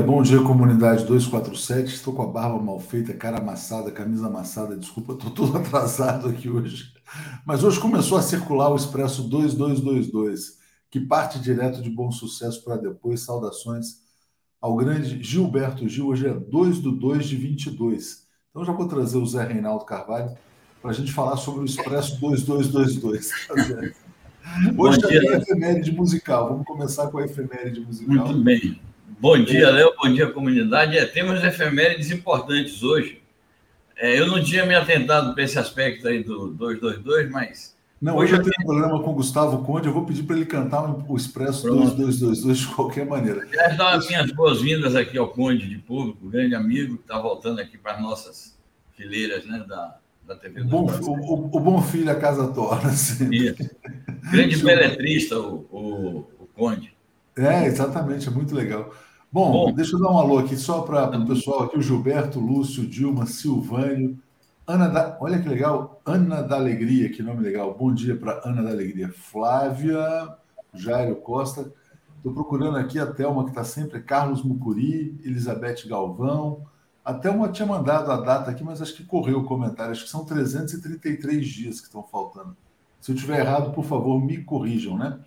Bom dia, bom dia, comunidade 247. Estou com a barba mal feita, cara amassada, camisa amassada. Desculpa, estou todo atrasado aqui hoje. Mas hoje começou a circular o Expresso 2222, que parte direto de bom sucesso para depois. Saudações ao grande Gilberto Gil. Hoje é 2 do 2 de 22. Então já vou trazer o Zé Reinaldo Carvalho para a gente falar sobre o Expresso 2222. Hoje é a efeméride musical. Vamos começar com a efeméride musical. Muito bem. Bom dia, Léo. Bom dia, comunidade. É, temos efemérides importantes hoje. É, eu não tinha me atentado para esse aspecto aí do 222, mas. Não, hoje, eu tenho um programa com o Gustavo Conde. Eu vou pedir para ele cantar o Expresso Pronto. 2222 de qualquer maneira. Já dar as minhas boas-vindas aqui ao Conde de Público, grande amigo que está voltando aqui para as nossas fileiras né, da, da TV. O bom, o, o, bom filho a casa torna. Isso. Grande beletrista, o, o, o Conde. É, exatamente, é muito legal. Bom, Bom, deixa eu dar um alô aqui só para o pessoal aqui, o Gilberto, Lúcio, Dilma, Silvânio, Ana da. Olha que legal, Ana da Alegria, que nome legal. Bom dia para Ana da Alegria. Flávia, Jairo Costa. Estou procurando aqui a Thelma, que está sempre, Carlos Mucuri, Elizabeth Galvão. A Thelma tinha mandado a data aqui, mas acho que correu o comentário. Acho que são 333 dias que estão faltando. Se eu estiver errado, por favor, me corrijam, né?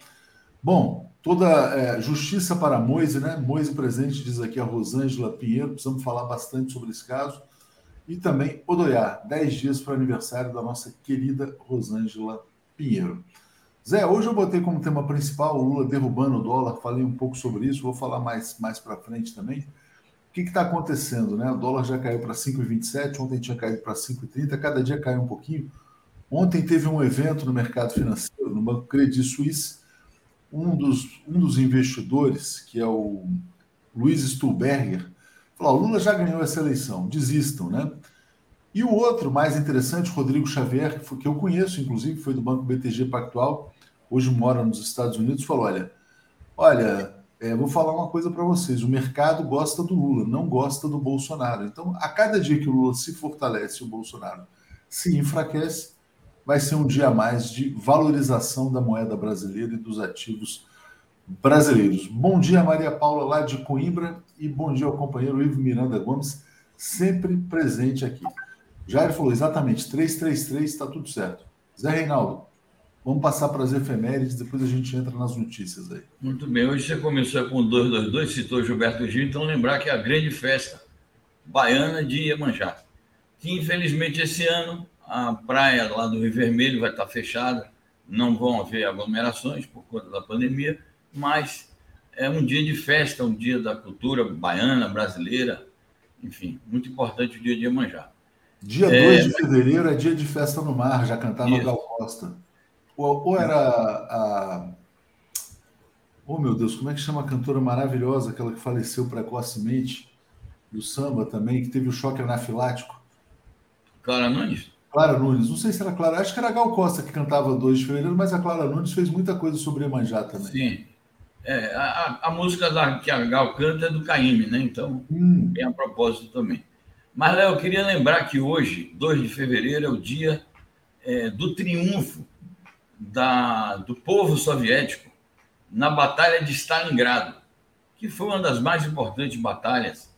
Bom, toda é, justiça para Moise, né? Moise presente, diz aqui a Rosângela Pinheiro, precisamos falar bastante sobre esse caso. E também Odoiá, 10 dias para o aniversário da nossa querida Rosângela Pinheiro. Zé, hoje eu botei como tema principal o Lula derrubando o dólar, falei um pouco sobre isso, vou falar mais, mais para frente também. O que está acontecendo? Né? O dólar já caiu para 5,27, ontem tinha caído para 5,30, cada dia cai um pouquinho. Ontem teve um evento no mercado financeiro, no Banco Credit Suisse, um dos, um dos investidores, que é o Luiz Stuhlberger, falou: Lula já ganhou essa eleição, desistam, né? E o outro, mais interessante, Rodrigo Xavier, que, foi, que eu conheço, inclusive, foi do Banco BTG Pactual, hoje mora nos Estados Unidos, falou: olha, olha, é, vou falar uma coisa para vocês: o mercado gosta do Lula, não gosta do Bolsonaro. Então, a cada dia que o Lula se fortalece o Bolsonaro se enfraquece, vai ser um dia a mais de valorização da moeda brasileira e dos ativos brasileiros. Bom dia, Maria Paula, lá de Coimbra, e bom dia ao companheiro Ivo Miranda Gomes, sempre presente aqui. Jair falou exatamente, 333 está tudo certo. Zé Reinaldo, vamos passar para as efemérides, depois a gente entra nas notícias aí. Muito bem, hoje você começou com 222, citou Gilberto Gil, então lembrar que é a grande festa baiana de Iemanjá, que infelizmente esse ano a praia lá do Rio Vermelho vai estar fechada, não vão haver aglomerações por conta da pandemia, mas é um dia de festa, um dia da cultura baiana, brasileira, enfim, muito importante o dia de Iemanjá. Dia 2 é, de fevereiro é dia de festa no mar, já cantava isso. Gal Costa. Ou, ou, era a. Oh, meu Deus, como é que chama a cantora maravilhosa, aquela que faleceu precocemente, do samba também, que teve o choque anafilático? Clara Nunes? Clara Nunes, não sei se era Clara, acho que era Gal Costa que cantava 2 de fevereiro, mas a Clara Nunes fez muita coisa sobre Iemanjá também. Sim. É, a, a, música da, que a Gal canta é do Caíme, né? Então, hum. tem a propósito também. Mas, Léo, eu queria lembrar que hoje, 2 de fevereiro, é o dia é, do triunfo da, do povo soviético na Batalha de Stalingrado, que foi uma das mais importantes batalhas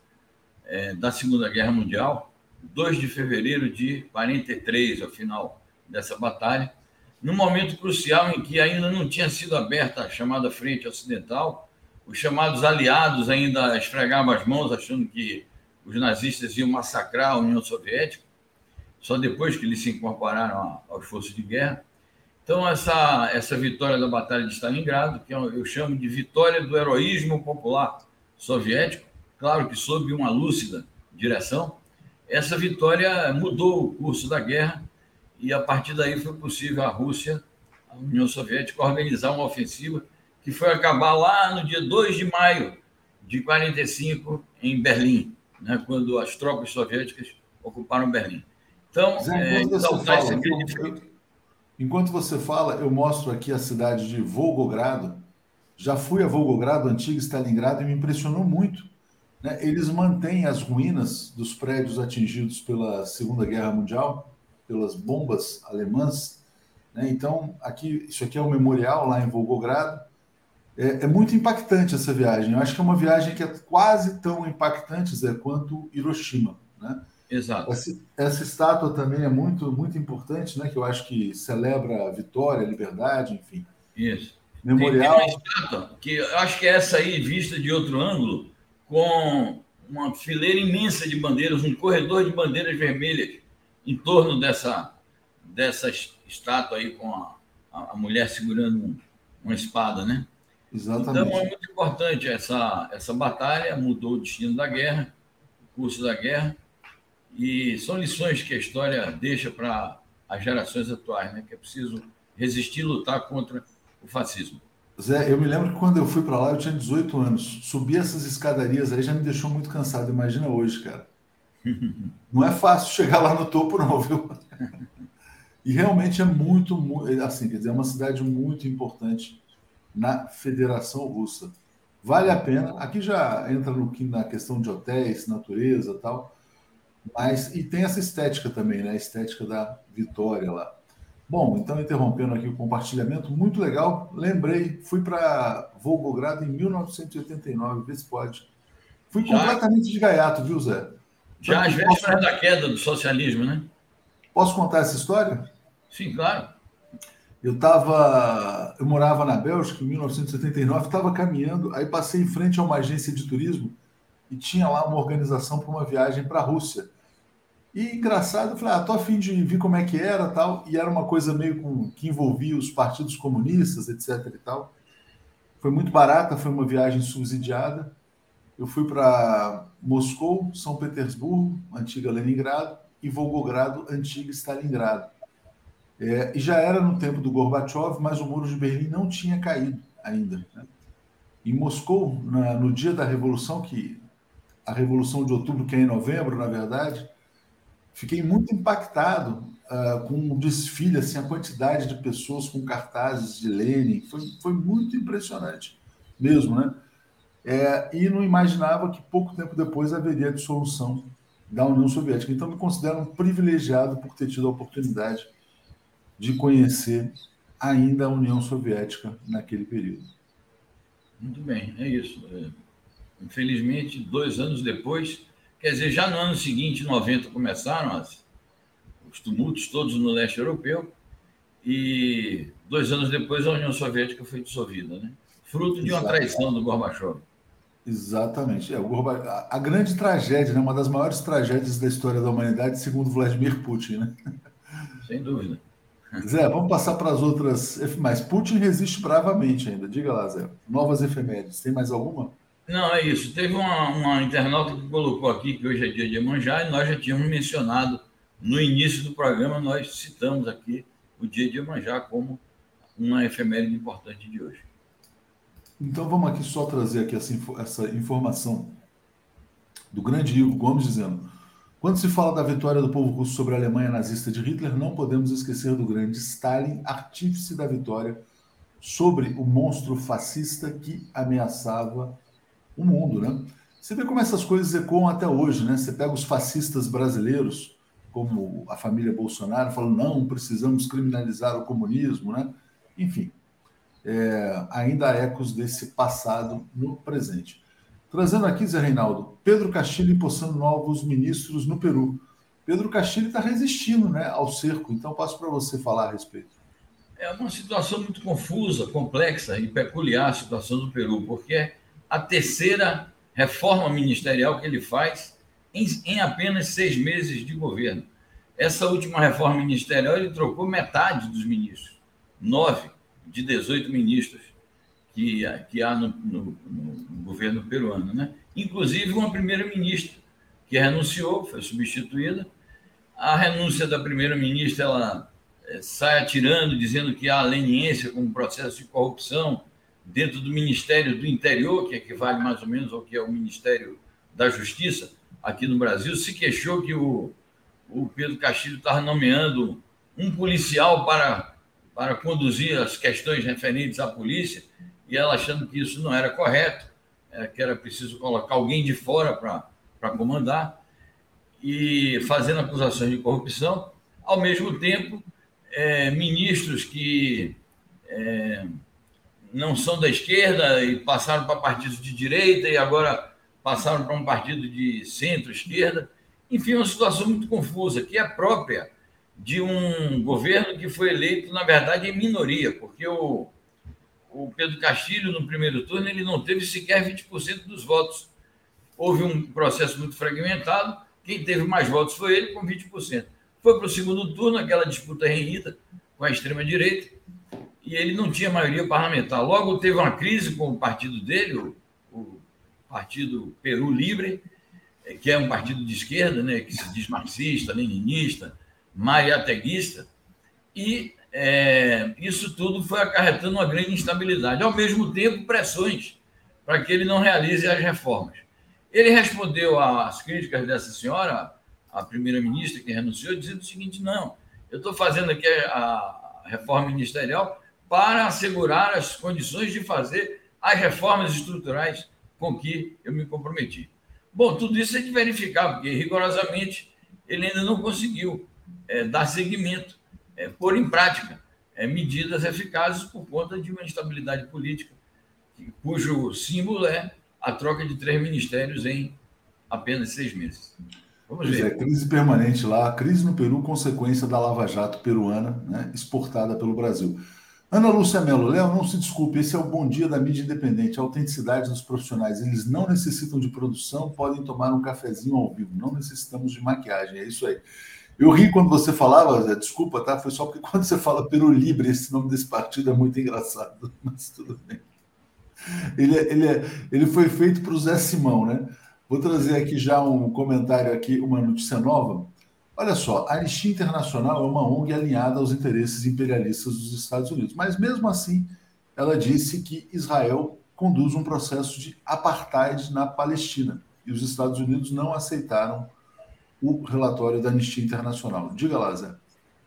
é, da Segunda Guerra Mundial 2 de fevereiro de 43, ao final dessa batalha, num momento crucial em que ainda não tinha sido aberta a chamada Frente Ocidental, os chamados aliados ainda esfregavam as mãos, achando que os nazistas iam massacrar a União Soviética, só depois que eles se incorporaram aos forças de guerra. Então, essa, essa vitória da Batalha de Stalingrado, que eu chamo de vitória do heroísmo popular soviético, claro que sob uma lúcida direção, essa vitória mudou o curso da guerra e a partir daí foi possível a Rússia, a União Soviética, organizar uma ofensiva que foi acabar lá no dia 2 de maio de 45 em Berlim, né, quando as tropas soviéticas ocuparam Berlim. Então, Zé, enquanto, é, você fala, enquanto, enquanto você fala, eu mostro aqui a cidade de Volgogrado. Já fui a Volgogrado, antiga Stalingrado, e me impressionou muito né, eles mantêm as ruínas dos prédios atingidos pela Segunda Guerra Mundial, pelas bombas alemãs. Né? Então, aqui, isso aqui é o um memorial lá em Volgogrado. É, é, muito impactante essa viagem. Eu acho que é uma viagem que é quase tão impactante, Zé, quanto Hiroshima. Né? Exato. Essa, essa, estátua também é muito, muito importante, né? que eu acho que celebra a vitória, a liberdade, enfim. Isso. Memorial. Tem, tem uma estátua que eu acho que é essa aí, vista de outro ângulo, com uma fileira imensa de bandeiras, um corredor de bandeiras vermelhas em torno dessa, dessa estátua aí com a, a mulher segurando uma espada, né? Exatamente. Então é muito importante essa, essa batalha, mudou o destino da guerra, o curso da guerra, e são lições que a história deixa para as gerações atuais, né? que é preciso resistir e lutar contra o fascismo. Zé, eu me lembro que quando eu fui para lá eu tinha 18 anos. Subir essas escadarias aí já me deixou muito cansado. Imagina hoje, cara. Não é fácil chegar lá no topo, não, viu? E realmente é muito, assim, quer dizer, é uma cidade muito importante na Federação Russa. Vale a pena. Aqui já entra no, na questão de hotéis, natureza tal. Mas, e tem essa estética também, né? A estética da vitória lá. Bom, então interrompendo aqui o compartilhamento, muito legal. Lembrei, fui para Volgogrado em 1989, vê se pode. Fui já, completamente de gaiato, viu, Zé? Já às vésperas da queda do socialismo, né? Posso contar essa história? Sim, claro. Eu estava, eu morava na Bélgica em 1979, estava caminhando, aí passei em frente a uma agência de turismo e tinha lá uma organização para uma viagem para a Rússia. E engraçado, eu falei, ah, tô afim de ver como é que era tal, e era uma coisa meio com, que envolvia os partidos comunistas, etc e tal. Foi muito barata, foi uma viagem subsidiada. Eu fui para Moscou, São Petersburgo, antiga Leningrado, e Volgogrado, antiga Stalingrado. É, e já era no tempo do Gorbachev, mas o muro de Berlim não tinha caído ainda. Né? Em Moscou, na, no dia da Revolução, que a Revolução de Outubro, que é em novembro, na verdade, fiquei muito impactado uh, com o desfile, assim, a quantidade de pessoas com cartazes de Lenin. Foi, foi muito impressionante mesmo, né? É, e não imaginava que pouco tempo depois haveria a dissolução da União Soviética. Então, me considero um privilegiado por ter tido a oportunidade de conhecer ainda a União Soviética naquele período. Muito bem, é isso. É, infelizmente, dois anos depois, quer dizer, já no ano seguinte, 90, começaram as, os tumultos todos no leste europeu, e dois anos depois a União Soviética foi dissolvida, né? fruto de uma traição do Gorbachev. Exatamente. É, o Gorba... A grande tragédia, né? uma das maiores tragédias da história da humanidade, segundo Vladimir Putin. Né? Sem dúvida. Zé, vamos passar para as outras. Mas Putin resiste bravamente ainda. Diga lá, Zé. Novas efemérides. Tem mais alguma? Não, é isso. Teve uma, uma internauta que colocou aqui que hoje é dia de Iemanjá e nós já tínhamos mencionado no início do programa, nós citamos aqui o dia de Iemanjá como uma efeméride importante de hoje. Então vamos aqui só trazer aqui essa, essa informação do grande Ivo Gomes dizendo quando se fala da vitória do povo russo sobre a Alemanha nazista de Hitler, não podemos esquecer do grande Stalin, artífice da vitória sobre o monstro fascista que ameaçava o mundo, né? Você vê como essas coisas ecoam até hoje, né? Você pega os fascistas brasileiros, como a família Bolsonaro, falando não, precisamos criminalizar o comunismo, né? Enfim, é, ainda há ecos desse passado no presente. Trazendo aqui, Zé Reinaldo, Pedro Castilho empossando novos ministros no Peru. Pedro Castilho está resistindo né, ao cerco, então passo para você falar a respeito. É uma situação muito confusa, complexa e peculiar a situação do Peru, porque a terceira reforma ministerial que ele faz em, em apenas seis meses de governo. Essa última reforma ministerial ele trocou metade dos ministros, nove de 18 ministros que, que há no, no, no governo peruano, né? inclusive uma primeira-ministra que renunciou, foi substituída. A renúncia da primeira-ministra ela é, sai atirando, dizendo que há leniência como processo de corrupção dentro do Ministério do Interior, que equivale mais ou menos ao que é o Ministério da Justiça aqui no Brasil, se queixou que o, o Pedro Castilho estava nomeando um policial para, para conduzir as questões referentes à polícia e ela achando que isso não era correto, é, que era preciso colocar alguém de fora para comandar, e fazendo acusações de corrupção, ao mesmo tempo, é, ministros que é, não são da esquerda e passaram para partidos de direita e agora passaram para um partido de centro-esquerda. Enfim, uma situação muito confusa, que é própria de um governo que foi eleito, na verdade, em minoria, porque o, o Pedro Castilho, no primeiro turno, ele não teve sequer 20% dos votos. Houve um processo muito fragmentado, quem teve mais votos foi ele, com 20%. Foi para o segundo turno, aquela disputa renhida com a extrema-direita, e ele não tinha maioria parlamentar. Logo teve uma crise com o partido dele, o, Partido Peru Livre, que é um partido de esquerda, né, que se diz marxista, leninista, mariateguista, e é, isso tudo foi acarretando uma grande instabilidade. Ao mesmo tempo, pressões para que ele não realize as reformas. Ele respondeu às críticas dessa senhora, a primeira-ministra que renunciou, dizendo o seguinte: não, eu estou fazendo aqui a reforma ministerial para assegurar as condições de fazer as reformas estruturais com que eu me comprometi. Bom, tudo isso é de verificar, porque rigorosamente ele ainda não conseguiu é, dar seguimento, é, pôr em prática é, medidas eficazes por conta de uma instabilidade política, cujo símbolo é a troca de três ministérios em apenas seis meses. Vamos ver. É, crise permanente lá, crise no Peru, consequência da Lava Jato peruana, né, exportada pelo Brasil. Ana Lúcia Mello, Léo, não se desculpe, esse é o bom dia da mídia independente, a autenticidade dos profissionais. Eles não necessitam de produção, podem tomar um cafezinho ao vivo, não necessitamos de maquiagem, é isso aí. Eu ri quando você falava, desculpa, tá? Foi só porque quando você fala Peru Libre, esse nome desse partido é muito engraçado, mas tudo bem. Ele, é, ele, é, ele foi feito para o Zé Simão, né? Vou trazer aqui já um comentário aqui, uma notícia nova. Olha só, a Anistia Internacional é uma ONG alinhada aos interesses imperialistas dos Estados Unidos, mas mesmo assim ela disse que Israel conduz um processo de apartheid na Palestina e os Estados Unidos não aceitaram o relatório da Anistia Internacional. Diga lá, Zé.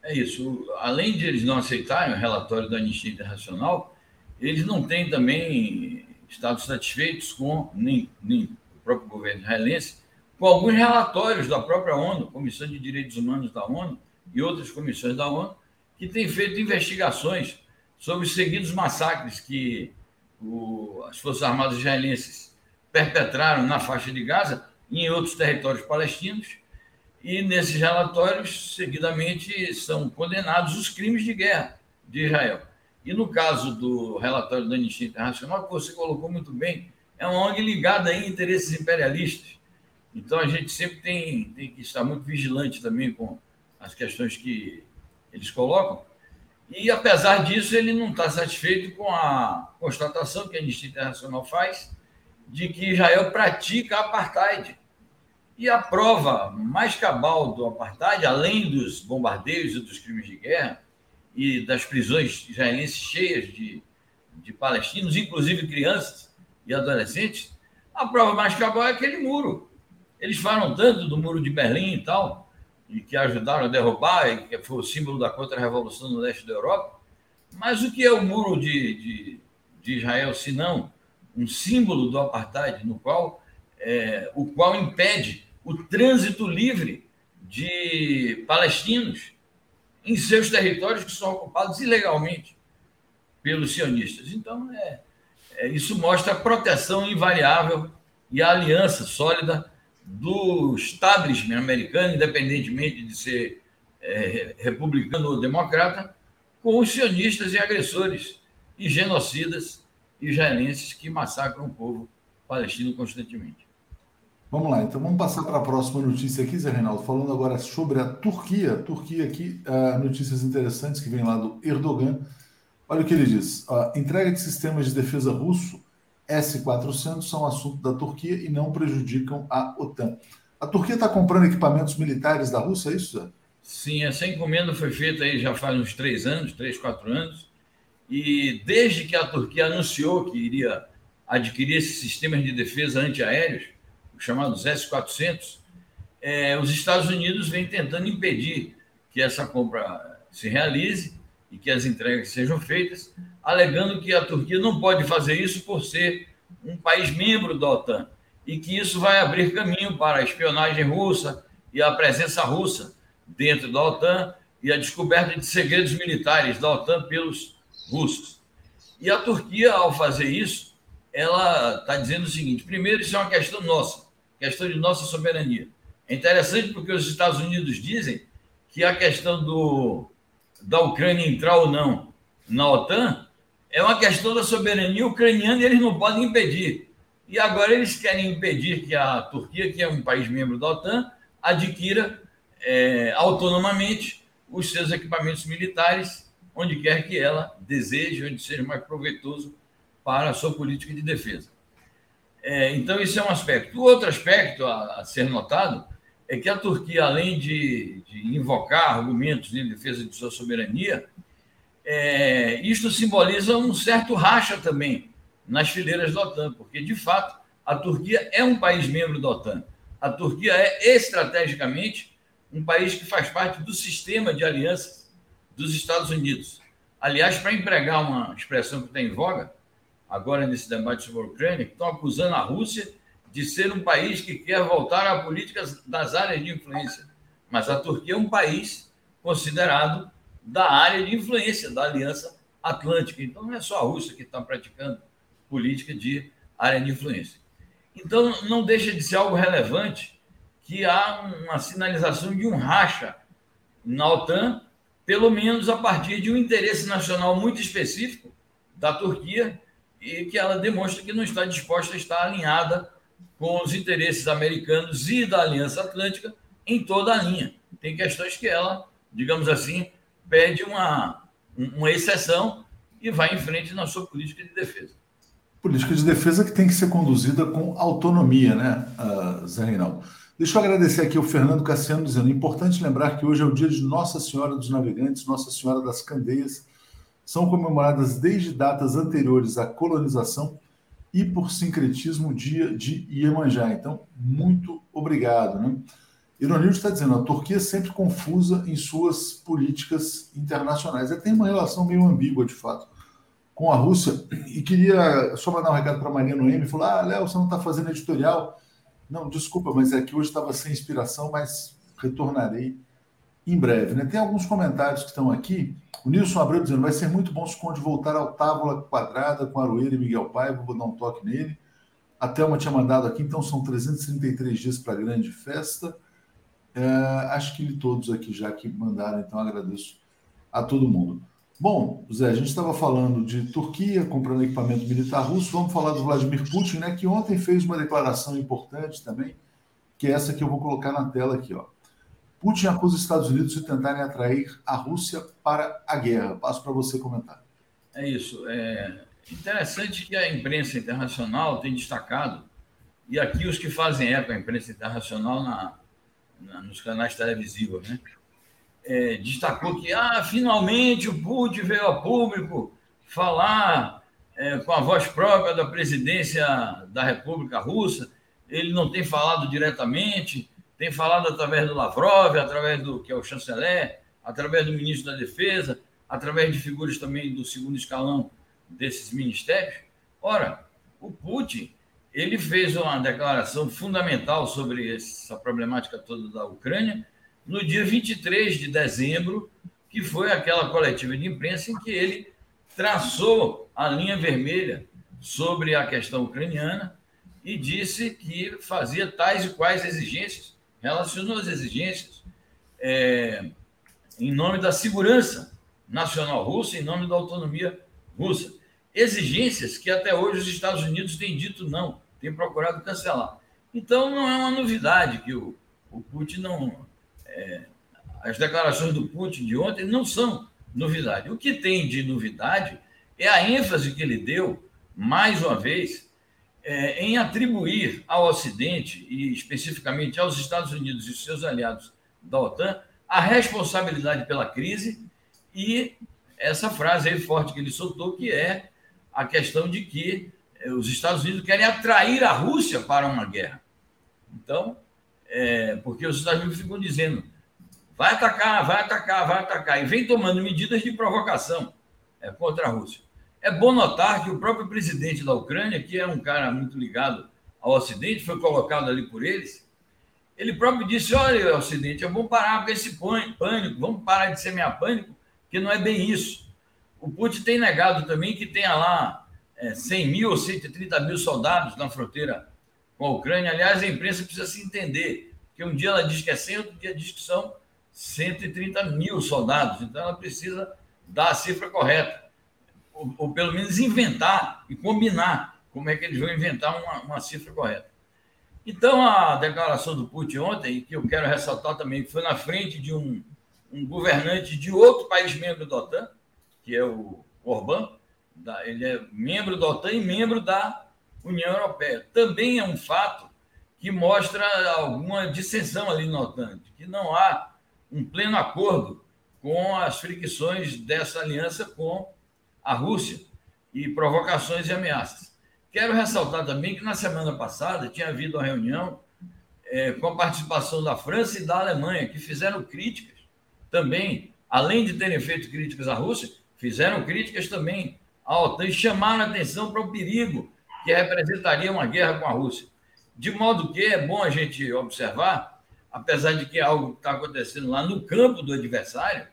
É isso. Além de eles não aceitarem o relatório da Anistia Internacional, eles não têm também estado satisfeitos com nem, nem o próprio governo israelense com alguns relatórios da própria ONU, Comissão de Direitos Humanos da ONU e outras comissões da ONU, que têm feito investigações sobre os seguidos massacres que o, as Forças Armadas israelenses perpetraram na faixa de Gaza e em outros territórios palestinos. E nesses relatórios, seguidamente, são condenados os crimes de guerra de Israel. E no caso do relatório da Anistia Internacional, que você colocou muito bem, é uma ONG ligada a interesses imperialistas então, a gente sempre tem, tem que estar muito vigilante também com as questões que eles colocam. E, apesar disso, ele não está satisfeito com a constatação que a Anistia Internacional faz de que Israel pratica apartheid. E a prova mais cabal do apartheid, além dos bombardeios e dos crimes de guerra e das prisões israelenses cheias de, de palestinos, inclusive crianças e adolescentes, a prova mais cabal é aquele muro eles falam tanto do Muro de Berlim e tal, e que ajudaram a derrubar, e que foi o símbolo da contra-revolução no leste da Europa. Mas o que é o Muro de, de, de Israel, se não um símbolo do apartheid, no qual, é, o qual impede o trânsito livre de palestinos em seus territórios que são ocupados ilegalmente pelos sionistas. Então, é, é, isso mostra a proteção invariável e a aliança sólida do establishment americano, independentemente de ser é, republicano ou democrata, com os sionistas e agressores e genocidas israelenses que massacram o povo palestino constantemente. Vamos lá, então vamos passar para a próxima notícia aqui, Zé Reinaldo, falando agora sobre a Turquia. Turquia aqui, uh, notícias interessantes que vem lá do Erdogan. Olha o que ele diz: uh, entrega de sistemas de defesa russo S-400 são assunto da Turquia e não prejudicam a OTAN. A Turquia está comprando equipamentos militares da Rússia, é isso, Zé? Sim, essa encomenda foi feita aí já faz uns três anos, três, quatro anos, e desde que a Turquia anunciou que iria adquirir esses sistemas de defesa antiaéreos, os chamados S-400, é, os Estados Unidos vêm tentando impedir que essa compra se realize e que as entregas sejam feitas, alegando que a Turquia não pode fazer isso por ser um país membro da OTAN e que isso vai abrir caminho para a espionagem russa e a presença russa dentro da OTAN e a descoberta de segredos militares da OTAN pelos russos. E a Turquia, ao fazer isso, ela está dizendo o seguinte: primeiro, isso é uma questão nossa, questão de nossa soberania. É interessante porque os Estados Unidos dizem que a questão do, da Ucrânia entrar ou não na OTAN é uma questão da soberania ucraniana e eles não podem impedir. E agora eles querem impedir que a Turquia, que é um país membro da OTAN, adquira é, autonomamente os seus equipamentos militares, onde quer que ela deseje, onde seja mais proveitoso para a sua política de defesa. É, então, esse é um aspecto. O outro aspecto a, a, ser notado é que a Turquia, além de, de invocar argumentos de defesa de sua soberania, é, isto simboliza um certo racha também nas fileiras da OTAN, porque, de fato, a Turquia é um país membro da OTAN. A Turquia é, estrategicamente, um país que faz parte do sistema de alianças dos Estados Unidos. Aliás, para empregar uma expressão que está em voga, agora nesse debate sobre a Ucrânia, estão acusando a Rússia de ser um país que quer voltar a políticas das áreas de influência. Mas a Turquia é um país considerado da área de influência da Aliança Atlântica. Então, não é só a Rússia que está praticando política de área de influência. Então, não deixa de ser algo relevante que há uma sinalização de um racha na OTAN, pelo menos a partir de um interesse nacional muito específico da Turquia e que ela demonstra que não está disposta a estar alinhada com os interesses americanos e da Aliança Atlântica em toda a linha. Tem questões que ela, digamos assim, pede uma, uma exceção e vai em frente na sua política de defesa. Política de defesa que tem que ser conduzida com autonomia, né, uh, Zé Reinaldo? Deixa eu agradecer aqui o Fernando Cassiano dizendo: importante lembrar que hoje é o dia de Nossa Senhora dos Navegantes, Nossa Senhora das Candeias. São comemoradas desde datas anteriores à colonização e, por sincretismo, dia de Iemanjá. Então, muito obrigado. Né? Ironildo está dizendo, a Turquia é sempre confusa em suas políticas internacionais. Ela tem uma relação meio ambígua, de fato, com a Rússia. E queria só mandar um recado para a Maria Noemi, falou, ah, Léo, você não está fazendo editorial? Não, desculpa, mas é que hoje estava sem inspiração, mas retornarei em breve. Né? Tem alguns comentários que estão aqui. O Nilson Abreu dizendo, vai ser muito bom se Conde voltar ao Tábula Quadrada com Aroeira e Miguel Paiva, vou dar um toque nele. A Thelma tinha mandado aqui, então são 333 dias para a grande festa. É, acho que todos aqui já que mandaram, então agradeço a todo mundo. Bom, Zé, a gente estava falando de Turquia comprando equipamento militar russo, vamos falar do Vladimir Putin, né, que ontem fez uma declaração importante também, que é essa que eu vou colocar na tela aqui. Ó. Putin acusa os Estados Unidos de tentarem atrair a Rússia para a guerra. Passo para você comentar. É isso. É interessante que a imprensa internacional tem destacado, e aqui os que fazem eco a imprensa internacional na, nos canais televisivos, né? É, destacou que ah, finalmente o Putin veio a público falar é, com a voz própria da presidência da República Russa. Ele não tem falado diretamente, tem falado através do Lavrov, através do que é o chanceler, através do ministro da Defesa, através de figuras também do segundo escalão desses ministérios. Ora, o Putin ele fez uma declaração fundamental sobre essa problemática toda da Ucrânia no dia 23 de dezembro, que foi aquela coletiva de imprensa em que ele traçou a linha vermelha sobre a questão ucraniana e disse que fazia tais e quais exigências, relacionou as exigências é, em nome da segurança nacional russa, em nome da autonomia russa exigências que até hoje os Estados Unidos têm dito não, têm procurado cancelar. Então, não é uma novidade que o, o Putin não. É, as declarações do Putin de ontem não são novidade. O que tem de novidade é a ênfase que ele deu, mais uma vez, é, em atribuir ao Ocidente, e especificamente aos Estados Unidos e seus aliados da OTAN, a responsabilidade pela crise e essa frase aí forte que ele soltou, que é a questão de que eh, os Estados Unidos querem atrair a Rússia para uma guerra. Então, é, porque os Estados Unidos ficam dizendo vai atacar, vai atacar, vai atacar, e vem tomando medidas de provocação é, contra a Rússia. É bom notar que o próprio presidente da Ucrânia, que é um cara muito ligado ao Ocidente, foi colocado ali por eles, ele próprio disse: olha, Ocidente, vamos parar com esse pânico, vamos parar de semear pânico, porque não é bem isso. O Putin tem negado também que tenha lá é, 100 mil ou 130 mil soldados na fronteira com a Ucrânia. Aliás, a imprensa precisa se entender, que um dia ela diz que é 100, outro dia diz que são 130 mil soldados. Então, ela precisa dar a cifra correta, ou, ou pelo menos inventar e combinar como é que eles vão inventar uma, uma cifra correta. Então, a declaração do Putin ontem, que eu quero ressaltar também, foi na frente de um, um governante de outro país membro da OTAN, que é o Orbán, ele é membro da OTAN e membro da União Europeia. Também é um fato que mostra alguma dissensão ali na OTAN, que não há um pleno acordo com as fricções dessa aliança com a Rússia e provocações e ameaças. Quero ressaltar também que na semana passada tinha havido uma reunião é, com a participação da França e da Alemanha, que fizeram críticas também, além de terem feito críticas à Rússia, fizeram críticas também à OTAN e chamaram a atenção para o perigo que representaria uma guerra com a Rússia. De modo que é bom a gente observar, apesar de que é algo está acontecendo lá no campo do adversário,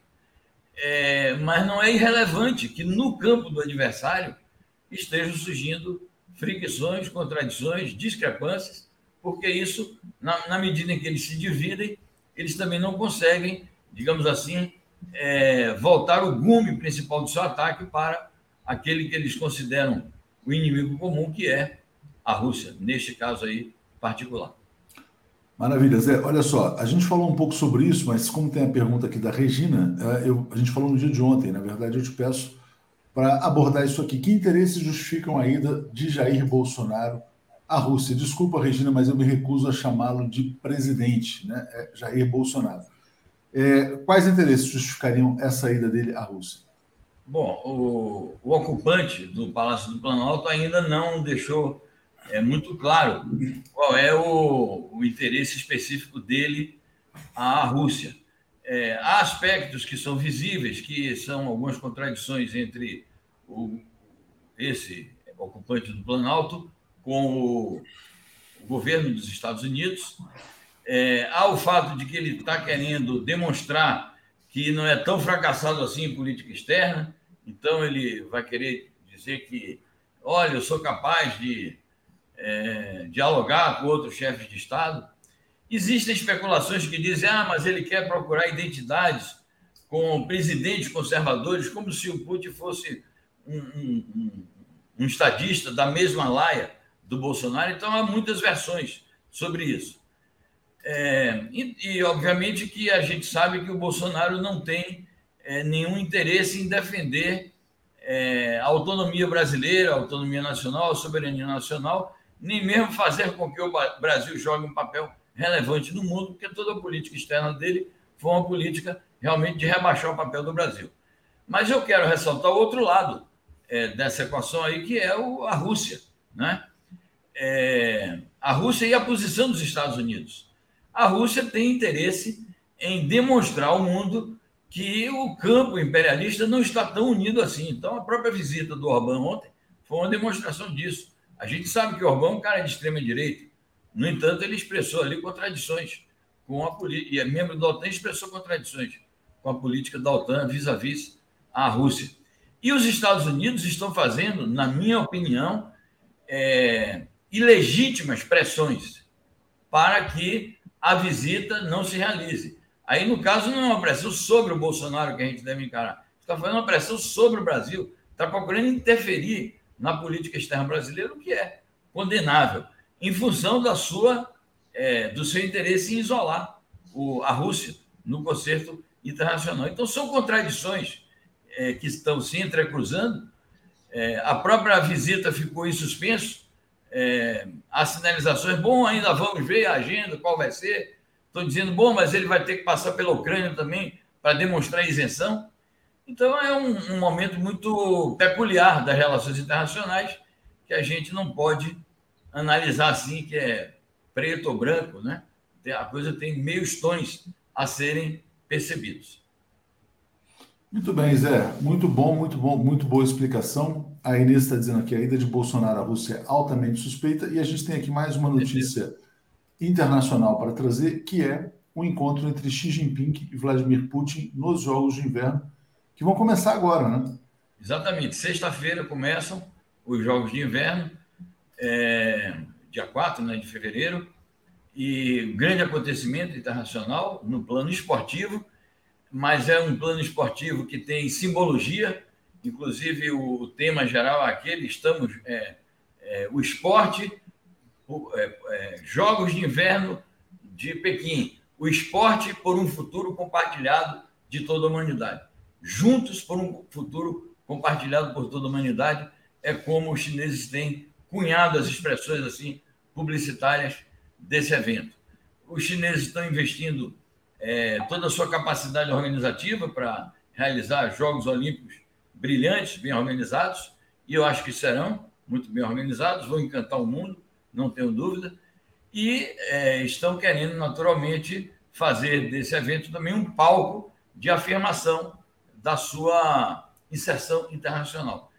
é, mas não é irrelevante que no campo do adversário estejam surgindo fricções, contradições, discrepâncias, porque isso, na, na, medida em que eles se dividem, eles também não conseguem, digamos assim, é, voltar o gume principal do seu ataque para aquele que eles consideram o inimigo comum, que é a Rússia, neste caso aí particular. Maravilha, Zé. Olha só, a gente falou um pouco sobre isso, mas como tem a pergunta aqui da Regina, é, eu, a gente falou no dia de ontem, na verdade eu te peço para abordar isso aqui. Que interesses justificam a ida de Jair Bolsonaro à Rússia? Desculpa, Regina, mas eu me recuso a chamá-lo de presidente, né? É Jair Bolsonaro. É, quais interesses justificariam essa ida dele à Rússia? Bom, o, o ocupante do Palácio do Planalto ainda não deixou é, muito claro qual é o, o interesse específico dele à Rússia. É, há aspectos que são visíveis, que são algumas contradições entre o, esse ocupante do Planalto com o, o governo dos Estados Unidos. É, há o fato de que ele está querendo demonstrar que não é tão fracassado assim em política externa, então ele vai querer dizer que, olha, eu sou capaz de é, dialogar com outros chefes de Estado. Existem especulações que dizem, ah, mas ele quer procurar identidades com presidentes conservadores, como se o Putin fosse um, um, um, um estadista da mesma laia do Bolsonaro. Então, há muitas versões sobre isso. É, e, e, obviamente, que a gente sabe que o Bolsonaro não tem é, nenhum interesse em defender é, a autonomia brasileira, a autonomia nacional, a soberania nacional, nem mesmo fazer com que o Brasil jogue um papel relevante no mundo, porque toda a política externa dele foi uma política realmente de rebaixar o papel do Brasil. Mas eu quero ressaltar o outro lado é, dessa equação aí, que é o, a Rússia. Né? É, a Rússia e a posição dos Estados Unidos. A Rússia tem interesse em demonstrar ao mundo que o campo imperialista não está tão unido assim. Então, a própria visita do Orbán ontem foi uma demonstração disso. A gente sabe que o Orbán é um cara de extrema direita, no entanto, ele expressou ali contradições com a política, e é membro da OTAN expressou contradições com a política da OTAN vis-à-vis a Rússia. E os Estados Unidos estão fazendo, na minha opinião, é, ilegítimas pressões para que a visita não se realize. Aí, no caso, não é uma pressão sobre o Bolsonaro que a gente deve encarar. Está fazendo uma pressão sobre o Brasil. Está procurando interferir na política externa brasileira, o que é condenável em função da sua, é, do seu interesse em isolar o, a Rússia no concerto internacional. Então, são contradições é, que estão se entrecruzando. É, a própria visita ficou em suspenso. É, há sinalizações, bom, ainda vamos ver a agenda, qual vai ser. Estão dizendo, bom, mas ele vai ter que passar pela Ucrânia também para demonstrar isenção. Então, é um, um momento muito peculiar das relações internacionais que a gente não pode analisar assim, que é preto ou branco, né? A coisa tem meios tons a serem percebidos. Muito bem, Zé. Muito bom, muito bom, muito boa explicação. A Inês está dizendo aqui a ida de Bolsonaro à Rússia é altamente suspeita e a gente tem aqui mais uma notícia internacional para trazer, que é o um encontro entre Xi Jinping e Vladimir Putin nos Jogos de Inverno, que vão começar agora, né? Exatamente. Sexta-feira começam os Jogos de Inverno, é, dia 4 né, de fevereiro, e grande acontecimento internacional no plano esportivo, mas é um plano esportivo que tem simbologia, inclusive o tema geral é aquele, estamos, é, é, o esporte, o, é, é, Jogos de Inverno de Pequim, o esporte por um futuro compartilhado de toda a humanidade. Juntos por um futuro compartilhado por toda a humanidade, é como os chineses têm cunhado as expressões assim publicitárias desse evento. Os chineses estão investindo é, toda a sua capacidade organizativa para realizar Jogos Olímpicos brilhantes, bem organizados, e eu acho que serão muito bem organizados, vão encantar o mundo, não tenho dúvida, e é, estão querendo, naturalmente, fazer desse evento também um palco de afirmação da sua inserção internacional.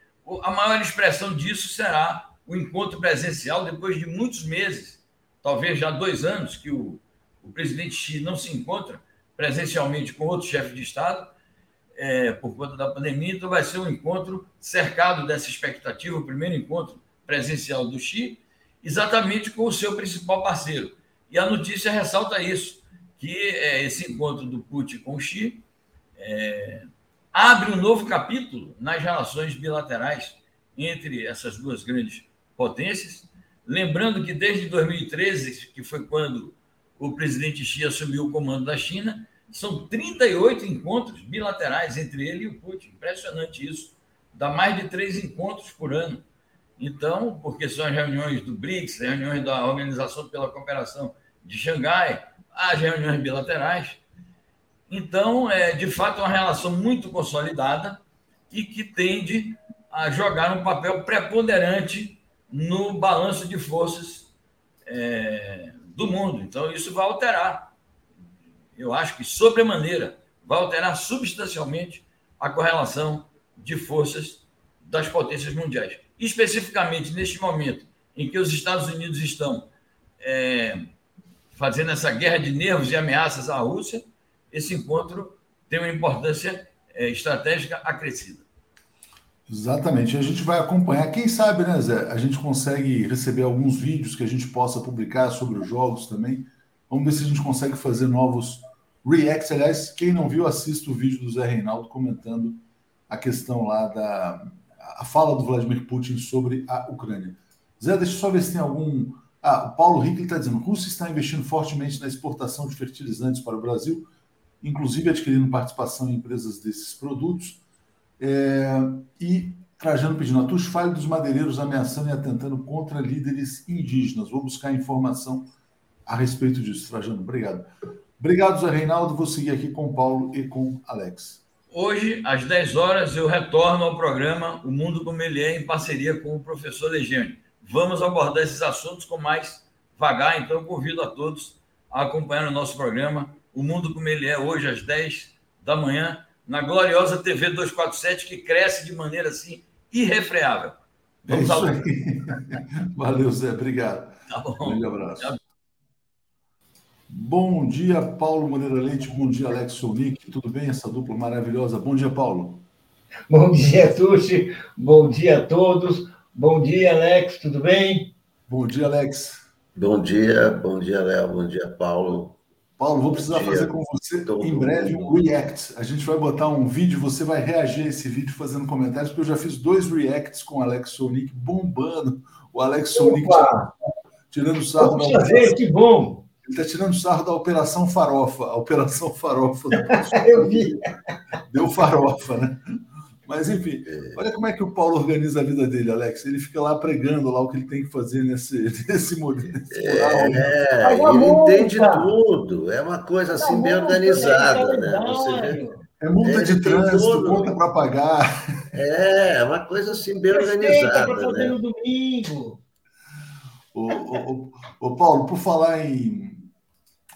A maior expressão disso será o encontro presencial depois de muitos meses, talvez já dois anos, que o, o presidente Xi não se encontra presencialmente com outro chefe de Estado, é, por conta da pandemia, então vai ser um encontro cercado dessa expectativa, o primeiro encontro presencial do Xi, exatamente com o seu principal parceiro. E a notícia ressalta isso, que é, esse encontro do Putin com o Xi é, abre um novo capítulo nas relações bilaterais entre essas duas grandes potências. Lembrando que desde 2013, que foi quando o presidente Xi assumiu o comando da China, são 38 encontros bilaterais entre ele e o Putin. Impressionante isso. Dá mais de três encontros por ano. Então, porque são as reuniões do BRICS, reuniões da Organização pela Cooperação de Xangai, as reuniões bilaterais. Então, é de fato uma relação muito consolidada e que tende a jogar um papel preponderante no balanço de forças é, do mundo. Então, isso vai alterar, eu acho que sobremaneira, vai alterar substancialmente a correlação de forças das potências mundiais. Especificamente neste momento em que os Estados Unidos estão é, fazendo essa guerra de nervos e ameaças à Rússia, esse encontro tem uma importância é, estratégica acrescida. Exatamente. A gente vai acompanhar. Quem sabe, né, Zé? A gente consegue receber alguns vídeos que a gente possa publicar sobre os jogos também. Vamos ver se a gente consegue fazer novos reacts. Aliás, quem não viu, assista o vídeo do Zé Reinaldo comentando a questão lá da a fala do Vladimir Putin sobre a Ucrânia. Zé, deixa eu só ver se tem algum. Ah, o Paulo Rick está dizendo: Rússia está investindo fortemente na exportação de fertilizantes para o Brasil, inclusive adquirindo participação em empresas desses produtos. É, e Trajano pedindo, Atus fale dos madeireiros ameaçando e atentando contra líderes indígenas. Vou buscar informação a respeito disso, Trajano. Obrigado. Obrigado, Zé Reinaldo. Vou seguir aqui com o Paulo e com Alex. Hoje, às 10 horas, eu retorno ao programa O Mundo Como Ele É, em parceria com o professor Legiane. Vamos abordar esses assuntos com mais vagar, então convido a todos a acompanhar o nosso programa O Mundo Como Ele É, hoje às 10 da manhã, na gloriosa TV 247, que cresce de maneira assim irrefreável. Vamos é aí. Valeu, Zé. Obrigado. Tá bom. Um grande abraço. Tá. Bom dia, Paulo Moreira Leite. Bom dia, Alex Sonic. Tudo bem? Essa dupla maravilhosa. Bom dia, Paulo. Bom dia, Tuxi. Bom dia a todos. Bom dia, Alex. Tudo bem? Bom dia, Alex. Bom dia, bom dia, Léo. Bom dia, Paulo. Paulo, vou precisar fazer com você em breve um react. A gente vai botar um vídeo, você vai reagir a esse vídeo fazendo comentários, porque eu já fiz dois reacts com o Alex Sonic bombando. O Alex Sonic tirando sarro da operação. Que bom! Ele está tirando sarro da Operação Farofa. A Operação Farofa. eu vi. Deu farofa, né? Mas, enfim, olha como é que o Paulo organiza a vida dele, Alex. Ele fica lá pregando lá o que ele tem que fazer nesse, nesse modelo. Nesse é, ele entende tudo. É uma coisa assim bem organizada, né? Você É multa de trânsito, conta para pagar. É, é uma coisa assim bem organizada. Para fazer né? no domingo. Ô, ô, ô, Paulo, por falar em,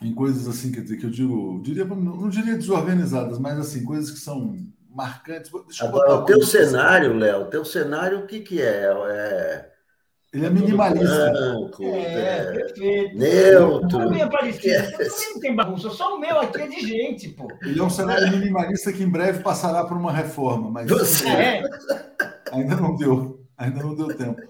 em coisas assim, quer dizer, que eu digo, diria, não diria desorganizadas, mas assim, coisas que são marcantes. Agora, o teu cenário, Léo, o teu cenário, o que, que é? é? Ele é minimalista. Branco, é, é, perfeito. Neutro. É parecido. É. não tem bagunça, só o meu aqui é de gente, pô. Ele é um cenário minimalista que em breve passará por uma reforma, mas Você... é. ainda não deu, ainda não deu tempo.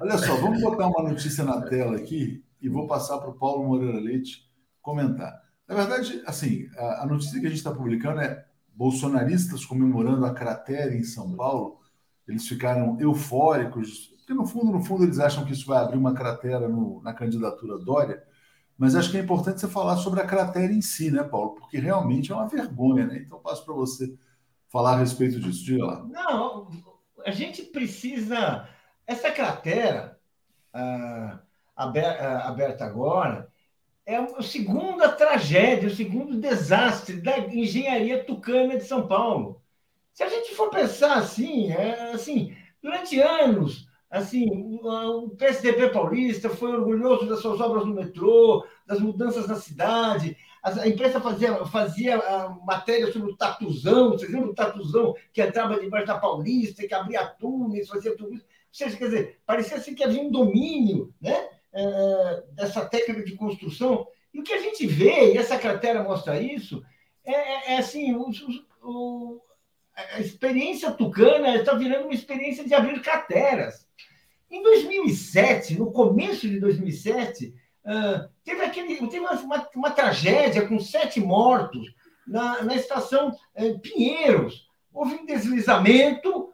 Olha só, vamos botar uma notícia na tela aqui e vou passar para o Paulo Moreira Leite comentar. Na verdade, assim, a notícia que a gente está publicando é bolsonaristas comemorando a cratera em São Paulo. Eles ficaram eufóricos porque no fundo, no fundo, eles acham que isso vai abrir uma cratera no, na candidatura Dória, mas acho que é importante você falar sobre a cratera em si, né, Paulo? Porque realmente é uma vergonha, né? Então passo para você falar a respeito disso. Diga lá. Não, a gente precisa. Essa cratera ah, ah aberta agora é a segunda tragédia, o segundo desastre da engenharia tucana de São Paulo. Se a gente for pensar assim, é, assim durante anos Assim, o PSDB paulista foi orgulhoso das suas obras no metrô, das mudanças na cidade. A imprensa fazia, fazia matéria sobre o Tatuzão, vocês lembram do Tatuzão que entrava debaixo da Paulista, que abria túneis, fazia tudo isso? Ou seja, quer dizer, parecia assim que havia um domínio né, é, dessa técnica de construção. E o que a gente vê, e essa cratera mostra isso, é, é, é assim, o, o, a experiência tucana está virando uma experiência de abrir crateras. Em 2007, no começo de 2007, uh, teve, aquele, teve uma, uma, tragédia com sete mortos na, na estação uh, Pinheiros. Houve um deslizamento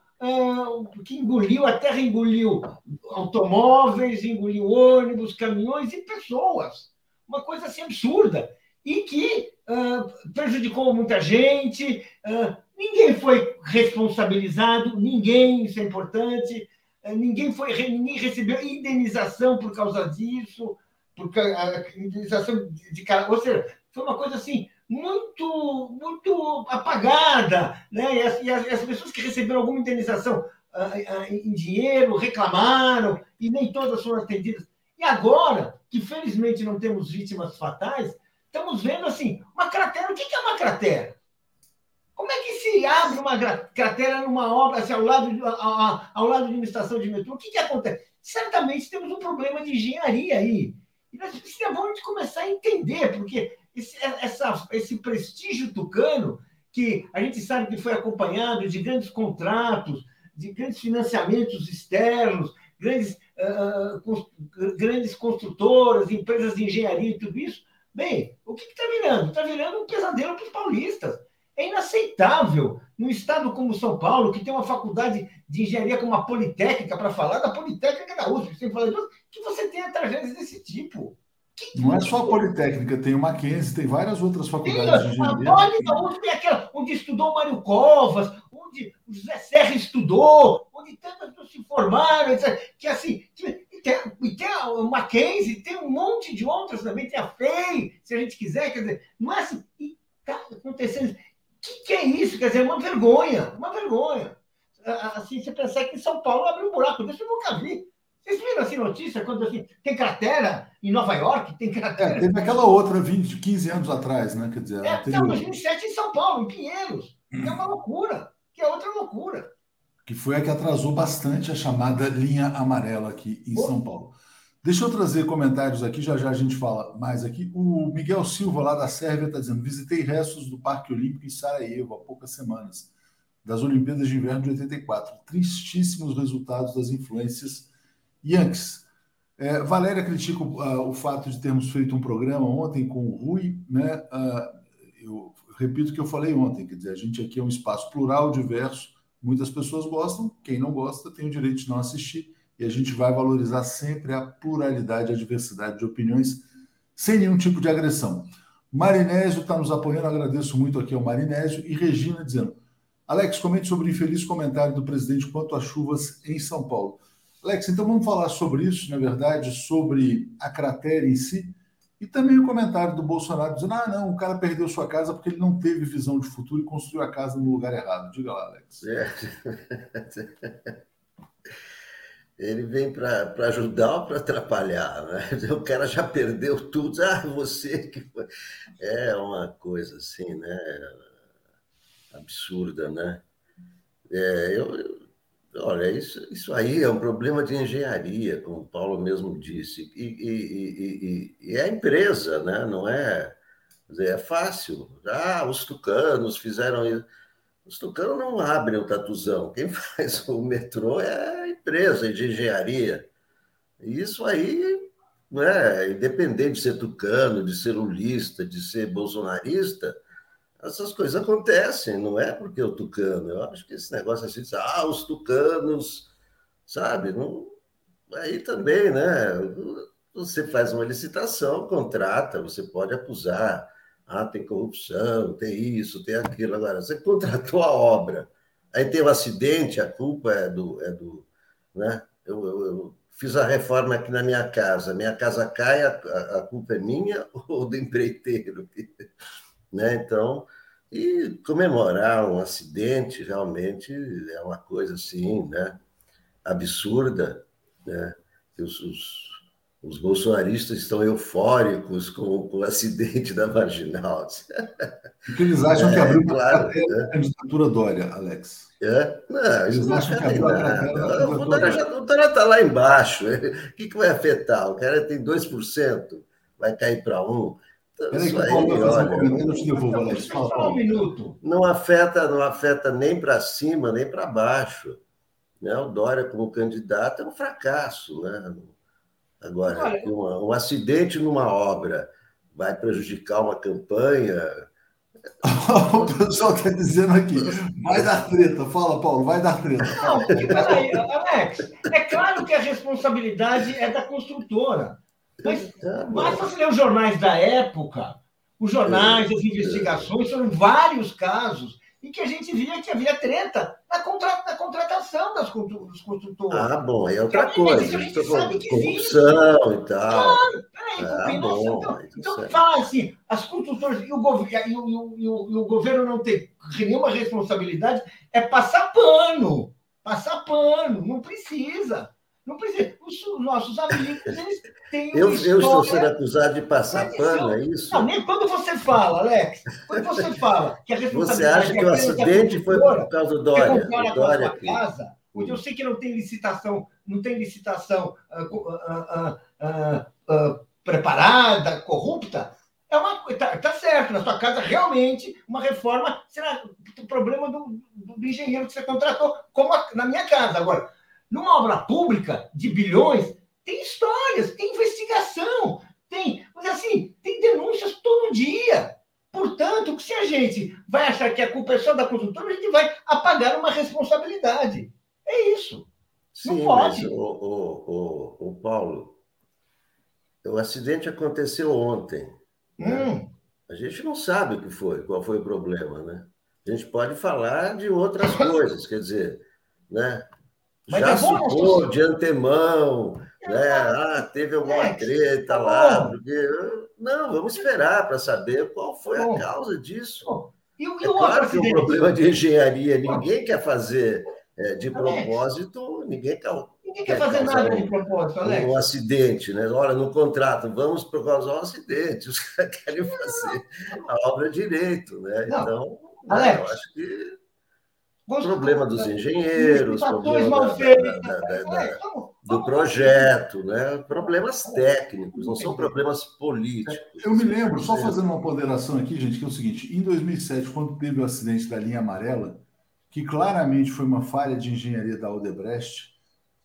que engoliu, a terra engoliu automóveis, engoliu ônibus, caminhões e pessoas. Uma coisa assim absurda. E que prejudicou muita gente, ninguém foi responsabilizado, ninguém, isso é importante. É, ninguém foi ninguém recebeu indenização por causa disso, a indenização de, cara, ou seja, foi uma coisa assim muito muito apagada, né? E as, e as, as pessoas que receberam alguma indenização ah, ah, em dinheiro reclamaram e nem todas foram atendidas. E agora, que felizmente não temos vítimas fatais, estamos vendo assim uma cratera. O que é uma cratera? Como é que se abre uma cratera numa obra, assim, ao, lado de, ao lado de uma estação de metrô? O que, que acontece? Certamente temos um problema de engenharia aí. E nós precisamos começar a entender, porque esse, essa, esse prestígio tucano, que a gente sabe que foi acompanhado de grandes contratos, de grandes financiamentos externos, grandes, uh, grandes construtoras, empresas de engenharia e tudo isso, bem, o que está virando? Está virando um pesadelo para os paulistas. É inaceitável num estado como São Paulo, que tem uma faculdade de engenharia como a Politécnica, para falar da Politécnica da USP, sem falar disso, que você tenha tragédias desse tipo. Que não é só a Politécnica, tem o Mackenzie, tem várias outras faculdades tem, de engenharia. USP é aquela onde estudou Mário Covas, onde o José Serra estudou, onde tantas pessoas se formaram. Que assim, e tem, tem o Mackenzie, tem um monte de outras também, tem a FEI, se a gente quiser, quer dizer, não é assim. E está acontecendo que, que é isso? Quer dizer, é uma vergonha, uma vergonha. Assim, você pensar que em São Paulo abriu um buraco desse, eu nunca vi. Vocês viram assim notícia quando assim, tem cratera em Nova York? Tem cratera. É, teve aquela outra 20, 15 anos atrás, né? Quer dizer, é, não, 2007 em São Paulo, em Pinheiros. Hum. É uma loucura, que é outra loucura. Que foi a que atrasou bastante a chamada linha amarela aqui em São Paulo. Deixa eu trazer comentários aqui, já já a gente fala mais aqui. O Miguel Silva, lá da Sérvia, está dizendo: visitei restos do Parque Olímpico em Sarajevo há poucas semanas, das Olimpíadas de Inverno de 84. Tristíssimos resultados das influências Yankees. É, Valéria critica uh, o fato de termos feito um programa ontem com o Rui, né? Uh, eu repito o que eu falei ontem, quer dizer, a gente aqui é um espaço plural, diverso, muitas pessoas gostam, quem não gosta tem o direito de não assistir e a gente vai valorizar sempre a pluralidade, a diversidade de opiniões, sem nenhum tipo de agressão. Marinésio está nos apoiando, agradeço muito aqui ao Marinésio, e Regina dizendo: Alex, comente sobre o infeliz comentário do presidente quanto às chuvas em São Paulo. Alex, então vamos falar sobre isso, na verdade, sobre a cratera em si, e também o comentário do Bolsonaro dizendo: ah, não, o cara perdeu sua casa porque ele não teve visão de futuro e construiu a casa no lugar errado. Diga lá, Alex. É. ele vem para ajudar ou para atrapalhar? Né? O cara já perdeu tudo, ah, você que foi. É uma coisa assim, né? Absurda, né? É, eu, Olha, isso, isso aí é um problema de engenharia, como o Paulo mesmo disse. E, e, e, e é a empresa, né? não é. Dizer, é fácil. Ah, os tucanos fizeram isso. Os tucanos não abrem o tatuzão. Quem faz o metrô é a empresa de engenharia. E isso aí, né, independente de ser tucano, de ser lulista, de ser bolsonarista, essas coisas acontecem, não é porque o tucano. Eu acho que esse negócio assim, ah, os tucanos, sabe? Não, aí também, né? Você faz uma licitação, contrata, você pode acusar. Ah, tem corrupção, tem isso, tem aquilo. Agora, você contratou a obra, aí tem um acidente, a culpa é do. É do né? eu, eu, eu fiz a reforma aqui na minha casa, minha casa cai, a, a culpa é minha ou do empreiteiro? Né? Então, e comemorar um acidente realmente é uma coisa assim, né? absurda, né? Os, os, os bolsonaristas estão eufóricos com, com, o acidente da marginal. Porque eles acham é, que abriu claro, a né? candidatura Dória, Alex. É? Não, eles não acham que abriu a O Dória está lá embaixo. O que, que vai afetar? O cara tem 2%, vai cair para 1%. Peraí que o Paulo vai fazer um comentário, eu te devolvo, Alex. Fala, Só um minuto. Não afeta, não afeta nem para cima, nem para baixo. Né? O Dória, como candidato, é um fracasso. Né? Agora, um, um acidente numa obra vai prejudicar uma campanha. o pessoal está dizendo aqui, vai dar treta. Fala, Paulo, vai dar treta. Não, peraí, Alex, é claro que a responsabilidade é da construtora. Mas basta você ler os jornais da época, os jornais, as investigações, foram vários casos em que a gente via que havia treta na, contra, na contratação das, dos construtores. Ah, bom, é outra coisa. A gente sabe que corrupção existe. e tal. Claro, peraí, ah, bom, então, então fala assim, as construtoras e o, gov e, o, e, o, e o governo não tem nenhuma responsabilidade, é passar pano. Passar pano, não precisa. Não precisa. Os nossos amigos, eles têm eu, eu estou sendo acusado de passar pano, é isso? Não, nem quando você fala, Alex, quando você fala que a responsabilidade... Você acha que o acidente foi por causa do Dória? Do Dória com a casa, onde eu sei que não tem licitação, não tem licitação uh, uh, uh, preparada, corrupta, é uma tá, tá, certo, na sua casa realmente uma reforma será o problema do, do, do engenheiro que você contratou, como a, na minha casa. Agora, numa obra pública de bilhões, tem histórias, tem investigação, tem, mas assim, tem denúncias todo dia. Portanto, se a gente vai achar que a culpa é só da construtora, a gente vai apagar uma responsabilidade. É isso. Sim, Não pode. Mas, o, o, o, o Paulo, o acidente aconteceu ontem. Né? Hum. A gente não sabe o que foi, qual foi o problema, né? A gente pode falar de outras coisas, quer dizer, né? Mas já é supor de antemão, é, né? Ah, teve alguma é, treta tá lá, porque... Não, vamos esperar para saber qual foi a causa disso. E, e é claro que é um problema de engenharia, ninguém quer fazer é, de propósito, ninguém quer. Ninguém quer fazer nada um, de propósito, Alex. Um acidente, né? Olha, no contrato, vamos por causa do acidente, os caras querem fazer a obra direito, né? Não. Então, Alex, eu acho que problema dos engenheiros, problema da, da, da, do projeto, né? problemas técnicos, não são problemas políticos. Eu me lembro, só fazendo uma ponderação aqui, gente, que é o seguinte: em 2007, quando teve o acidente da linha amarela, que claramente foi uma falha de engenharia da Odebrecht,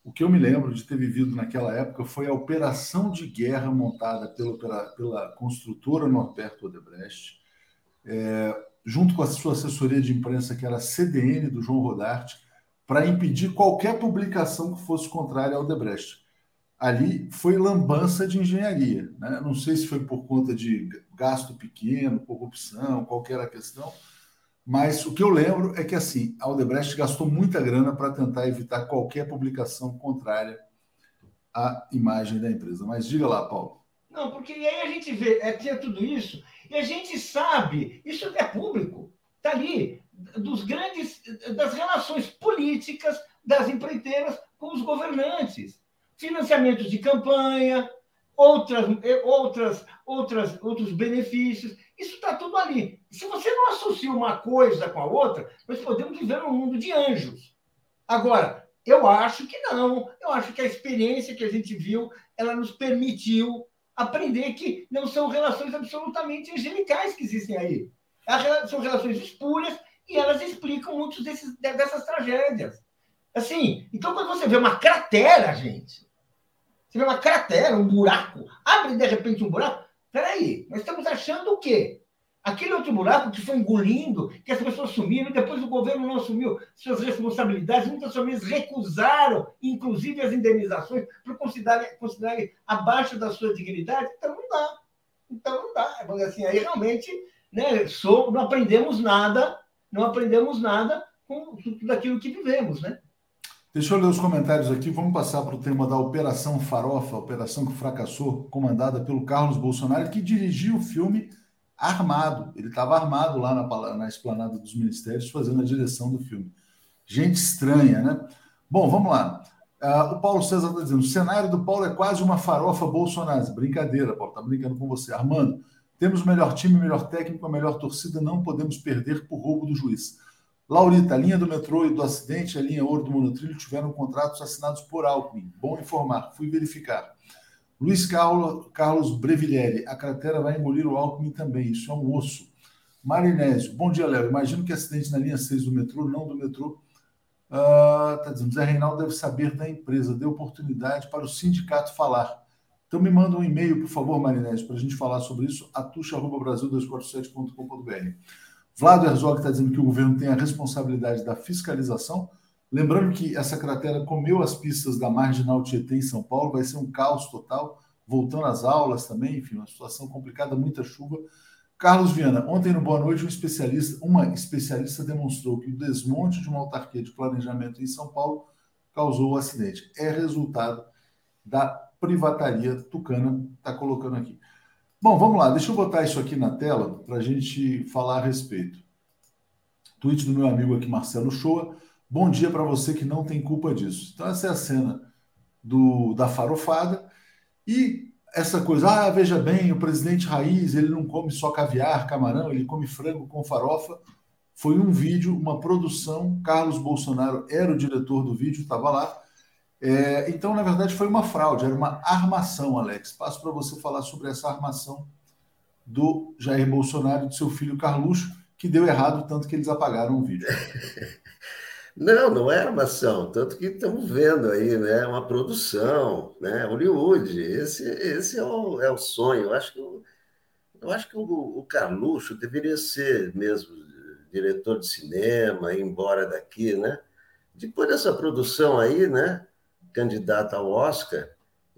o que eu me lembro de ter vivido naquela época foi a operação de guerra montada pela, pela, pela construtora Norberto Odebrecht. É, junto com a sua assessoria de imprensa, que era a CDN do João Rodarte, para impedir qualquer publicação que fosse contrária ao Debrecht. Ali foi lambança de engenharia. Né? Não sei se foi por conta de gasto pequeno, corrupção, qualquer a questão, mas o que eu lembro é que assim, a Odebrecht gastou muita grana para tentar evitar qualquer publicação contrária à imagem da empresa. Mas diga lá, Paulo. Não, porque aí a gente vê, é, tinha tudo isso, e a gente sabe, isso é público, está ali, dos grandes, das relações políticas das empreiteiras com os governantes. Financiamentos de campanha, outras, outras, outras, outros benefícios. Isso está tudo ali. Se você não associa uma coisa com a outra, nós podemos viver num mundo de anjos. Agora, Eu acho que não. Eu acho que a experiência que a gente viu, ela nos permitiu aprender que não são relações absolutamente angelicais que existem aí. São relações espúrias e elas explicam muitas dessas tragédias. Assim, então quando você vê uma cratera, gente, você vê uma cratera, um buraco, abre de repente um buraco, peraí, nós estamos achando o quê? Aquele outro buraco que foi engolindo, que as pessoas sumiram, depois o governo não assumiu suas responsabilidades, muitas famílias recusaram, inclusive as indenizações, por considerarem, considerarem abaixo da sua dignidade. Então não dá. Então não dá. Assim, aí realmente né, sou, não aprendemos nada, não aprendemos nada com tudo aquilo que vivemos, né? Deixa eu ler os comentários aqui. Vamos passar para o tema da Operação Farofa, operação que fracassou, comandada pelo Carlos Bolsonaro, que dirigiu o filme armado. Ele estava armado lá na, na esplanada dos ministérios, fazendo a direção do filme. Gente estranha, né? Bom, vamos lá. Uh, o Paulo César está dizendo: o cenário do Paulo é quase uma farofa bolsonaro. Brincadeira, Paulo, está brincando com você. Armando, temos o melhor time, melhor técnico, a melhor torcida, não podemos perder por roubo do juiz. Laurita, a linha do metrô e do acidente, a linha ouro do monotrilho tiveram contratos assinados por Alckmin. Bom informar, fui verificar. Luiz Carlos Brevilhelli, a cratera vai engolir o Alckmin também, isso é um osso. Marinésio, bom dia, Léo. Imagino que acidente na linha 6 do metrô, não do metrô. Uh, dizendo, Zé Reinaldo deve saber da empresa, dê oportunidade para o sindicato falar. Então me manda um e-mail, por favor, Marinésio, para a gente falar sobre isso, atucha.brasil247.com.br. Vlado Herzog está dizendo que o governo tem a responsabilidade da fiscalização. Lembrando que essa cratera comeu as pistas da Marginal Tietê em São Paulo, vai ser um caos total, voltando às aulas também, enfim, uma situação complicada, muita chuva. Carlos Viana, ontem no Boa Noite, um especialista, uma especialista demonstrou que o desmonte de uma autarquia de planejamento em São Paulo causou o acidente. É resultado da privataria tucana, está colocando aqui. Bom, vamos lá, deixa eu botar isso aqui na tela para a gente falar a respeito. Tweet do meu amigo aqui, Marcelo Shoa. Bom dia para você que não tem culpa disso. Então, essa é a cena do, da farofada. E essa coisa, ah, veja bem, o presidente Raiz, ele não come só caviar, camarão, ele come frango com farofa. Foi um vídeo, uma produção. Carlos Bolsonaro era o diretor do vídeo, estava lá. É, então, na verdade, foi uma fraude, era uma armação, Alex. Passo para você falar sobre essa armação do Jair Bolsonaro e do seu filho Carluxo, que deu errado, tanto que eles apagaram o vídeo. Não, não é armação, tanto que estamos vendo aí, né? Uma produção, né? Hollywood. Esse, esse é, o, é o sonho. Eu acho que, eu, acho que o, o Carluxo deveria ser mesmo diretor de cinema, ir embora daqui, né? Depois dessa produção aí, né? candidato ao Oscar,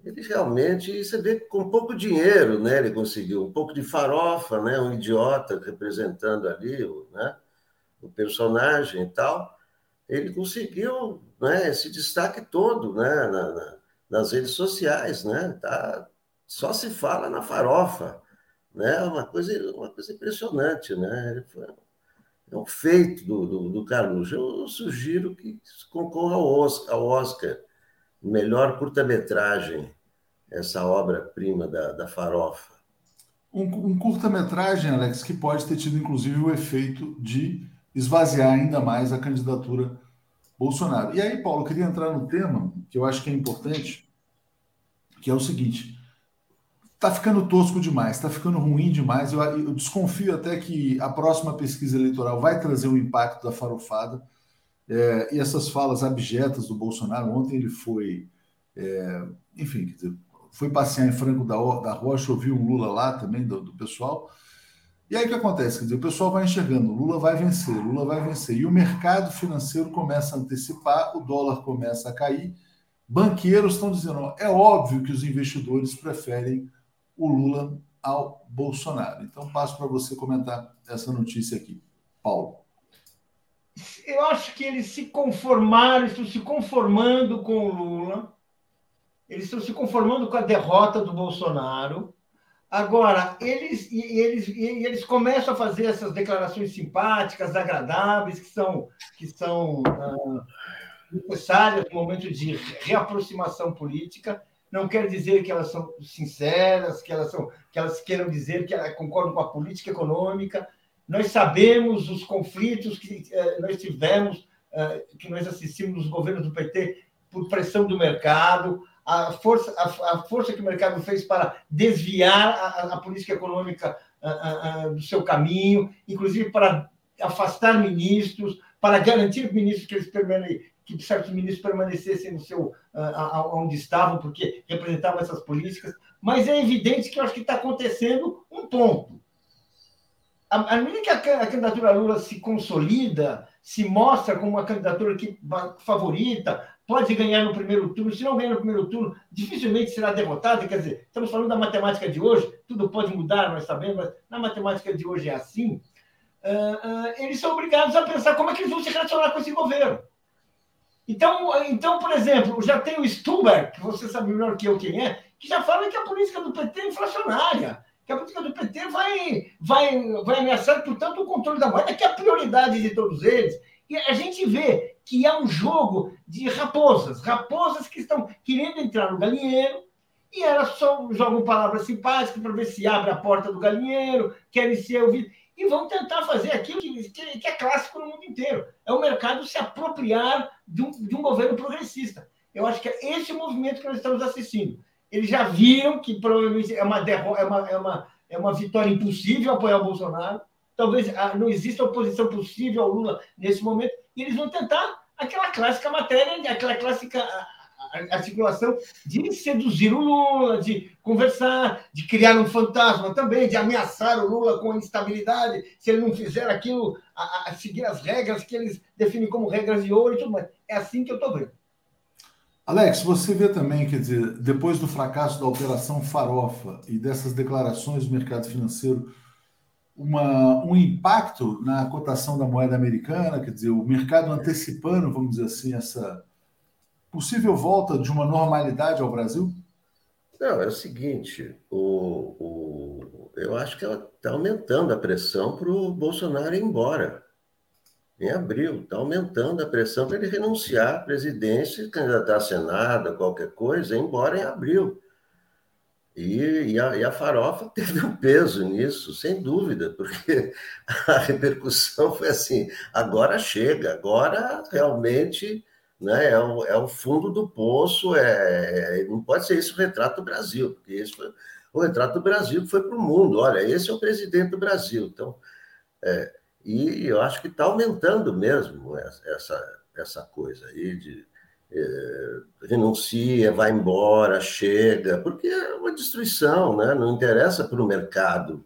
ele realmente, você vê com pouco dinheiro, né? Ele conseguiu um pouco de farofa, né? Um idiota representando ali, né? O personagem e tal. Ele conseguiu, né? Esse destaque todo, né? Na, na, nas redes sociais, né? Tá, só se fala na farofa, né? Uma coisa, uma coisa impressionante, né? Foi, é um feito do, do, do Carlos. Eu sugiro que concorra ao Oscar, ao Oscar melhor curta-metragem, essa obra-prima da, da farofa? Um, um curta-metragem, Alex, que pode ter tido inclusive o efeito de esvaziar ainda mais a candidatura Bolsonaro. E aí, Paulo, queria entrar no tema que eu acho que é importante, que é o seguinte: está ficando tosco demais, está ficando ruim demais. Eu, eu, desconfio até que a próxima pesquisa eleitoral vai trazer o impacto da farofada. É, e essas falas abjetas do Bolsonaro, ontem ele foi, é, enfim, dizer, foi passear em Franco da, da Rocha, ouviu um Lula lá também, do, do, pessoal. E aí o que acontece? Quer dizer, o pessoal vai enxergando, Lula vai vencer, Lula vai vencer. E o mercado financeiro começa a antecipar, o dólar começa a cair. Banqueiros estão dizendo, é óbvio que os investidores preferem o Lula ao Bolsonaro. Então passo para você comentar essa notícia aqui, Paulo eu acho que eles se conformaram, estão se conformando com o Lula, eles estão se conformando com a derrota do Bolsonaro. Agora, eles, eles, eles começam a fazer essas declarações simpáticas, agradáveis, que são, que são ah, necessárias no momento de reaproximação política. Não quer dizer que elas são sinceras, que elas, são, que elas queiram dizer que concordam com a política econômica, nós sabemos os conflitos que eh, nós tivemos uh, que nós assistimos nos governos do PT por pressão do mercado, a força, a, a força que o mercado fez para desviar a, a política econômica uh, do seu caminho, inclusive para afastar ministros, para garantir ministros que eles que certos ministros permanecessem no seu onde estavam, porque representavam essas políticas. Mas é evidente que eu acho que está acontecendo um ponto. À medida que a candidatura Lula se consolida, se mostra como uma candidatura que favorita, pode ganhar no primeiro turno. Se não ganhar no primeiro turno, dificilmente será derrotada. Quer dizer, estamos falando da matemática de hoje, tudo pode mudar, nós sabemos, mas na matemática de hoje é assim. Uh, uh, eles são obrigados a pensar como é que eles vão se relacionar com esse governo. Então, então, por exemplo, já tem o Stuber, que você sabe melhor que eu quem é, que já fala que a política do PT é inflacionária, que a política do PT vai, vai, vai ameaçar, portanto, o controle da moeda, que é a prioridade de todos eles. E a gente vê que é um jogo de raposas, raposas que estão querendo entrar no galinheiro, e elas só jogam palavras simpáticas para ver se abre a porta do galinheiro, querem ser ouvidos e vão tentar fazer aquilo que, que, é clássico no mundo inteiro. É o mercado se apropriar de um, de um governo progressista. Eu acho que é esse o movimento que nós estamos assistindo. Eles já viram que provavelmente é uma, derro é uma, é uma, é uma vitória impossível apoiar o Bolsonaro. Talvez ah, não exista oposição possível ao Lula nesse momento. E eles vão tentar aquela clássica matéria, aquela clássica articulação de seduzir o Lula, de conversar, de criar um fantasma também, de ameaçar o Lula com instabilidade, se ele não fizer aquilo, a, a seguir as regras que eles definem como regras de ouro e tudo mais. É assim que eu estou vendo. Alex, você vê também, quer dizer, depois do fracasso da Operação Farofa e dessas declarações do mercado financeiro, uma, um impacto na cotação da moeda americana, quer dizer, o mercado antecipando, vamos dizer assim, essa, possível volta de uma normalidade ao Brasil? Não, é o seguinte, o, o, eu acho que ela está aumentando a pressão para o Bolsonaro ir embora. Em abril, está aumentando a pressão para ele renunciar à presidência, candidatar a Senado, qualquer coisa, ir embora em abril. E, e, a, e, a, farofa teve um peso nisso, sem dúvida, porque a repercussão foi assim: agora chega, agora realmente né? É, o, é o fundo do poço, é, é, não pode ser isso o retrato do Brasil, porque esse foi o retrato do Brasil que foi para o mundo. Olha, esse é o presidente do Brasil. Então, é, e eu acho que está aumentando mesmo essa, essa coisa aí de renuncia, vai embora, chega, porque é uma destruição, né? não interessa para o mercado.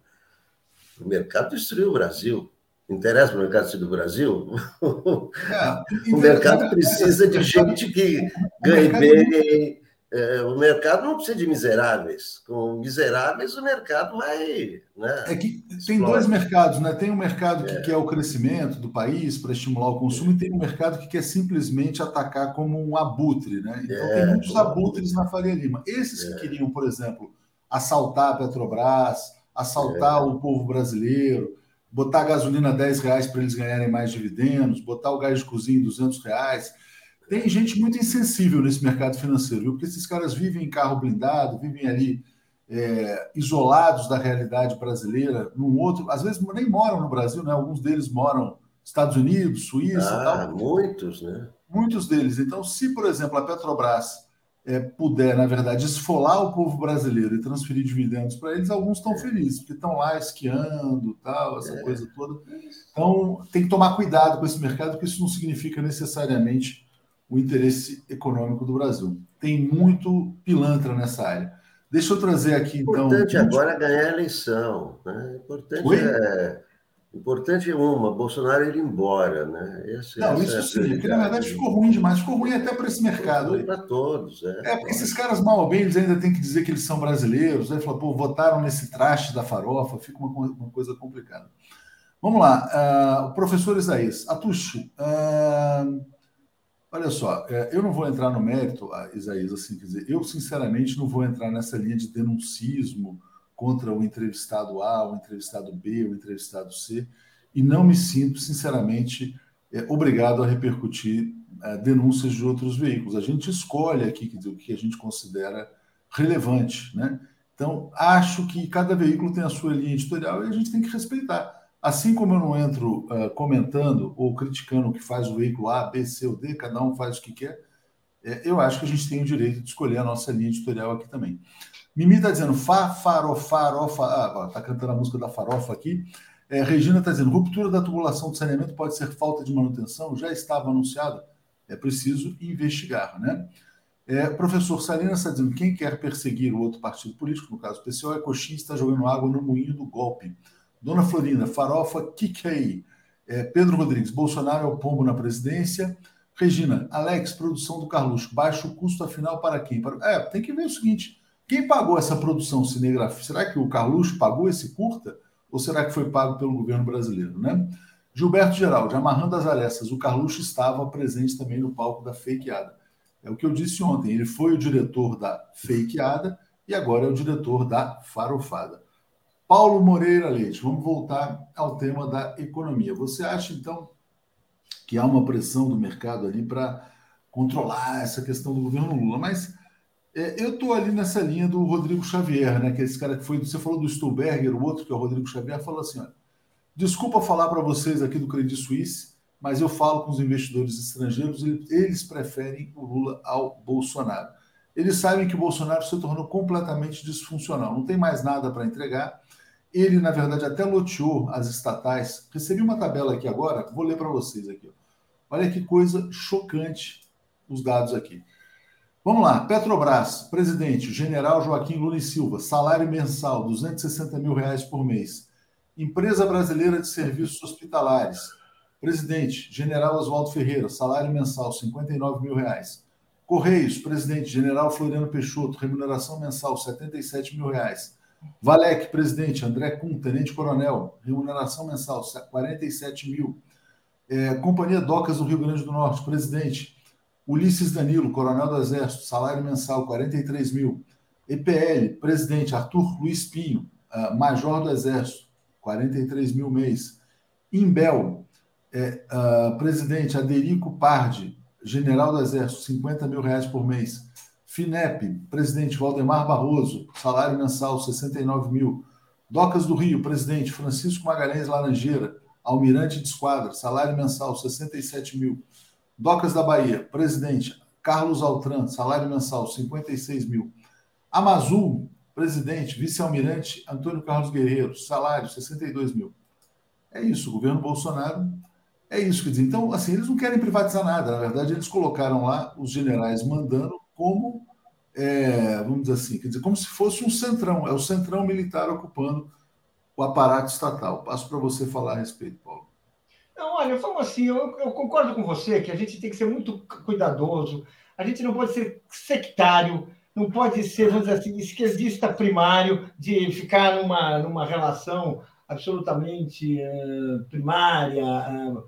O mercado destruiu o Brasil interessa para o mercado do Brasil? É, o mercado precisa de gente que ganhe bem. É, o mercado não precisa de miseráveis. Com miseráveis, o mercado vai. Né, é que tem dois mercados, né? Tem um mercado que é. quer o crescimento do país para estimular o consumo, e tem um mercado que quer simplesmente atacar como um abutre, né? Então é, tem muitos abutres na Faria Lima. Esses que é. queriam, por exemplo, assaltar a Petrobras, assaltar é. o povo brasileiro botar a gasolina 10 reais para eles ganharem mais dividendos, botar o gás de cozinha 200 reais. Tem gente muito insensível nesse mercado financeiro, viu? porque esses caras vivem em carro blindado, vivem ali é, isolados da realidade brasileira, num outro, às vezes nem moram no Brasil, né? Alguns deles moram nos Estados Unidos, Suíça, ah, tal. muitos, né? Muitos deles. Então, se por exemplo a Petrobras é, puder, na verdade, esfolar o povo brasileiro e transferir dividendos para eles, alguns estão é. felizes, porque estão lá esquiando, tal, essa é. coisa toda. Então, tem que tomar cuidado com esse mercado, porque isso não significa necessariamente o interesse econômico do Brasil. Tem muito pilantra nessa área. Deixa eu trazer aqui, então. O importante agora é ganhar a eleição. Né? O importante Oi? é importante é uma, Bolsonaro ir embora, né? Esse, não, isso é sim, porque na verdade ficou ruim demais, ficou ruim até para esse mercado. Para todos, é. É, porque esses caras mal ou bem, eles ainda têm que dizer que eles são brasileiros, aí fala, pô, votaram nesse traste da farofa, fica uma, uma coisa complicada. Vamos lá, uh, o professor Isaías, Atucho, uh, olha só, uh, eu não vou entrar no mérito, Isaías, assim, quer dizer, eu sinceramente não vou entrar nessa linha de denuncismo, contra o entrevistado A, o entrevistado B, o entrevistado C, e não me sinto, sinceramente, é, obrigado a repercutir é, denúncias de outros veículos. A gente escolhe aqui dizer, o que a gente considera relevante. Né? Então, acho que cada veículo tem a sua linha editorial e a gente tem que respeitar. Assim como eu não entro uh, comentando ou criticando o que faz o veículo A, B, C ou D, cada um faz o que quer, é, eu acho que a gente tem o direito de escolher a nossa linha editorial aqui também. Mimi está dizendo fa, faro, farofa. Ah, está cantando a música da farofa aqui. É, Regina está dizendo: ruptura da tubulação de saneamento pode ser falta de manutenção? Já estava anunciado? É preciso investigar, né? É, professor Salinas está dizendo: quem quer perseguir o outro partido político, no caso o PCO, é coxinha está jogando água no moinho do golpe. Dona Florinda, farofa, Kikei. É, Pedro Rodrigues, Bolsonaro é o pombo na presidência. Regina, Alex, produção do Carluxo, baixo custo afinal para quem? Para... É, tem que ver o seguinte: quem pagou essa produção cinegrafia? Será que o Carluxo pagou esse curta? Ou será que foi pago pelo governo brasileiro, né? Gilberto Geraldo, amarrando as arestas, o Carluxo estava presente também no palco da fakeada. É o que eu disse ontem, ele foi o diretor da fakeada e agora é o diretor da farofada. Paulo Moreira Leite, vamos voltar ao tema da economia. Você acha, então, que há uma pressão do mercado ali para controlar essa questão do governo Lula? Mas é, eu estou ali nessa linha do Rodrigo Xavier, né? Que é esse cara que foi. Você falou do Stuhlberger, o outro, que é o Rodrigo Xavier, falou assim: olha, desculpa falar para vocês aqui do Credit Suisse, mas eu falo com os investidores estrangeiros, eles preferem o Lula ao Bolsonaro. Eles sabem que o Bolsonaro se tornou completamente disfuncional, não tem mais nada para entregar. Ele, na verdade, até loteou as estatais. Recebi uma tabela aqui agora, vou ler para vocês aqui. Olha que coisa chocante os dados aqui. Vamos lá, Petrobras, presidente, general Joaquim Lula e Silva, salário mensal, 260 mil reais por mês. Empresa Brasileira de Serviços Hospitalares, presidente, general Oswaldo Ferreira, salário mensal, 59 mil reais. Correios, presidente, general Floriano Peixoto, remuneração mensal, 77 mil reais. Valec, presidente, André Kuhn, tenente-coronel, remuneração mensal, 47 mil. É, Companhia Docas do Rio Grande do Norte, presidente, Ulisses Danilo, coronel do Exército, salário mensal 43 mil. EPL, presidente Arthur Luiz Pinho, uh, major do Exército, 43 mil mês. Imbel, é, uh, presidente Aderico Pardi, general do Exército, 50 mil reais por mês. FINEP, presidente Valdemar Barroso, salário mensal 69 mil. Docas do Rio, presidente Francisco Magalhães Laranjeira, almirante de esquadra, salário mensal 67 mil. Docas da Bahia, presidente Carlos Altran, salário mensal 56 mil. Amazul, presidente, vice-almirante Antônio Carlos Guerreiro, salário 62 mil. É isso, o governo Bolsonaro é isso que diz. Então, assim, eles não querem privatizar nada. Na verdade, eles colocaram lá os generais mandando como, é, vamos dizer assim, quer dizer, como se fosse um centrão. É o centrão militar ocupando o aparato estatal. Passo para você falar a respeito, Paulo. Não, olha, vamos assim, eu, eu, concordo com você que a gente tem que ser muito cuidadoso, a gente não pode ser sectário, não pode ser, vamos dizer assim, esquerdista primário, de ficar numa, numa relação absolutamente uh, primária, uh,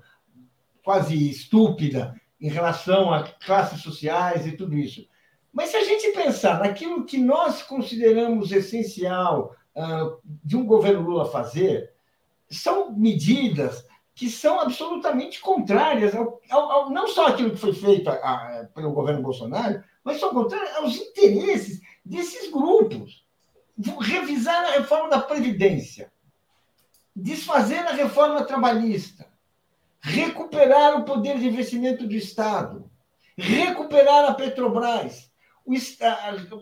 quase estúpida, em relação a classes sociais e tudo isso. Mas se a gente pensar naquilo que nós consideramos essencial uh, de um governo Lula fazer, são medidas que são absolutamente contrárias ao, ao, ao, não só aquilo que foi feito a, a, pelo governo Bolsonaro, mas são contrárias aos interesses desses grupos. Revisar a reforma da Previdência, desfazer a reforma trabalhista, recuperar o poder de investimento do Estado, recuperar a Petrobras,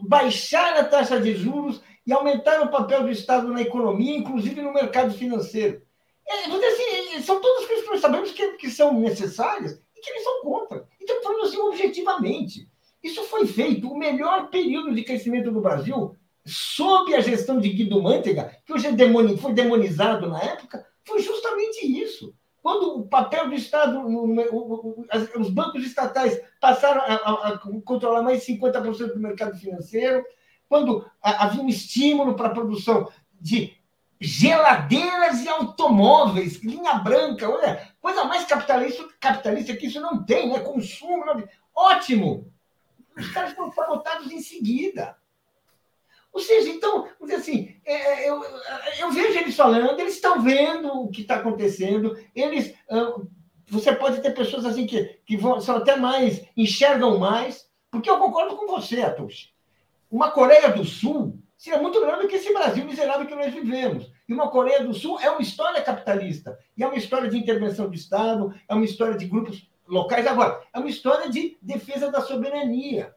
baixar a taxa de juros e aumentar o papel do Estado na economia, inclusive no mercado financeiro. É, assim, são todas coisas que nós sabemos que, que são necessárias e que eles são contra. Então, falando assim, objetivamente, isso foi feito, o melhor período de crescimento do Brasil, sob a gestão de Guido Mantega, que hoje é demoni, foi demonizado na época, foi justamente isso. Quando o papel do Estado, os bancos estatais passaram a, controlar mais de 50% do mercado financeiro, quando havia um estímulo para a produção de geladeiras e automóveis, linha branca, olha, coisa mais capitalista, capitalista que isso não tem, né? Consumo, não... ótimo. Os caras foram promotados em seguida. Ou seja, então, vamos dizer assim, é, é eu, eu vejo eles falando, eles estão vendo o que está acontecendo, eles. Você pode ter pessoas assim que, que vão, são até mais, enxergam mais, porque eu concordo com você, Atush. Uma Coreia do Sul seria muito melhor do que esse Brasil miserável que nós vivemos. E uma Coreia do Sul é uma história capitalista. E é uma história de intervenção do Estado, é uma história de grupos locais. Agora, é uma história de defesa da soberania.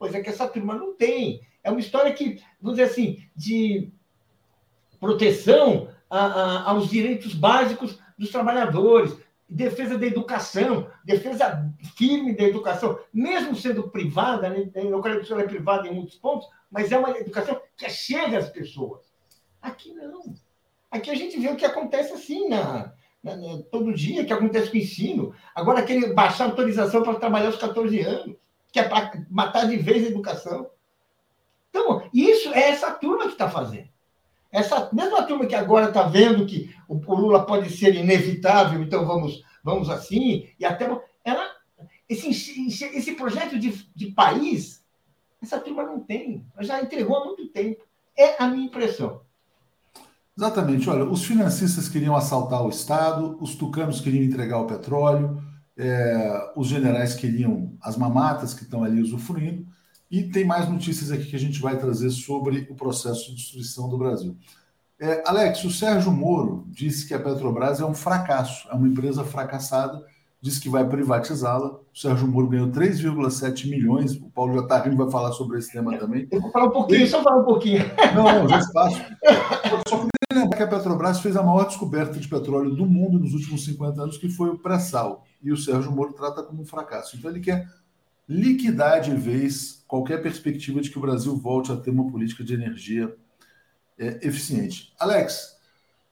Pois é que essa turma não tem. É uma história que, vamos dizer assim, de proteção a, a, aos direitos básicos dos trabalhadores, defesa da educação, defesa firme da educação, mesmo sendo privada, né? a educação é privada em muitos pontos, mas é uma educação que chega às pessoas. Aqui não. Aqui a gente vê o que acontece assim na todo dia, que acontece com o ensino. Agora, aquele baixar autorização para trabalhar aos 14 anos, que é para matar de vez a educação. Então, isso é essa turma que está fazendo. Essa mesma turma que agora está vendo que o, o, Lula pode ser inevitável, então vamos, vamos assim, e até. Ela, esse, esse projeto de, de país, essa turma não tem. Ela já entregou há muito tempo. É a minha impressão. Exatamente. Olha, os financistas queriam assaltar o Estado, os tucanos queriam entregar o petróleo, é, os generais queriam as mamatas que estão ali usufruindo. E tem mais notícias aqui que a gente vai trazer sobre o processo de destruição do Brasil. É, Alex, o Sérgio Moro disse que a Petrobras é um fracasso, é uma empresa fracassada, disse que vai privatizá-la. O Sérgio Moro ganhou 3,7 milhões. O Paulo já está rindo, vai falar sobre esse tema também. Eu vou falar um pouquinho, só falar um pouquinho. Não, não, já espaço. Só lembrar que a Petrobras fez a maior descoberta de petróleo do mundo nos últimos 50 anos, que foi o pré-sal. E o Sérgio Moro trata como um fracasso. Então ele quer liquidar de vez qualquer perspectiva de que o Brasil volte a ter uma política de energia é, eficiente. Alex,